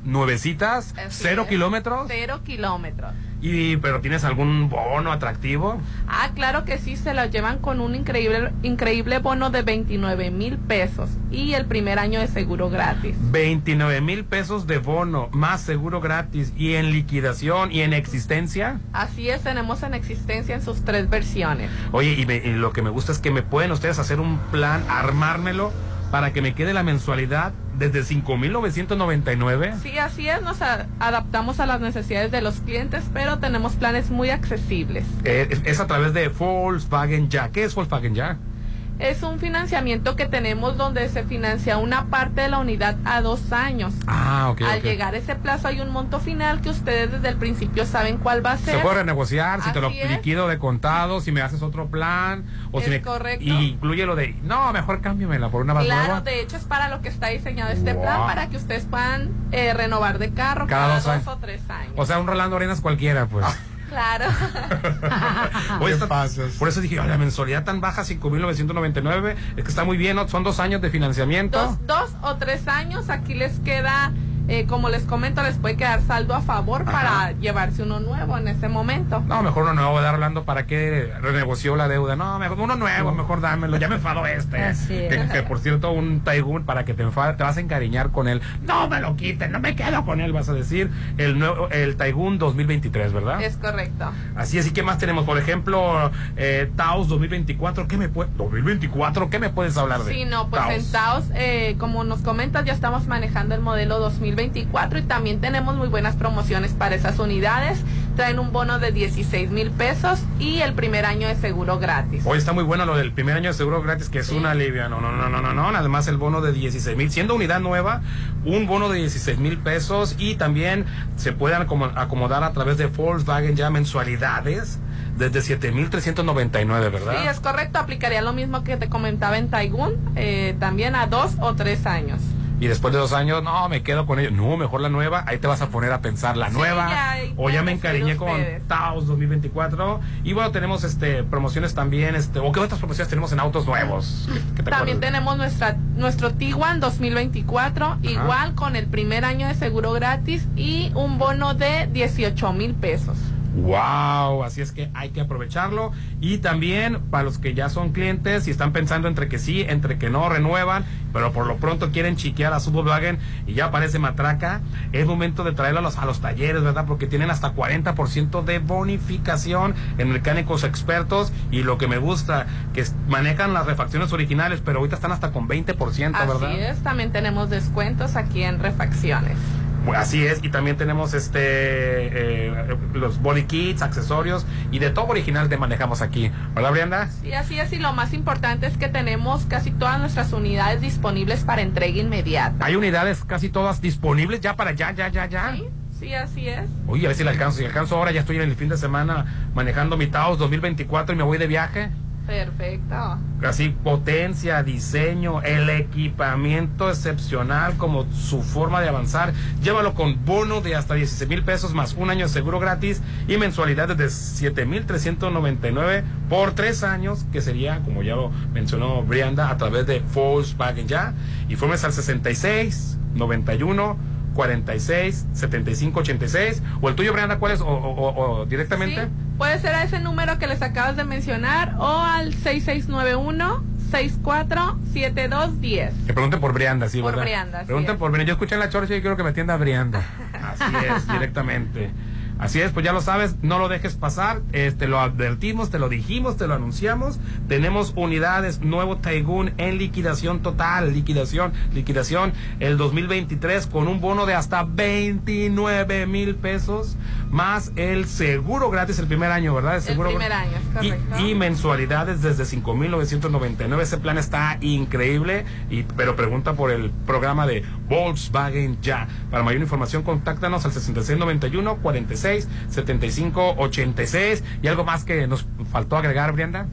Nuevecitas, Así cero es. kilómetros. Cero kilómetros. Y, pero tienes algún bono atractivo. Ah, claro que sí, se lo llevan con un increíble, increíble bono de 29 mil pesos y el primer año de seguro gratis. 29 mil pesos de bono, más seguro gratis y en liquidación y en existencia. Así es, tenemos en existencia en sus tres versiones. Oye, y, me- y lo que me gusta es que me pueden ustedes hacer un plan, armármelo para que me quede la mensualidad desde 5.999. Sí, así es, nos a- adaptamos a las necesidades de los clientes, pero tenemos planes muy accesibles. Eh, es, es a través de Volkswagen Ya. ¿Qué es Volkswagen Ya? Es un financiamiento que tenemos donde se financia una parte de la unidad a dos años. Ah, ok. Al llegar a ese plazo hay un monto final que ustedes desde el principio saben cuál va a ser. Se puede renegociar si te lo es. liquido de contado, si me haces otro plan o si Es me correcto. y incluye lo de no, mejor cámbiamela por una más Claro, nueva. de hecho es para lo que está diseñado este Wow. plan, para que ustedes puedan eh, renovar de carro Cada cada, dos o tres años. O sea, un Rolando Arenas cualquiera, pues. Claro. Oye, está- por eso dije, "Ay, la mensualidad tan baja, 5.999, es que está muy bien, ¿no? son dos años de financiamiento. dos, dos o tres años, aquí les queda eh, como les comento, les puede quedar saldo a favor para llevarse uno nuevo en ese momento. No, mejor uno nuevo, dar Orlando, ¿para qué renegoció la deuda? No, mejor uno nuevo, mejor dámelo, ya me enfadó este. Así Que, es. que, por cierto, un Taigun, para que te enfades, te vas a encariñar con él. No me lo quiten, no me quedo con él, vas a decir. El nuevo, el Taigun 2023, ¿verdad? Es correcto. Así es, ¿y qué más tenemos? Por ejemplo, eh, Taos 2024, ¿qué me puede, 2024, ¿qué me puedes hablar de? Sí, no, pues Taos? en Taos, eh, como nos comentas, ya estamos manejando el modelo 2024 y también tenemos muy buenas promociones para esas unidades. Traen un bono de 16 mil pesos y el primer año de seguro gratis. Hoy está muy bueno lo del primer año de seguro gratis, que es una alivio. No, no, no, no, no, no. Además, el bono de 16 mil, siendo unidad nueva, un bono de 16 mil pesos y también se pueden acomo- acomodar a través de Volkswagen ya mensualidades desde 7,399, ¿verdad? Sí, es correcto. Aplicaría lo mismo que te comentaba en Taigun, eh, también a dos o tres años. Y después de dos años, no, me quedo con ello. No, mejor la nueva. Ahí te vas a poner a pensar la Sí, nueva. ya, o ya me encariñé con. Taos 2024. Y bueno, tenemos este promociones también. Este, ¿O qué otras promociones tenemos en autos nuevos? ¿Qué te También acuerdas? tenemos nuestra nuestro Tiguan 2024, igual con el primer año de seguro gratis y un bono de 18 mil pesos. Wow, así es que hay que aprovecharlo y también para los que ya son clientes y están pensando entre que sí, entre que no renuevan, pero por lo pronto quieren chiquear a su Volkswagen y ya parece matraca, es momento de traerlo a los, a los talleres, ¿verdad? Porque tienen hasta 40% de bonificación en mecánicos expertos y lo que me gusta, que manejan las refacciones originales, pero ahorita están hasta con 20%, ¿verdad? Así es, también tenemos descuentos aquí en refacciones. Así es, y también tenemos este eh, los body kits, accesorios y de todo original te manejamos aquí, ¿verdad, Brianda? Y así es, y lo más importante es que tenemos casi todas nuestras unidades disponibles para entrega inmediata. Hay unidades casi todas disponibles ya para ya, ya, ya, ya. Sí, así es. Oye, a ver si le alcanzo. Si alcanzo ahora, ya estoy en el fin de semana manejando mi Taos 2024 y me voy de viaje. Perfecto. Así, potencia, diseño, el equipamiento excepcional como su forma de avanzar. Llévalo con bono de hasta 16 mil pesos más un año de seguro gratis y mensualidades de 7 mil 399 por tres años, que sería, como ya lo mencionó Brianda, a través de Volkswagen ya. Informes al 66 91 46 75 86 o el tuyo Brianda cuál es o, o- o- directamente Puede ser a ese número que les acabas de mencionar o al 6691 647210. Que pregunten por Brianda, sí, Por ¿verdad? Brianda, Pregunten es. por Brianda. Yo escuché en la chorcha y quiero que me atienda Brianda. Así es, directamente. Así es, pues ya lo sabes, no lo dejes pasar. Este, lo advertimos, te lo dijimos, te lo anunciamos. Tenemos unidades nuevo Taigun en liquidación total, liquidación, liquidación el 2023 con un bono de hasta 29 mil pesos más el seguro gratis el primer año, ¿verdad? El seguro primer año, es y, correcto. y mensualidades desde 5.999. Ese plan está increíble, y, pero pregunta por el programa de Volkswagen Ya. Para mayor información, contáctanos al 6691 46 75 86. ¿Y algo más que nos faltó agregar, Brianda?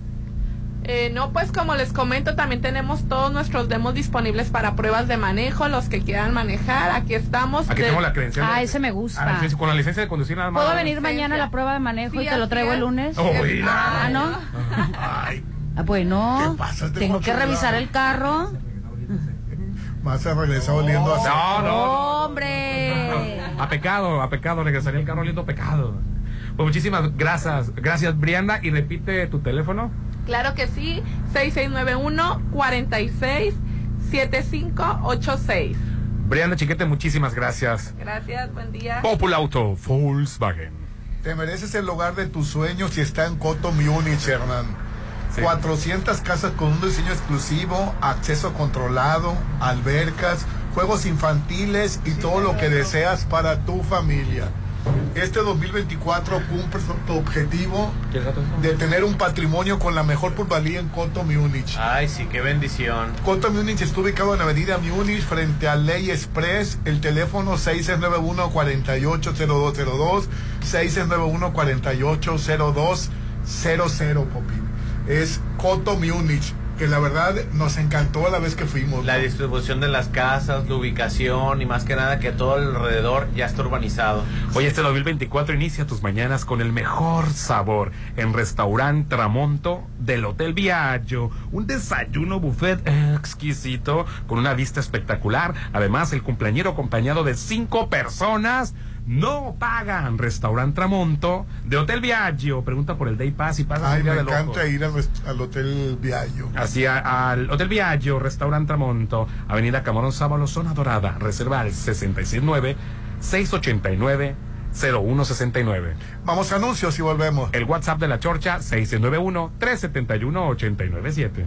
Eh, no, pues como les comento, también tenemos todos nuestros demos disponibles para pruebas de manejo, los que quieran manejar. Aquí estamos. Aquí de- tenemos la credencial. Ah, ese me gusta. Ah, licencia- con la licencia de conducir nada más. ¿Puedo venir mañana a la prueba de manejo Sí, y te lo traigo el es. lunes? Uy, ah, ¿no? Ah, bueno, pasa? Te tengo que revisar el carro. Vas a regresar oliendo a No, no. ¡Hombre! A pecado, a pecado, regresaría el carro oliendo a pecado. Pues muchísimas gracias. Gracias, Brianda. Y repite tu teléfono. Claro que sí, 6691 46 7586. Brianda Chiquete, muchísimas gracias. Gracias, buen día. Popular Auto, Volkswagen. Te mereces el hogar de tus sueños y está en Coto Múnich, Hernán. 400 casas con un diseño exclusivo, acceso controlado, albercas, juegos infantiles y todo lo que deseas para tu familia. Este 2024 cumple tu objetivo de tener un patrimonio con la mejor plusvalía en Coto Múnich. Ay, sí, qué bendición. Coto Múnich está ubicado en la avenida Múnich frente a Ley Express. El teléfono 6691-480202, 6691-480200, Popín. Es Coto Múnich. que la verdad nos encantó la vez que fuimos. La ¿no? distribución de las casas, la ubicación y más que nada que todo alrededor ya está urbanizado. Oye, este 2024 inicia tus mañanas con el mejor sabor en Restaurant Tramonto del Hotel Viaggio. Un desayuno buffet exquisito con una vista espectacular. Además, el cumpleañero acompañado de cinco personas. No pagan Restaurant Tramonto de Hotel Viaggio. Pregunta por el Day Pass y pasa Ay, me de encanta ir al, Hotel Viallo. Así a- al Hotel Viaggio, Restaurant Tramonto, Avenida Camarón Sábalo, Zona Dorada. Reserva al 669-689-0169. Vamos a anuncios y volvemos. El WhatsApp de la Chorcha, 691-371-897.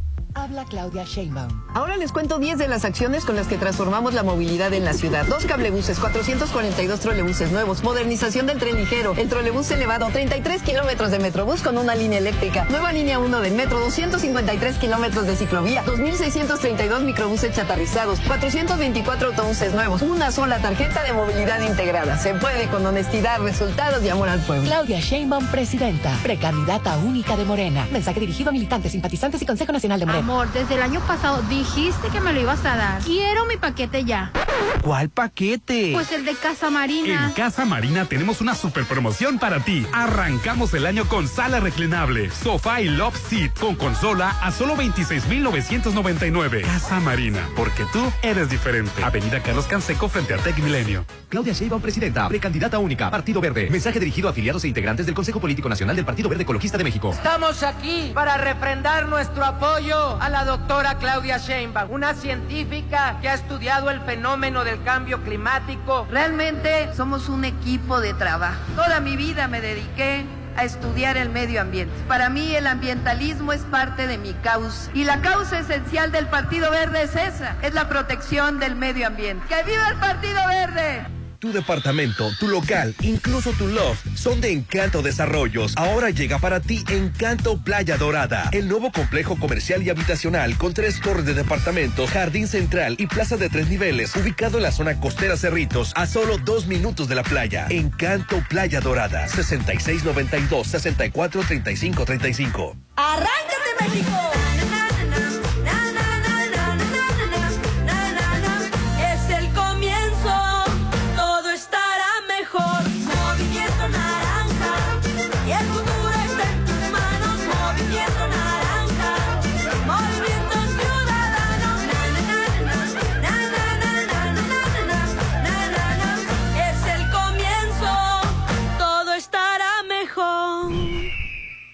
Habla Claudia Sheinbaum. Ahora les cuento 10 de las acciones con las que transformamos la movilidad en la ciudad. Dos cablebuses, 442 trolebuses nuevos, modernización del tren ligero, el trolebús elevado, 33 kilómetros de metrobús con una línea eléctrica, nueva línea 1 del metro, 253 kilómetros de ciclovía, 2.632 microbuses chatarrizados, 424 autobuses nuevos, una sola tarjeta de movilidad integrada. Se puede con honestidad, resultados y amor al pueblo. Claudia Sheinbaum, presidenta, precandidata única de Morena. Mensaje dirigido a militantes, simpatizantes y Consejo Nacional de Morena. Amor, desde el año pasado dijiste que me lo ibas a dar. Quiero mi paquete ya. ¿Cuál paquete? Pues el de Casa Marina. En Casa Marina tenemos una super promoción para ti. Arrancamos el año con sala reclinable, sofá y love seat con consola a solo 26,999. Casa Marina, porque tú eres diferente. Avenida Carlos Canseco frente a Tech Milenio. Claudia Sheinbaum, presidenta, precandidata única, Partido Verde. Mensaje dirigido a afiliados e integrantes del Consejo Político Nacional del Partido Verde Ecologista de México. Estamos aquí para refrendar nuestro apoyo a la doctora Claudia Sheinbaum, una científica que ha estudiado el fenómeno del cambio climático. Realmente somos un equipo de trabajo. Toda mi vida me dediqué a estudiar el medio ambiente. Para mí el ambientalismo es parte de mi causa. Y la causa esencial del Partido Verde es esa, es la protección del medio ambiente. ¡Que viva el Partido Verde! Tu departamento, tu local, incluso tu loft son de Encanto Desarrollos. Ahora llega para ti Encanto Playa Dorada, el nuevo complejo comercial y habitacional con tres torres de departamentos, jardín central y plaza de tres niveles, ubicado en la zona costera Cerritos, a solo dos minutos de la playa. Encanto Playa Dorada, 6692-643535. ¡Arráncate, México!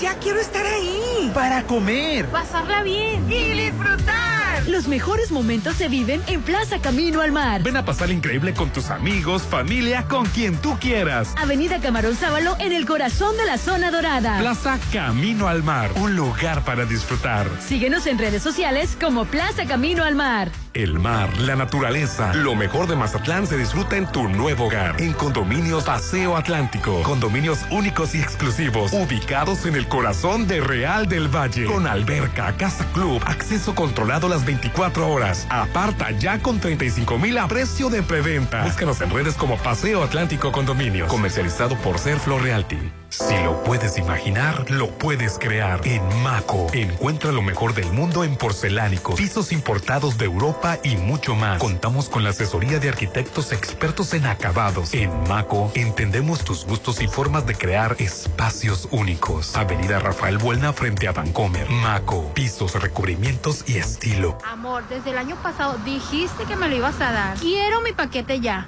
Ya quiero estar ahí. Para comer. Pasarla bien. Y disfrutar. Los mejores momentos se viven en Plaza Camino al Mar. Ven a pasar increíble con tus amigos, familia, con quien tú quieras. Avenida Camarón Sábalo en el corazón de la zona dorada. Plaza Camino al Mar, un lugar para disfrutar. Síguenos en redes sociales como Plaza Camino al Mar. El mar, la naturaleza, lo mejor de Mazatlán se disfruta en tu nuevo hogar. En Condominios Paseo Atlántico. Condominios únicos y exclusivos, ubicados en el corazón de Real del Valle. Con alberca, casa club, acceso controlado las 24 horas. Aparta ya con 35 mil a precio de preventa. Búscanos en redes como Paseo Atlántico Condominios. Comercializado por Ser Realty. Si lo puedes imaginar, lo puedes crear. En Maco, encuentra lo mejor del mundo en porcelánicos, pisos importados de Europa y mucho más. Contamos con la asesoría de arquitectos expertos en acabados. En Maco, entendemos tus gustos y formas de crear espacios únicos. Avenida Rafael Buelna frente a Vancomer. Maco, pisos, recubrimientos y estilo. Amor, desde el año pasado dijiste que me lo ibas a dar. Quiero mi paquete ya.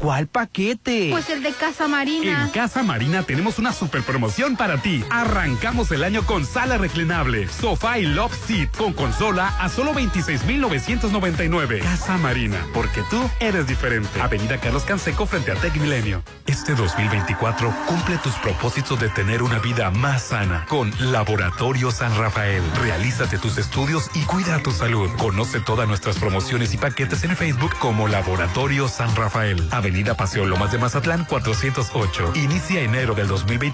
¿Cuál paquete? Pues el de Casa Marina. En Casa Marina tenemos una super promoción para ti. Arrancamos el año con sala reclinable, sofá y love seat con consola a solo 26,999. Casa Marina, porque tú eres diferente. Avenida Carlos Canseco frente a Tech Milenio. Este 2024 cumple tus propósitos de tener una vida más sana con Laboratorio San Rafael. Realízate tus estudios y cuida tu salud. Conoce todas nuestras promociones y paquetes en Facebook como Laboratorio San Rafael. Avenida Paseo Lomas de Mazatlán 408. Inicia enero del 2024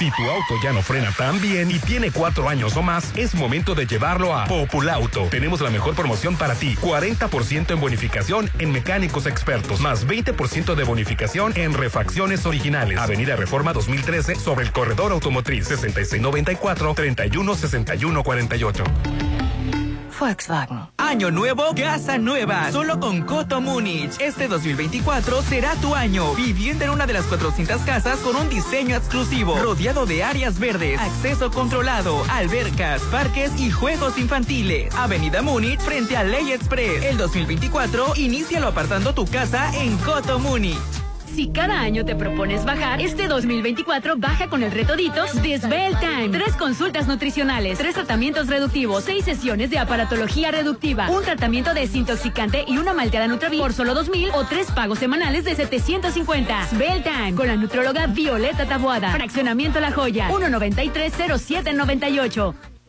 Si tu auto ya no frena tan bien y tiene cuatro años o más, es momento de llevarlo a Populauto. Tenemos la mejor promoción para ti. 40% en bonificación en mecánicos expertos, más 20% de bonificación en refacciones originales. Avenida Reforma 2013 sobre el corredor automotriz 6694-316148. Volkswagen. Año nuevo, casa nueva. Solo con Coto Múnich. Este 2024 será tu año. Viviendo en una de las 400 casas con un diseño exclusivo. Rodeado de áreas verdes, acceso controlado, albercas, parques y juegos infantiles. Avenida Múnich frente a Ley Express. El 2024, inícialo apartando tu casa en Coto Múnich. Si cada año te propones bajar, este 2024 baja con el reto Ditos de Svel Time. Tres consultas nutricionales, tres tratamientos reductivos, seis sesiones de aparatología reductiva, un tratamiento desintoxicante y una malteada Nutravit por solo 2000 o tres pagos semanales de 750. Svel Time con la nutróloga Violeta Tabuada. Fraccionamiento La Joya, 1930798.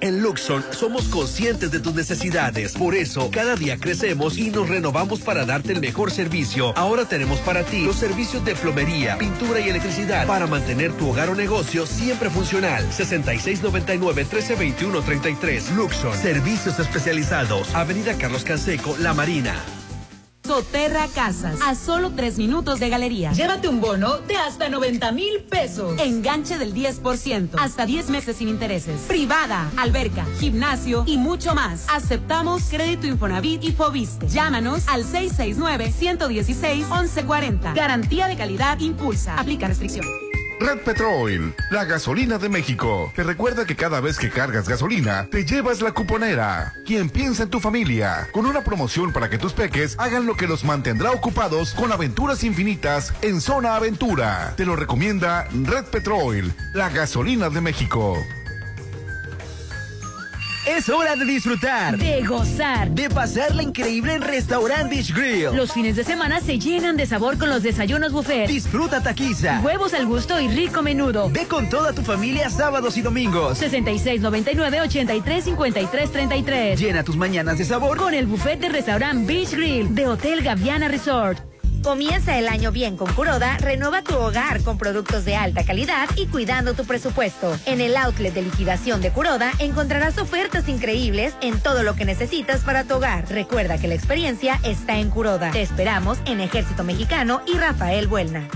En Luxon somos conscientes de tus necesidades. Por eso, cada día crecemos y nos renovamos para darte el mejor servicio. Ahora tenemos para ti los servicios de plomería, pintura y electricidad para mantener tu hogar o negocio siempre funcional. 6699-1321-33. Luxon. Servicios especializados. Avenida Carlos Canseco, La Marina. Soterra Casas, a solo tres minutos de galería. Llévate un bono de hasta 90 mil pesos. Enganche del 10%, hasta 10 meses sin intereses. Privada, alberca, gimnasio y mucho más. Aceptamos crédito Infonavit y Fobiste. Llámanos al 669-116-1140. Garantía de calidad impulsa. Aplica restricción. Red Petrol, la gasolina de México. Te recuerda que cada vez que cargas gasolina, te llevas la cuponera. Quien piensa en tu familia, con una promoción para que tus peques hagan lo que los mantendrá ocupados con aventuras infinitas en Zona Aventura. Te lo recomienda Red Petrol, la gasolina de México. Es hora de disfrutar, de gozar, de pasarla increíble en Restaurant Beach Grill. Los fines de semana se llenan de sabor con los desayunos buffet. Disfruta taquiza, huevos al gusto y rico menudo. Ve con toda tu familia sábados y domingos. 6699 83 53 33. Llena tus mañanas de sabor con el buffet de Restaurant Beach Grill de Hotel Gaviana Resort. Comienza el año bien con Curoda, renueva tu hogar con productos de alta calidad y cuidando tu presupuesto. En el outlet de liquidación de Curoda encontrarás ofertas increíbles en todo lo que necesitas para tu hogar. Recuerda que la experiencia está en Curoda. Te esperamos en Ejército Mexicano y Rafael Buelna.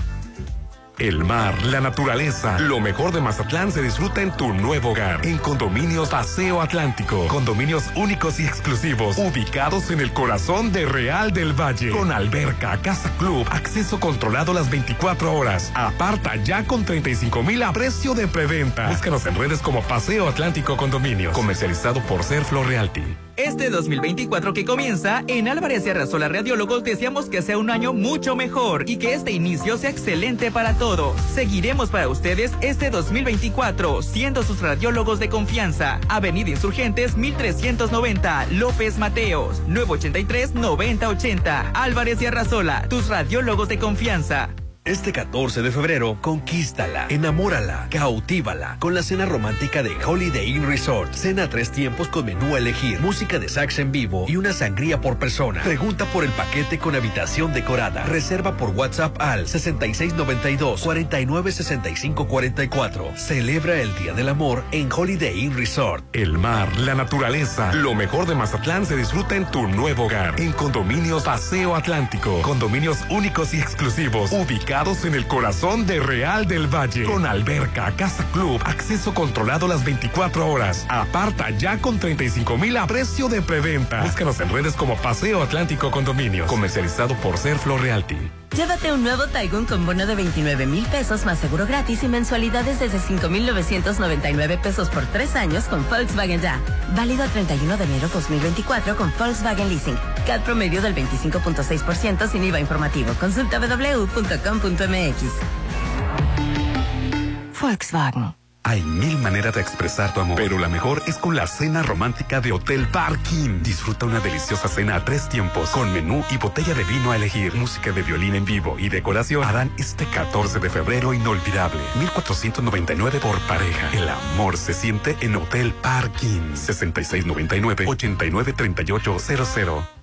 El mar, la naturaleza, lo mejor de Mazatlán se disfruta en tu nuevo hogar. En Condominios Paseo Atlántico. Condominios únicos y exclusivos, ubicados en el corazón de Real del Valle. Con alberca, casa club, acceso controlado las 24 horas. Aparta ya con 35 mil a precio de preventa. Búscanos en redes como Paseo Atlántico Condominios. Comercializado por Serflo Realty. Este 2024 que comienza, en Álvarez y Arrasola Radiólogos deseamos que sea un año mucho mejor y que este inicio sea excelente para todos. Seguiremos para ustedes este 2024, siendo sus radiólogos de confianza. Avenida Insurgentes 1390, López Mateos, 983 9080, Álvarez y Arrasola, tus radiólogos de confianza. Este 14 de febrero, conquístala, enamórala, cautívala con la cena romántica de Holiday Inn Resort. Cena tres tiempos con menú a elegir, música de sax en vivo y una sangría por persona. Pregunta por el paquete con habitación decorada. Reserva por WhatsApp al 6692-496544. Celebra el Día del Amor en Holiday Inn Resort. El mar, la naturaleza, lo mejor de Mazatlán se disfruta en tu nuevo hogar. En Condominios Paseo Atlántico. Condominios únicos y exclusivos. Ubicados en el corazón de Real del Valle. Con alberca, casa club, acceso controlado las 24 horas. Aparta ya con 35 mil a precio de preventa. Búscanos en redes como Paseo Atlántico Condominios. Comercializado por Serflo Realty. Llévate un nuevo Taigun con bono de 29 mil pesos más seguro gratis y mensualidades desde 5,999 pesos por tres años con Volkswagen Ya. Válido el 31 de enero 2024 con Volkswagen Leasing. CAD promedio del 25.6% sin IVA informativo. Consulta www.com.mx. Volkswagen. Hay mil maneras de expresar tu amor, pero la mejor es con la cena romántica de Hotel Parking. Disfruta una deliciosa cena a tres tiempos, con menú y botella de vino a elegir, música de violín en vivo y decoración. Harán este 14 de febrero inolvidable. 1499 por pareja. El amor se siente en Hotel Parking. 6699-893800.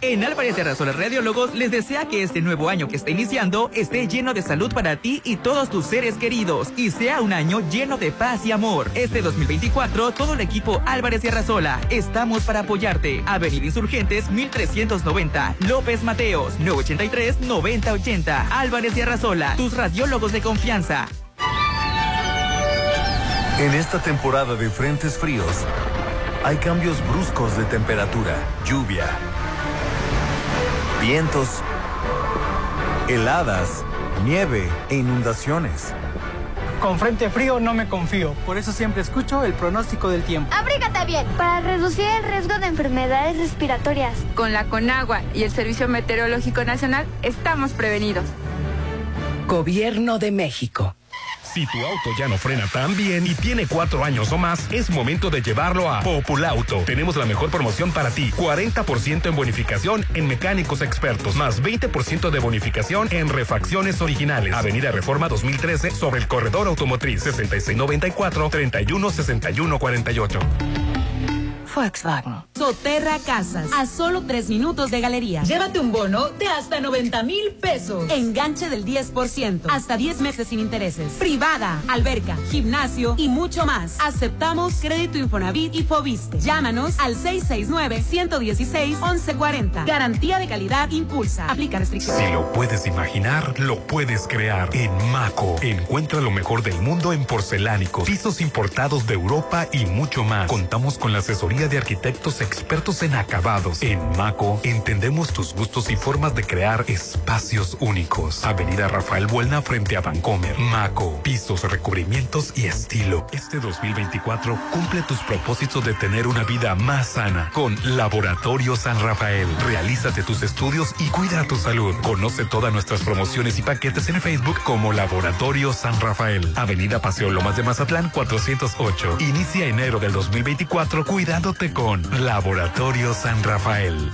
En Álvarez de Arrasola Radiólogos les desea que este nuevo año que está iniciando esté lleno de salud para ti y todos tus seres queridos y sea un año lleno de paz y amor. Este 2024, todo el equipo Álvarez de Arrasola estamos para apoyarte. Avenida Insurgentes 1390, López Mateos 983 9080. Álvarez de Arrasola, tus radiólogos de confianza. En esta temporada de frentes fríos, hay cambios bruscos de temperatura, lluvia vientos, heladas, nieve e inundaciones. Con frente frío no me confío, por eso siempre escucho el pronóstico del tiempo. Abrígate bien para reducir el riesgo de enfermedades respiratorias. Con la Conagua y el Servicio Meteorológico Nacional estamos prevenidos. Gobierno de México. Si tu auto ya no frena tan bien y tiene cuatro años o más, es momento de llevarlo a Populauto. Tenemos la mejor promoción para ti. 40% en bonificación en mecánicos expertos, más 20% de bonificación en refacciones originales. Avenida Reforma 2013 sobre el corredor automotriz 6694-316148. Volkswagen. Soterra Casas, a solo tres minutos de galería. Llévate un bono de hasta 90 mil pesos. Enganche del 10%, hasta 10 meses sin intereses. Privada, alberca, gimnasio y mucho más. Aceptamos crédito Infonavit y Fobiste. Llámanos al 669-116-1140. Garantía de calidad impulsa. Aplica restricciones. Si lo puedes imaginar, lo puedes crear. En Maco, encuentra lo mejor del mundo en porcelánicos, pisos importados de Europa y mucho más. Contamos con la asesoría de arquitectos expertos en acabados. En Maco entendemos tus gustos y formas de crear espacios únicos. Avenida Rafael Buelna frente a Vancomer. Maco, pisos, recubrimientos y estilo. Este 2024 cumple tus propósitos de tener una vida más sana con Laboratorio San Rafael. Realízate tus estudios y cuida tu salud. Conoce todas nuestras promociones y paquetes en Facebook como Laboratorio San Rafael. Avenida Paseo Lomas de Mazatlán 408. Inicia enero del 2024 con Laboratorio San Rafael.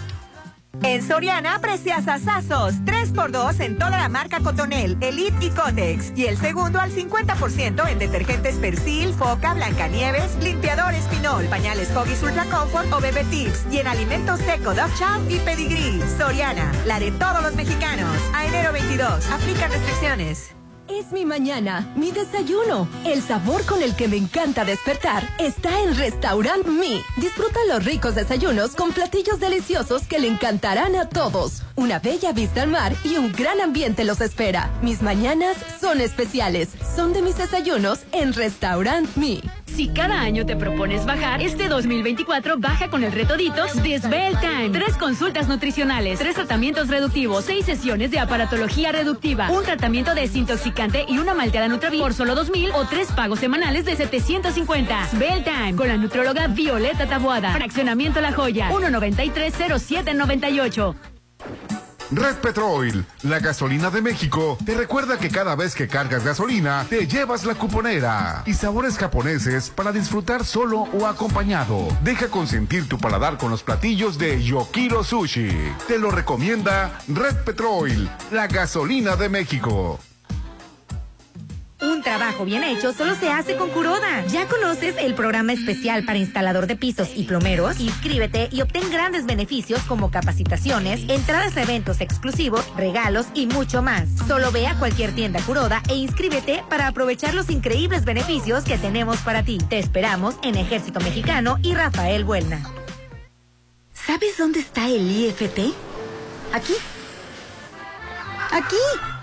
En Soriana, precias asazos. 3x2 en toda la marca Cotonel, Elite y Cotex. Y el segundo al 50% en detergentes Persil, Foca, Blancanieves, limpiadores Pinol, pañales Hoggies Ultra Comfort o Bebe Tips. Y en alimentos seco, Dove Chow y Pedigree. Soriana, la de todos los mexicanos. A enero 22, aplica restricciones. Es mi mañana, mi desayuno. El sabor con el que me encanta despertar está en Restaurant Mi. Disfruta los ricos desayunos con platillos deliciosos que le encantarán a todos. Una bella vista al mar y un gran ambiente los espera. Mis mañanas son especiales. Son de mis desayunos en Restaurant Mi. Si cada año te propones bajar, este 2024 baja con el reto Ditos de Svelte Time. Tres consultas nutricionales, tres tratamientos reductivos, seis sesiones de aparatología reductiva, un tratamiento y una malteada Nutravi por solo 2000 o tres pagos semanales de 750. Svelte Time con la nutróloga Violeta Tabuada. Fraccionamiento La Joya, 1930798. Red Petrol, la gasolina de México, te recuerda que cada vez que cargas gasolina, te llevas la cuponera y sabores japoneses para disfrutar solo o acompañado. Deja consentir tu paladar con los platillos de Yokiro Sushi. Te lo recomienda Red Petrol, la gasolina de México. Un trabajo bien hecho solo se hace con Curoda. ¿Ya conoces el programa especial para instalador de pisos y plomeros? Inscríbete y obtén grandes beneficios como capacitaciones, entradas a eventos exclusivos, regalos y mucho más. Solo ve a cualquier tienda Curoda e inscríbete para aprovechar los increíbles beneficios que tenemos para ti. Te esperamos en Ejército Mexicano y Rafael Buelna. ¿Sabes dónde está el IFT? Aquí. Aquí.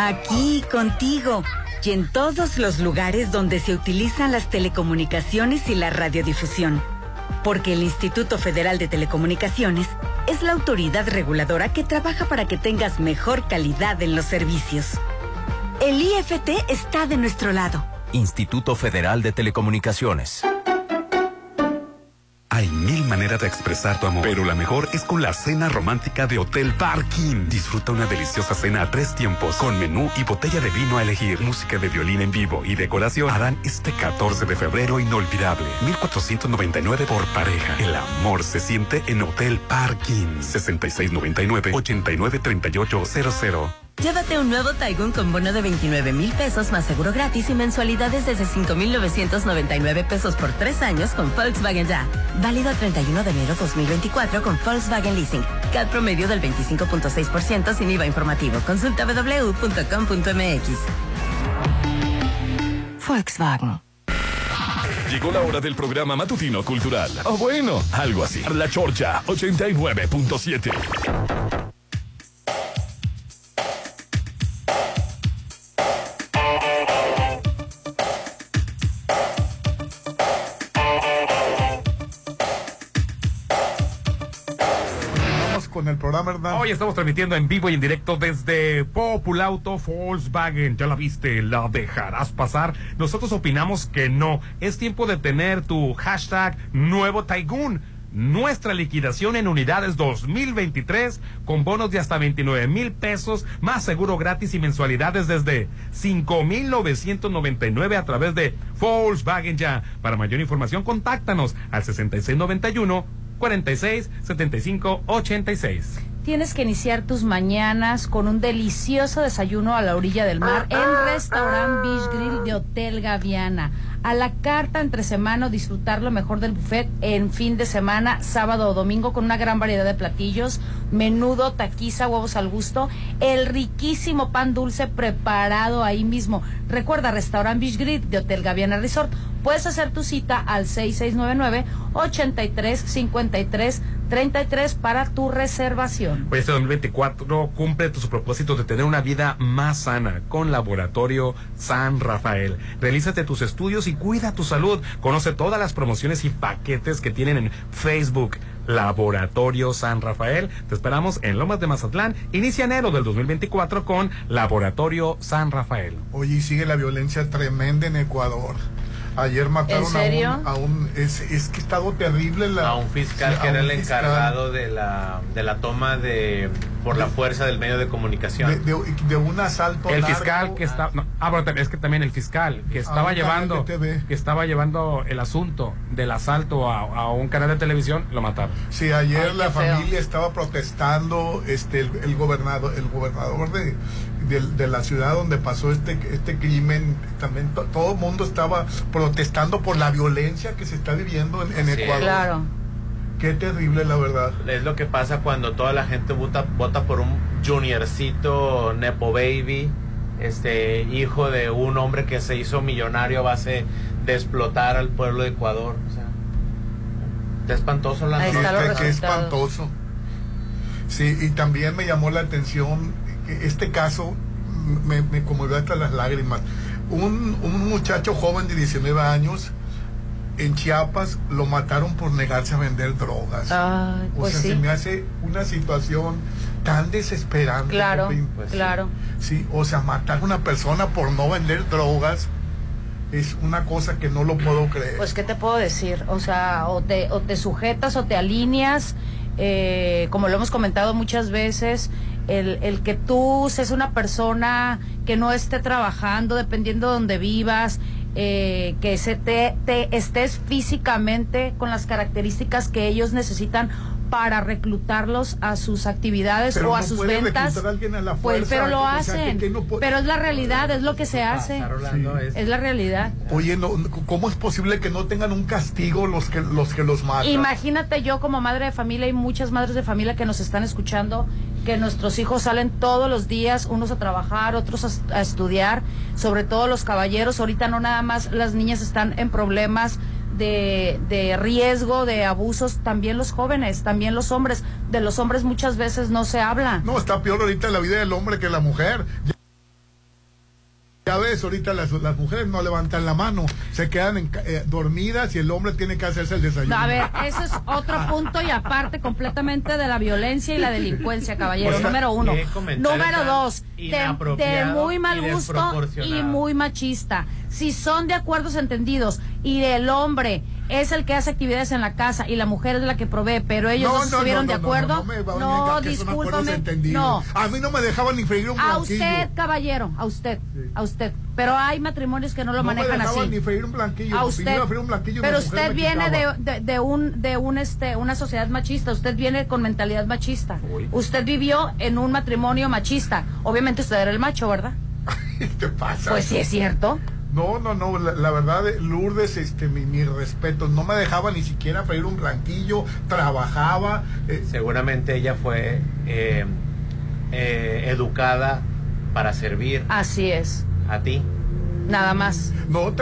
Aquí contigo y en todos los lugares donde se utilizan las telecomunicaciones y la radiodifusión. Porque el Instituto Federal de Telecomunicaciones es la autoridad reguladora que trabaja para que tengas mejor calidad en los servicios. El IFT está de nuestro lado. Instituto Federal de Telecomunicaciones. Hay mil maneras de expresar tu amor, pero la mejor es con la cena romántica de Hotel Parking. Disfruta una deliciosa cena a tres tiempos, con menú y botella de vino a elegir. Música de violín en vivo y decoración harán este 14 de febrero inolvidable. 1499 por pareja. El amor se siente en Hotel Parking. 6699-893800. Llévate un nuevo Taigun con bono de 29 mil pesos más seguro gratis y mensualidades desde 5,999 pesos por tres años con Volkswagen Ya. Válido el 31 de enero 2024 con Volkswagen Leasing. CAD promedio del 25.6% sin IVA informativo. Consulta www.com.mx. Volkswagen. Llegó la hora del programa matutino cultural. O bueno, algo así. La Chorcha 89.7. el programa, Hernán. Hoy estamos transmitiendo en vivo y en directo desde Populauto Volkswagen. ¿Ya la viste? ¿La dejarás pasar? Nosotros opinamos que no. Es tiempo de tener tu hashtag nuevo Taigun. Nuestra liquidación en unidades 2023 con bonos de hasta 29 mil pesos, más seguro gratis y mensualidades desde 5,999 a través de Volkswagen Ya. Para mayor información, contáctanos al 6691 46 75 86. Tienes que iniciar tus mañanas con un delicioso desayuno a la orilla del mar en Restaurant Beach Grill de Hotel Gaviana. A la carta entre semana, disfrutar lo mejor del buffet en fin de semana, sábado o domingo, con una gran variedad de platillos, menudo, taquiza, huevos al gusto, el riquísimo pan dulce preparado ahí mismo. Recuerda, Restaurant Beach Grill de Hotel Gaviana Resort. Puedes hacer tu cita al 6699 8353 33 para tu reservación. Pues este 2024 cumple tus propósitos de tener una vida más sana con Laboratorio San Rafael. Realízate tus estudios cuida tu salud. Conoce todas las promociones y paquetes que tienen en Facebook. Laboratorio San Rafael. Te esperamos en Lomas de Mazatlán. Inicia enero del 2024 con Laboratorio San Rafael. Oye, y sigue la violencia tremenda en Ecuador. Ayer mataron ¿En serio? a un, a un- es, es que estado terrible la a un fiscal sí, que era el fiscal. encargado de la de la toma de por la fuerza del medio de comunicación. de, de- de un asalto El largo. fiscal que está, no, ah, pero es que también el fiscal que estaba un canal llevando, que estaba llevando el asunto del asalto a, a un canal de televisión, lo mataron. Sí, ayer Ay, la feo. familia estaba protestando, este, el, el gobernador, el gobernador de, de, de la ciudad donde pasó este, este crimen, también to- todo el mundo estaba protestando por la violencia que se está viviendo en, es. Ecuador. Claro. Qué terrible, la verdad. Es lo que pasa cuando toda la gente vota, vota por un juniorcito Nepo Baby, este hijo de un hombre que se hizo millonario a base de explotar al pueblo de Ecuador. O sea, está espantoso la Sí, qué- qué espantoso. Sí, y también me llamó la atención este caso, me, me conmovió hasta las lágrimas. Un, un muchacho joven de 19 años en Chiapas lo mataron por negarse a vender drogas. O pues sea, sí. se me hace una situación tan desesperante. Claro, Popín. claro. Sí, o sea, matar a una persona por no vender drogas es una cosa que no lo puedo creer. Pues, ¿qué te puedo decir? O sea, o te, o te sujetas o te alineas, eh, como lo hemos comentado muchas veces, el, el que tú seas una persona que no esté trabajando, dependiendo de donde vivas, eh, que se te, te estés físicamente con las características que ellos necesitan para reclutarlos a sus actividades Pero o a no sus puede ventas. reclutar a alguien a la Pues, fuerza, pero lo o sea, que- hacen. que no puede- Pero es la realidad, es lo que se hace. Es la realidad. Oye, no, ¿cómo es posible que no tengan un castigo los que los que los matan? Imagínate yo como madre de familia y muchas madres de familia que nos están escuchando, que nuestros hijos salen todos los días, unos a trabajar, otros a, estudiar, sobre todo los caballeros, ahorita no nada más las niñas están en problemas de, de riesgo, de abusos, también los jóvenes, también los hombres, de los hombres muchas veces no se habla. No, está peor ahorita la vida del hombre que la mujer. Ya- ves, ahorita las, las mujeres no levantan la mano, se quedan en eh, dormidas y el hombre tiene que hacerse el desayuno. A ver, eso es otro punto y aparte completamente de la violencia y la delincuencia, caballero. O sea, número uno. Número dos, de, muy mal y gusto y muy machista. Si son de acuerdos entendidos y el hombre es el que hace actividades en la casa y la mujer es la que provee, pero ellos no, estuvieron de acuerdo, No, a discúlpame, no. A mí no me dejaban ni freír un A blanquillo. usted, caballero, a usted, a usted. Pero hay matrimonios que no lo No me manejan dejaban así. ni freír un blanquillo. A usted. a un blanquillo Pero usted viene de, de un de un este una sociedad machista. Usted viene con mentalidad machista. Usted vivió en un matrimonio machista. Obviamente usted era el macho, ¿verdad? ¿Qué pasa? Pues sí es cierto. No, no, no, la, la verdad, eh, Lourdes, este, mi, mi respeto, no me dejaba ni siquiera freír un blanquillo, trabajaba. eh, Seguramente ella fue eh, eh, educada para servir Así es. a ti. Nada más. No,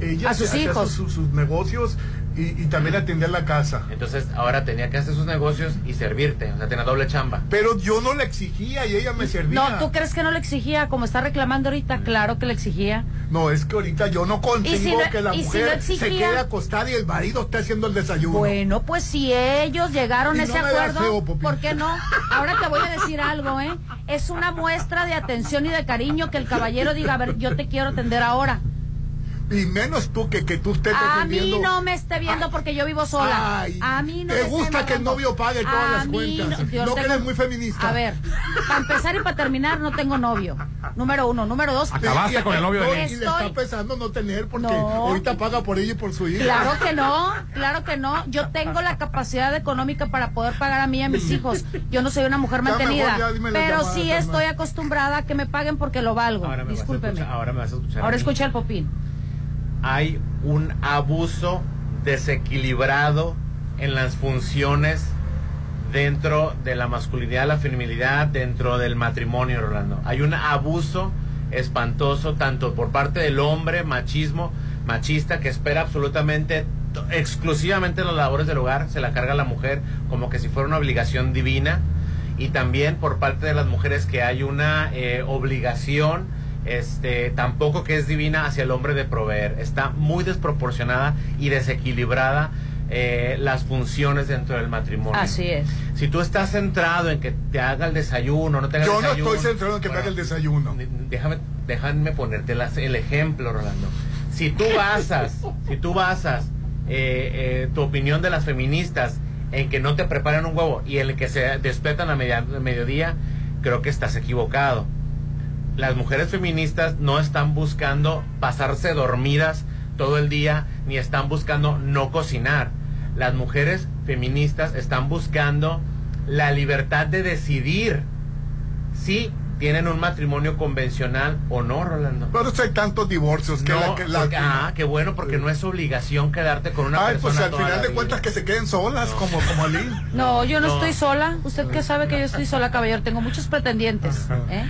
ella A sus hijos. Sus, sus negocios y, y también atendía la casa. Entonces ahora tenía que hacer sus negocios y servirte. O sea, tenía doble chamba. Pero yo no le exigía y ella me servía. No, ¿tú crees que no le exigía como está reclamando ahorita? Claro que le exigía. No, es que ahorita yo no consigo Y si no- que la si mujer no se quede acostada y el marido esté haciendo el desayuno. Bueno, pues si ellos llegaron Y a no ese acuerdo, feo. ¿por qué no? Ahora te voy a decir algo, ¿eh? Es una muestra de atención y de cariño que el caballero diga, a ver, yo te quiero atender ahora. Y menos tú que, que tú estés A mí defendiendo. no me esté viendo porque yo vivo sola. Ay, a mí no te me esté gusta que el novio pague todas A las mí cuentas. yo No que eres muy feminista. A ver, para empezar y para terminar, no tengo novio. Número uno. Número dos. Acabaste con el novio de no. Estoy- Y le está pensando no tener porque No. ahorita paga por ella y por su hija. Claro que no, claro que no. Yo tengo la capacidad económica para poder pagar a mí y a mis hijos. Yo no soy una mujer Ya mantenida. ya pero sí estoy acostumbrada a que me paguen porque lo valgo. Ahora me, vas a Discúlpeme. escuchar, ahora me vas a escuchar. a Ahora mí. escucha el popín. Hay un abuso desequilibrado en las funciones dentro de la masculinidad, la feminilidad, dentro del matrimonio, Rolando. Hay un abuso espantoso tanto por parte del hombre, machismo, machista, que espera absolutamente exclusivamente las labores del hogar se la carga la mujer como que si fuera una obligación divina y también por parte de las mujeres que hay una eh, obligación este tampoco que es divina hacia el hombre de proveer está muy desproporcionada y desequilibrada eh, las funciones dentro del matrimonio Así es. si tú estás centrado en que te haga el desayuno no te haga Yo el no desayuno estoy centrado en que me haga el desayuno. déjame déjame ponerte las- el ejemplo Rolando si tú basas si tú basas eh, eh, tu opinión de las feministas en que no te preparan un huevo y en el que se despletan a media- mediodía creo que estás equivocado las mujeres feministas no están buscando pasarse dormidas todo el día ni están buscando no cocinar. Las mujeres feministas están buscando la libertad de decidir si tienen un matrimonio convencional o no, Rolando. Pero hay tantos divorcios que No, la, que la- porque- ah, qué bueno, porque no es obligación quedarte con una Ay, persona pues al toda final de vida. cuentas que se queden solas, como, como Ali. No, yo no, No. estoy sola. Usted que sabe que yo estoy sola, caballero. Tengo muchos pretendientes. ¿eh?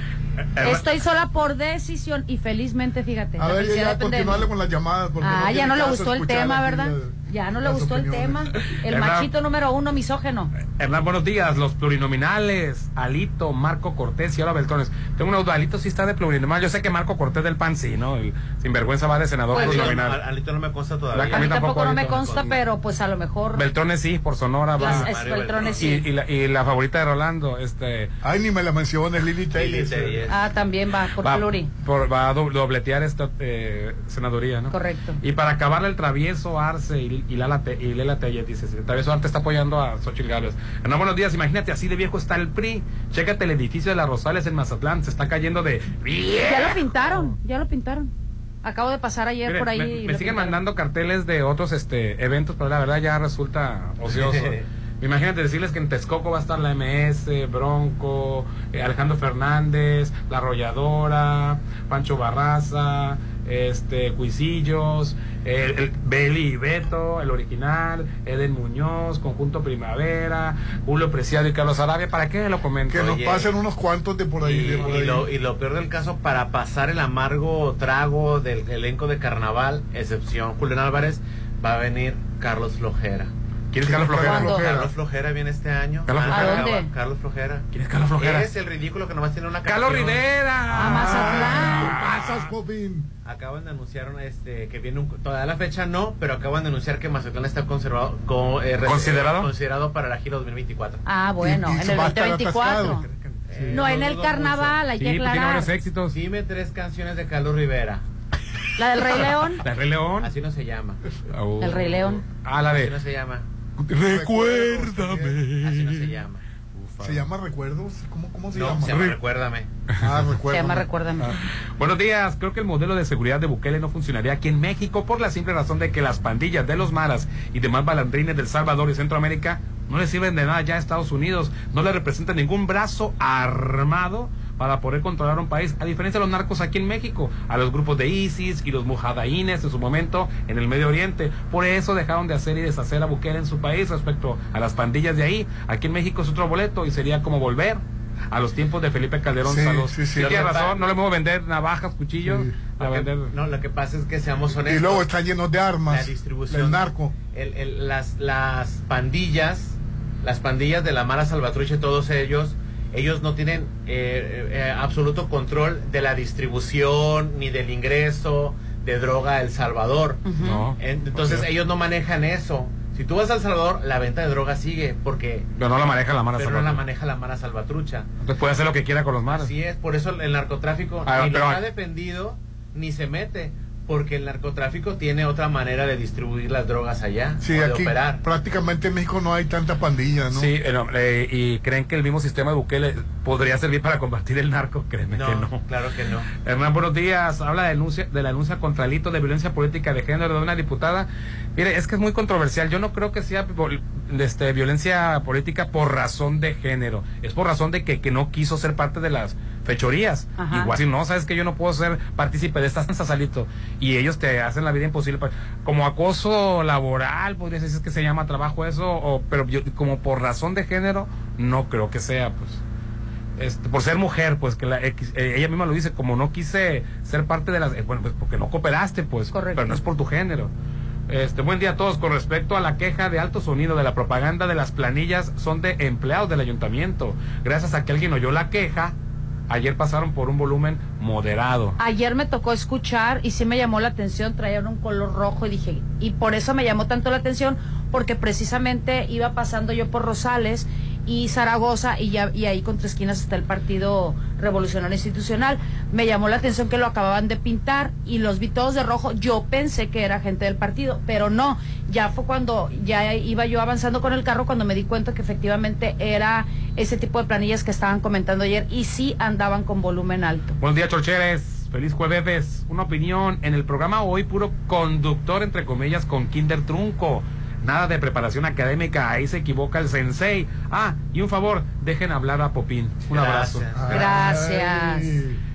Estoy sola por decisión y felizmente, fíjate. A ver, ya de mí. continuarle con las llamadas. porque Ah, ya no le gustó el tema, ¿verdad? la- Ya no le las gustó el tema. El machito número uno, misógeno. Hernán, buenos días. Los plurinominales, Alito, Marco Cortés y ahora Beltrones. Tengo un duda, Alito sí está de plurinominal. Yo sé que Marco Cortés del PAN sí, ¿no? El sinvergüenza va de senador Pues, plurinominal. Al- Alito no me consta La todavía. A mí tampoco, Tampoco no me consta, pero pues a lo mejor. Beltrones sí, por Sonora va. Es Beltrones sí. Y, y la, y la favorita de Rolando, este... Ay, ni me la menciones, Lili Taylor. Ah, también va por va, pluri. por- va a do- dobletear esta eh, senaduría, ¿no? Correcto. Y para acabarle el travieso Arce y, y, Lala Te- y Lela Telles, dice, Arce está apoyando a Xochitl Gálvez. No, buenos días, imagínate, así de viejo está el PRI. Chécate el edificio de las Rosales en Mazatlán, se está cayendo de... Ya lo pintaron, ya lo pintaron. Acabo de pasar ayer Mire, por ahí. me, siguen pintaron. mandando carteles de otros este eventos, pero la verdad ya resulta ocioso. Imagínate decirles que en Texcoco va a estar la MS, Bronco, eh, Alejandro Fernández, La Arrolladora, Pancho Barraza, este, Cuisillos, el, el Beli y Beto, el original, Eden Muñoz, Conjunto Primavera, Julio Preciado y Carlos Arabia. ¿Para qué lo comento? Que nos Oye. pasen unos cuantos de por ahí. Y, de por y lo, y lo peor del caso, para pasar el amargo trago del elenco de carnaval, excepción Julián Álvarez, va a venir Carlos Flojera. ¿Quién es Carlos Flojera? ¿Cuándo? Carlos Flojera viene este año. ¿Carlos Ah, Flojera? ¿A dónde? Carlos Flojera. ¿Quién es Carlos Flojera? Es el ridículo que nomás tiene una ¡Carlos canción. Rivera! A Mazatlán. ¿Qué pasas, Popín? Acaban de anunciar este, que viene un, todavía la fecha no, pero acaban de anunciar que Mazatlán está conservado, co- eh, ¿Considerado? considerado para la gira 2024. Ah, bueno, en el va a estar 2024. atascado. Eh, No, en el carnaval, hay Sí, que pues tiene aclarar. varios éxitos. Dime tres canciones de Carlos Rivera. La del Rey León. ¿La Rey León? Así no se llama. Oh. El Rey León. Ah, la Así de... no se llama. Recuérdame. Así no se llama. ¿Se llama Recuerdos? ¿Cómo, cómo se No, llama? se llama Recuérdame. Ah, Se llama Recuérdame. Buenos días. Creo que el modelo de seguridad de Bukele no funcionaría aquí en México por la simple razón de que las pandillas de los maras y demás balandrines del Salvador y Centroamérica no le sirven de nada ya a Estados Unidos. No le representan ningún brazo armado para poder controlar un país, a diferencia de los narcos aquí en México, a los grupos de ISIS y los mujadaínes en su momento en el Medio Oriente. Por eso dejaron de hacer y deshacer a Bukele en su país respecto a las pandillas de ahí. Aquí en México es otro boleto y sería como volver a los tiempos de Felipe Calderón Sí, Salos. sí, sí. Sí, tiene razón, no le puedo vender navajas, cuchillos, Sí. a vender... No, lo que pasa es que seamos honestos. Y luego está lleno de la armas. distribución Del narco. el- el- las, las pandillas, las pandillas de la Mara Salvatrucha, todos ellos, ellos no tienen eh, eh, absoluto control de la distribución ni del ingreso de droga a El Salvador. No. En- Entonces ellos no manejan eso. Si tú vas a El Salvador, la venta de droga sigue, porque Pero no la maneja la Mara pero no la Salvatrucha. maneja la Mara Salvatrucha. Entonces puede hacer lo que quiera con los maras. Así es, por eso el narcotráfico Ah, ni pero- lo ha defendido ni se mete, porque el narcotráfico tiene otra manera de distribuir las drogas allá, Sí, o de aquí operar. prácticamente en México no hay tanta pandilla, ¿no? Sí, eh, no, eh, y creen que el mismo sistema de Bukele podría servir para combatir el narco, créeme No, que no. claro que no. Hernán, buenos días. Habla de, denuncia, de la denuncia contra el hito de violencia política de género de una diputada. Mire, es que es muy controversial. Yo no creo que sea este, violencia política por razón de género. Es por razón de que, que no quiso ser parte de las fechorías. Ajá. Igual si no, sabes que yo no puedo ser partícipe de esta danza, Salito. Y ellos te hacen la vida imposible. Como acoso laboral, podría decir que se llama trabajo eso, o, pero yo, como por razón de género, no creo que sea, pues este, por ser mujer, pues que la eh, ella misma lo dice, como no quise ser parte de las, eh, bueno, pues porque no cooperaste, pues, Correcto. pero no es por tu género. Este, buen día a todos. Con respecto a la queja de alto sonido de la propaganda de las planillas, son de empleados del ayuntamiento. Gracias a que alguien oyó la queja, ayer pasaron por un volumen moderado. Ayer me tocó escuchar y sí me llamó la atención, traían un color rojo y dije, y por eso me llamó tanto la atención, porque precisamente iba pasando yo por Rosales y Zaragoza y ya y ahí con tres esquinas está el Partido Revolucionario Institucional. Me llamó la atención que lo acababan de pintar y los vi todos de rojo. Yo pensé que era gente del partido, pero no. Ya fue cuando ya iba yo avanzando con el carro cuando me di cuenta que efectivamente era ese tipo de planillas que estaban comentando ayer y sí andaban con volumen alto. Buenos días, Chorcheres. Feliz jueves. Una opinión. En el programa hoy, puro conductor, entre comillas, con Kinder Trunco. Nada de preparación académica, ahí se equivoca el sensei. Ah, y un favor, dejen hablar a Popín. Un abrazo. Gracias.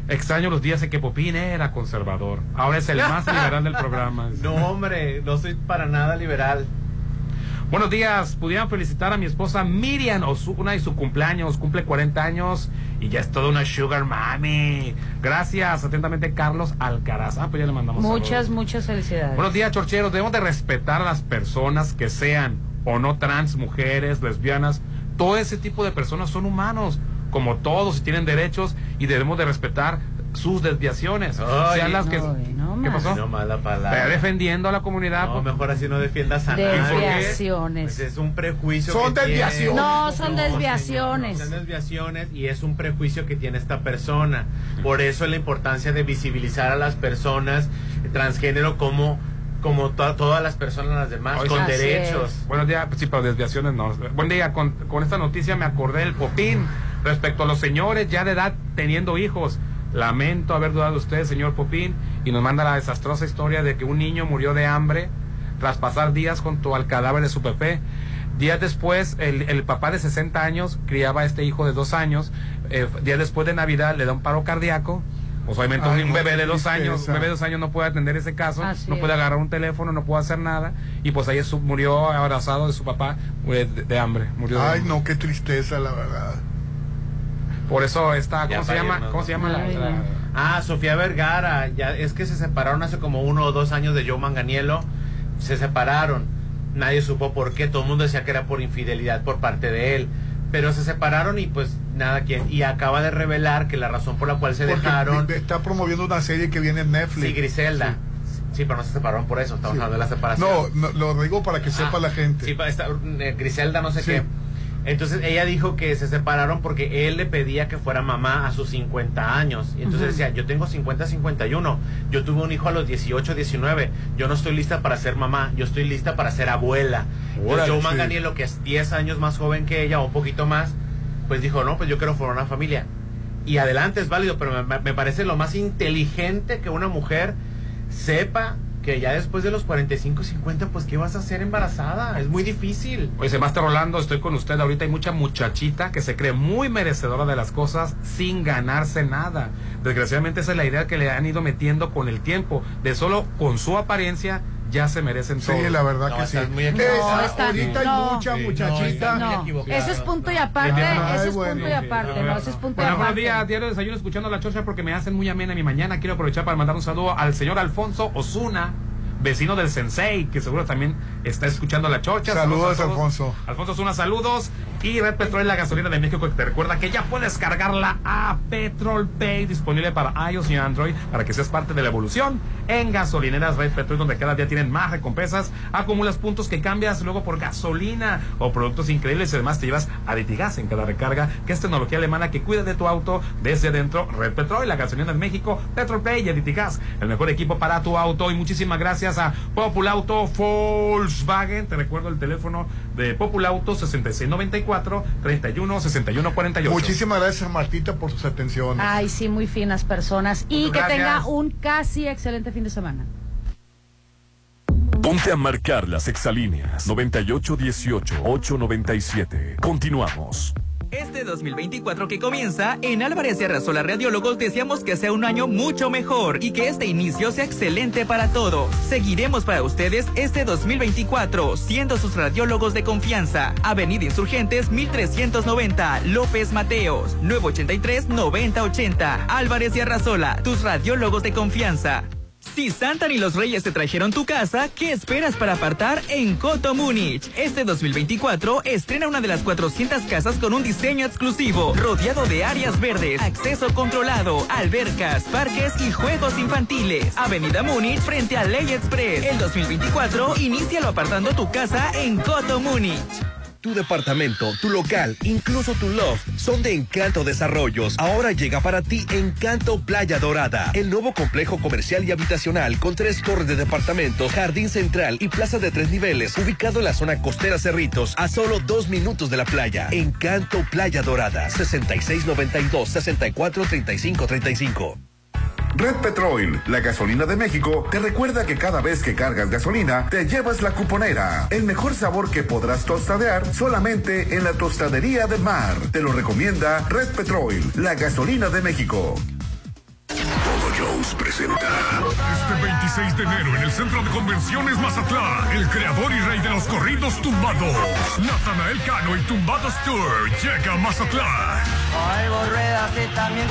Extraño los días en que Popín era conservador. Ahora es el más liberal del programa. No, hombre, no soy para nada liberal. Buenos días, pudieran felicitar a mi esposa Miriam Osuna y su cumpleaños, cumple 40 años y ya es toda una sugar mami. Gracias, atentamente Carlos Alcaraz. Ah, pues ya le mandamos Muchas, saludos. muchas felicidades. Buenos días, chorcheros. Debemos de respetar a las personas que sean o no trans, mujeres, lesbianas. Todo ese tipo de personas son humanos, como todos, y tienen derechos y debemos de respetar sus desviaciones. Ay, sean las que... no ¿Qué pasó? No mala palabra. Está defendiendo a la comunidad. No, mejor así no defiendas a nadie. Desviaciones. Pues es un prejuicio. Son que tiene- desviaciones. No, son desviaciones. Son desviaciones y es un prejuicio que tiene esta persona. Por eso la importancia de visibilizar a las personas transgénero como como to- todas las personas las demás Hoy con derechos. Buenos días, sí, pero desviaciones no. Buen día, con, con esta noticia me acordé del Popín respecto a los señores ya de edad teniendo hijos. Lamento haber dudado de usted, señor Popín, y nos manda la desastrosa historia de que un niño murió de hambre tras pasar días junto al cadáver de su bebé. Días después, el, el papá de 60 años criaba a este hijo de dos años. Eh, días después de Navidad le da un paro cardíaco. Pues obviamente Ay, un no, bebé de dos años, un bebé de dos años no puede atender ese caso, Así no puede es. agarrar un teléfono, no puede hacer nada. Y pues ahí su- murió abrazado de su papá eh, de, de hambre. Murió de Ay, hambre. no, qué tristeza, la verdad. Por eso está, Ya ¿cómo se llama? irnos, ¿Cómo se llama la. Ah, Sofía Vergara, ya es que se separaron hace como uno o dos años de Joe Manganiello. Se separaron. Nadie supo por qué. Todo el mundo decía que era por infidelidad por parte de él. Pero se separaron y pues nada quien. Y acaba de revelar que la razón por la cual se Porque dejaron. de- está promoviendo una serie que viene en Netflix. Sí, Griselda. Sí. pero no se separaron por eso. Estamos Sí. hablando de la separación. No, no, lo digo para que sepa la gente. Sí, esta- eh, Griselda, no sé Sí. qué. Entonces ella dijo que se separaron porque él le pedía que fuera mamá a sus 50 años. Y entonces decía, yo tengo 50, 51. Yo tuve un hijo a los 18, 19. Yo no estoy lista para ser mamá. Yo estoy lista para ser abuela. Entonces, sí. Manganiello, que es 10 años más joven que ella o un poquito más, pues dijo, no, pues yo quiero formar una familia. Y adelante es válido, pero me, me parece lo más inteligente que una mujer sepa que ya después de los 45, 50, pues ¿qué vas a hacer embarazada? Es muy difícil. Oye, Sebastián Rolando, estoy con usted. Ahorita hay mucha muchachita que se cree muy merecedora de las cosas sin ganarse nada. Desgraciadamente esa es la idea que le han ido metiendo con el tiempo. De solo con su apariencia ya se merecen Sí, todo. la verdad No, que sí. estás muy. No, está- ahorita no. hay mucha Sí, muchachita. no, eso es punto y aparte, Ay, eso es bueno. punto y aparte, no, eso es punto y Bueno, buenos aparte. días, diario de desayuno escuchando la chocha porque me hacen muy amena mi mañana. Quiero aprovechar para mandar un saludo al señor Alfonso Osuna, vecino del Sensei, que seguro también está escuchando la chocha. Saludos, a todos. Alfonso. Alfonso Osuna, saludos. Y Red Petrol, la gasolina de México, que te recuerda que ya puedes cargarla a Petrol Pay, disponible para iOS y Android, para que seas parte de la evolución en gasolineras Red Petrol, donde cada día tienen más recompensas. Acumulas puntos que cambias luego por gasolina o productos increíbles y además te llevas Aditigas en cada recarga, que es tecnología alemana que cuida de tu auto desde adentro. Red Petrol, la gasolina de México, Petrol Pay y Aditigas, el mejor equipo para tu auto. Y muchísimas gracias a Populauto Volkswagen. Te recuerdo el teléfono de Populauto 6694 31 61 48. Muchísimas gracias, Martita, por sus atenciones. Ay, sí, muy finas personas. Y Muchas que gracias. tenga un casi excelente fin de semana. Ponte a marcar las exalíneas 9818-897. Continuamos. Este 2024 que comienza, en Álvarez y Arrasola Radiólogos deseamos que sea un año mucho mejor y que este inicio sea excelente para todos. Seguiremos para ustedes este 2024, siendo sus radiólogos de confianza. Avenida Insurgentes 1390, López Mateos, 983 9080. Álvarez y Arrasola, tus radiólogos de confianza. Si Santa ni los Reyes te trajeron tu casa, ¿qué esperas para apartar en Coto Múnich? Este 2024 estrena una de las 400 casas con un diseño exclusivo, rodeado de áreas verdes, acceso controlado, albercas, parques y juegos infantiles. Avenida Múnich frente a Ley Express. El 2024, inícialo apartando tu casa en Coto Múnich. Tu departamento, tu local, incluso tu loft son de Encanto Desarrollos. Ahora llega para ti Encanto Playa Dorada, el nuevo complejo comercial y habitacional con tres torres de departamentos, jardín central y plaza de tres niveles, ubicado en la zona costera Cerritos, a solo dos minutos de la playa. Encanto Playa Dorada, 6692-643535. Red Petrol, la gasolina de México, te recuerda que cada vez que cargas gasolina, te llevas la cuponera. El mejor sabor que podrás tostadear solamente en la tostadería de mar. Te lo recomienda Red Petrol, la gasolina de México. Jones presenta. Este 26 de enero en el Centro de Convenciones Mazatlán, el creador y rey de los corridos tumbados, Natanael Cano y Tumbados Tour llega a Mazatlán. también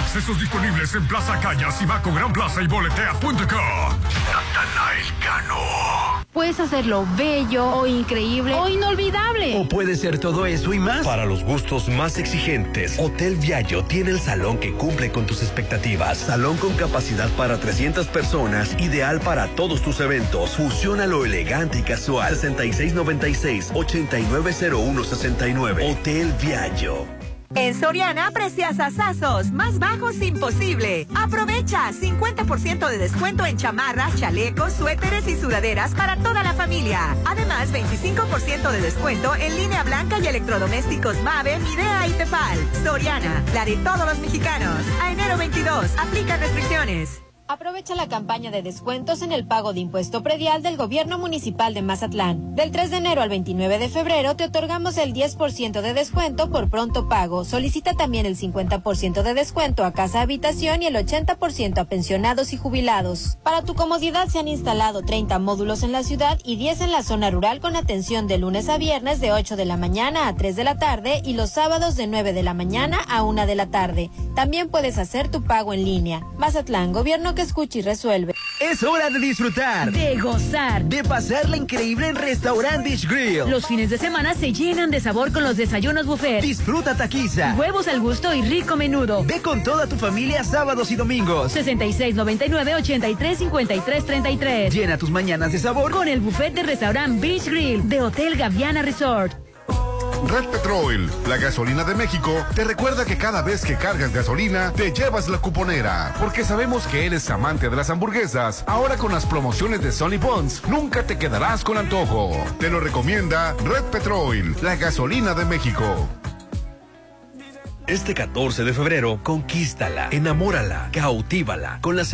Accesos disponibles en Plaza Cañas, Ibaco Gran Plaza y boletea.com. Natanael Cano. Puedes hacerlo bello o increíble o inolvidable. O puede ser todo eso y más. Para los gustos más exigentes, Hotel Viallo tiene el salón que cumple con tus expectativas. Salón con capacidad para 300 personas, ideal para todos tus eventos. Fusiona lo elegante y casual. 6696-890169. Hotel Viallo. En Soriana, precias asazos, más bajos imposible. Aprovecha 50% de descuento en chamarras, chalecos, suéteres y sudaderas para toda la familia. Además, 25% de descuento en línea blanca y electrodomésticos Mave, Midea y Tefal. Soriana, la de todos los mexicanos. A enero 22, aplica restricciones. Aprovecha la campaña de descuentos en el pago de impuesto predial del Gobierno Municipal de Mazatlán. Del 3 de enero al 29 de febrero te otorgamos el 10% de descuento por pronto pago. Solicita también el 50% de descuento a casa habitación y el 80% a pensionados y jubilados. Para tu comodidad se han instalado 30 módulos en la ciudad y 10 en la zona rural con atención de lunes a viernes de 8 de la mañana a 3 de la tarde y los sábados de 9 de la mañana a 1 de la tarde. También puedes hacer tu pago en línea. Mazatlán, gobierno que escucha y resuelve. Es hora de disfrutar, de gozar, de pasarla increíble en Restaurant Beach Grill. Los fines de semana se llenan de sabor con los desayunos buffet. Disfruta taquiza, huevos al gusto y rico menudo. Ve con toda tu familia sábados y domingos. 6699-835333. Llena tus mañanas de sabor con el buffet de Restaurant Beach Grill de Hotel Gaviana Resort. Red Petrol, la gasolina de México, te recuerda que cada vez que cargas gasolina, te llevas la cuponera. Porque sabemos que eres amante de las hamburguesas. Ahora con las promociones de Sony Bonds, nunca te quedarás con antojo. Te lo recomienda Red Petrol, la gasolina de México. Este 14 de febrero, conquístala, enamórala, cautívala con las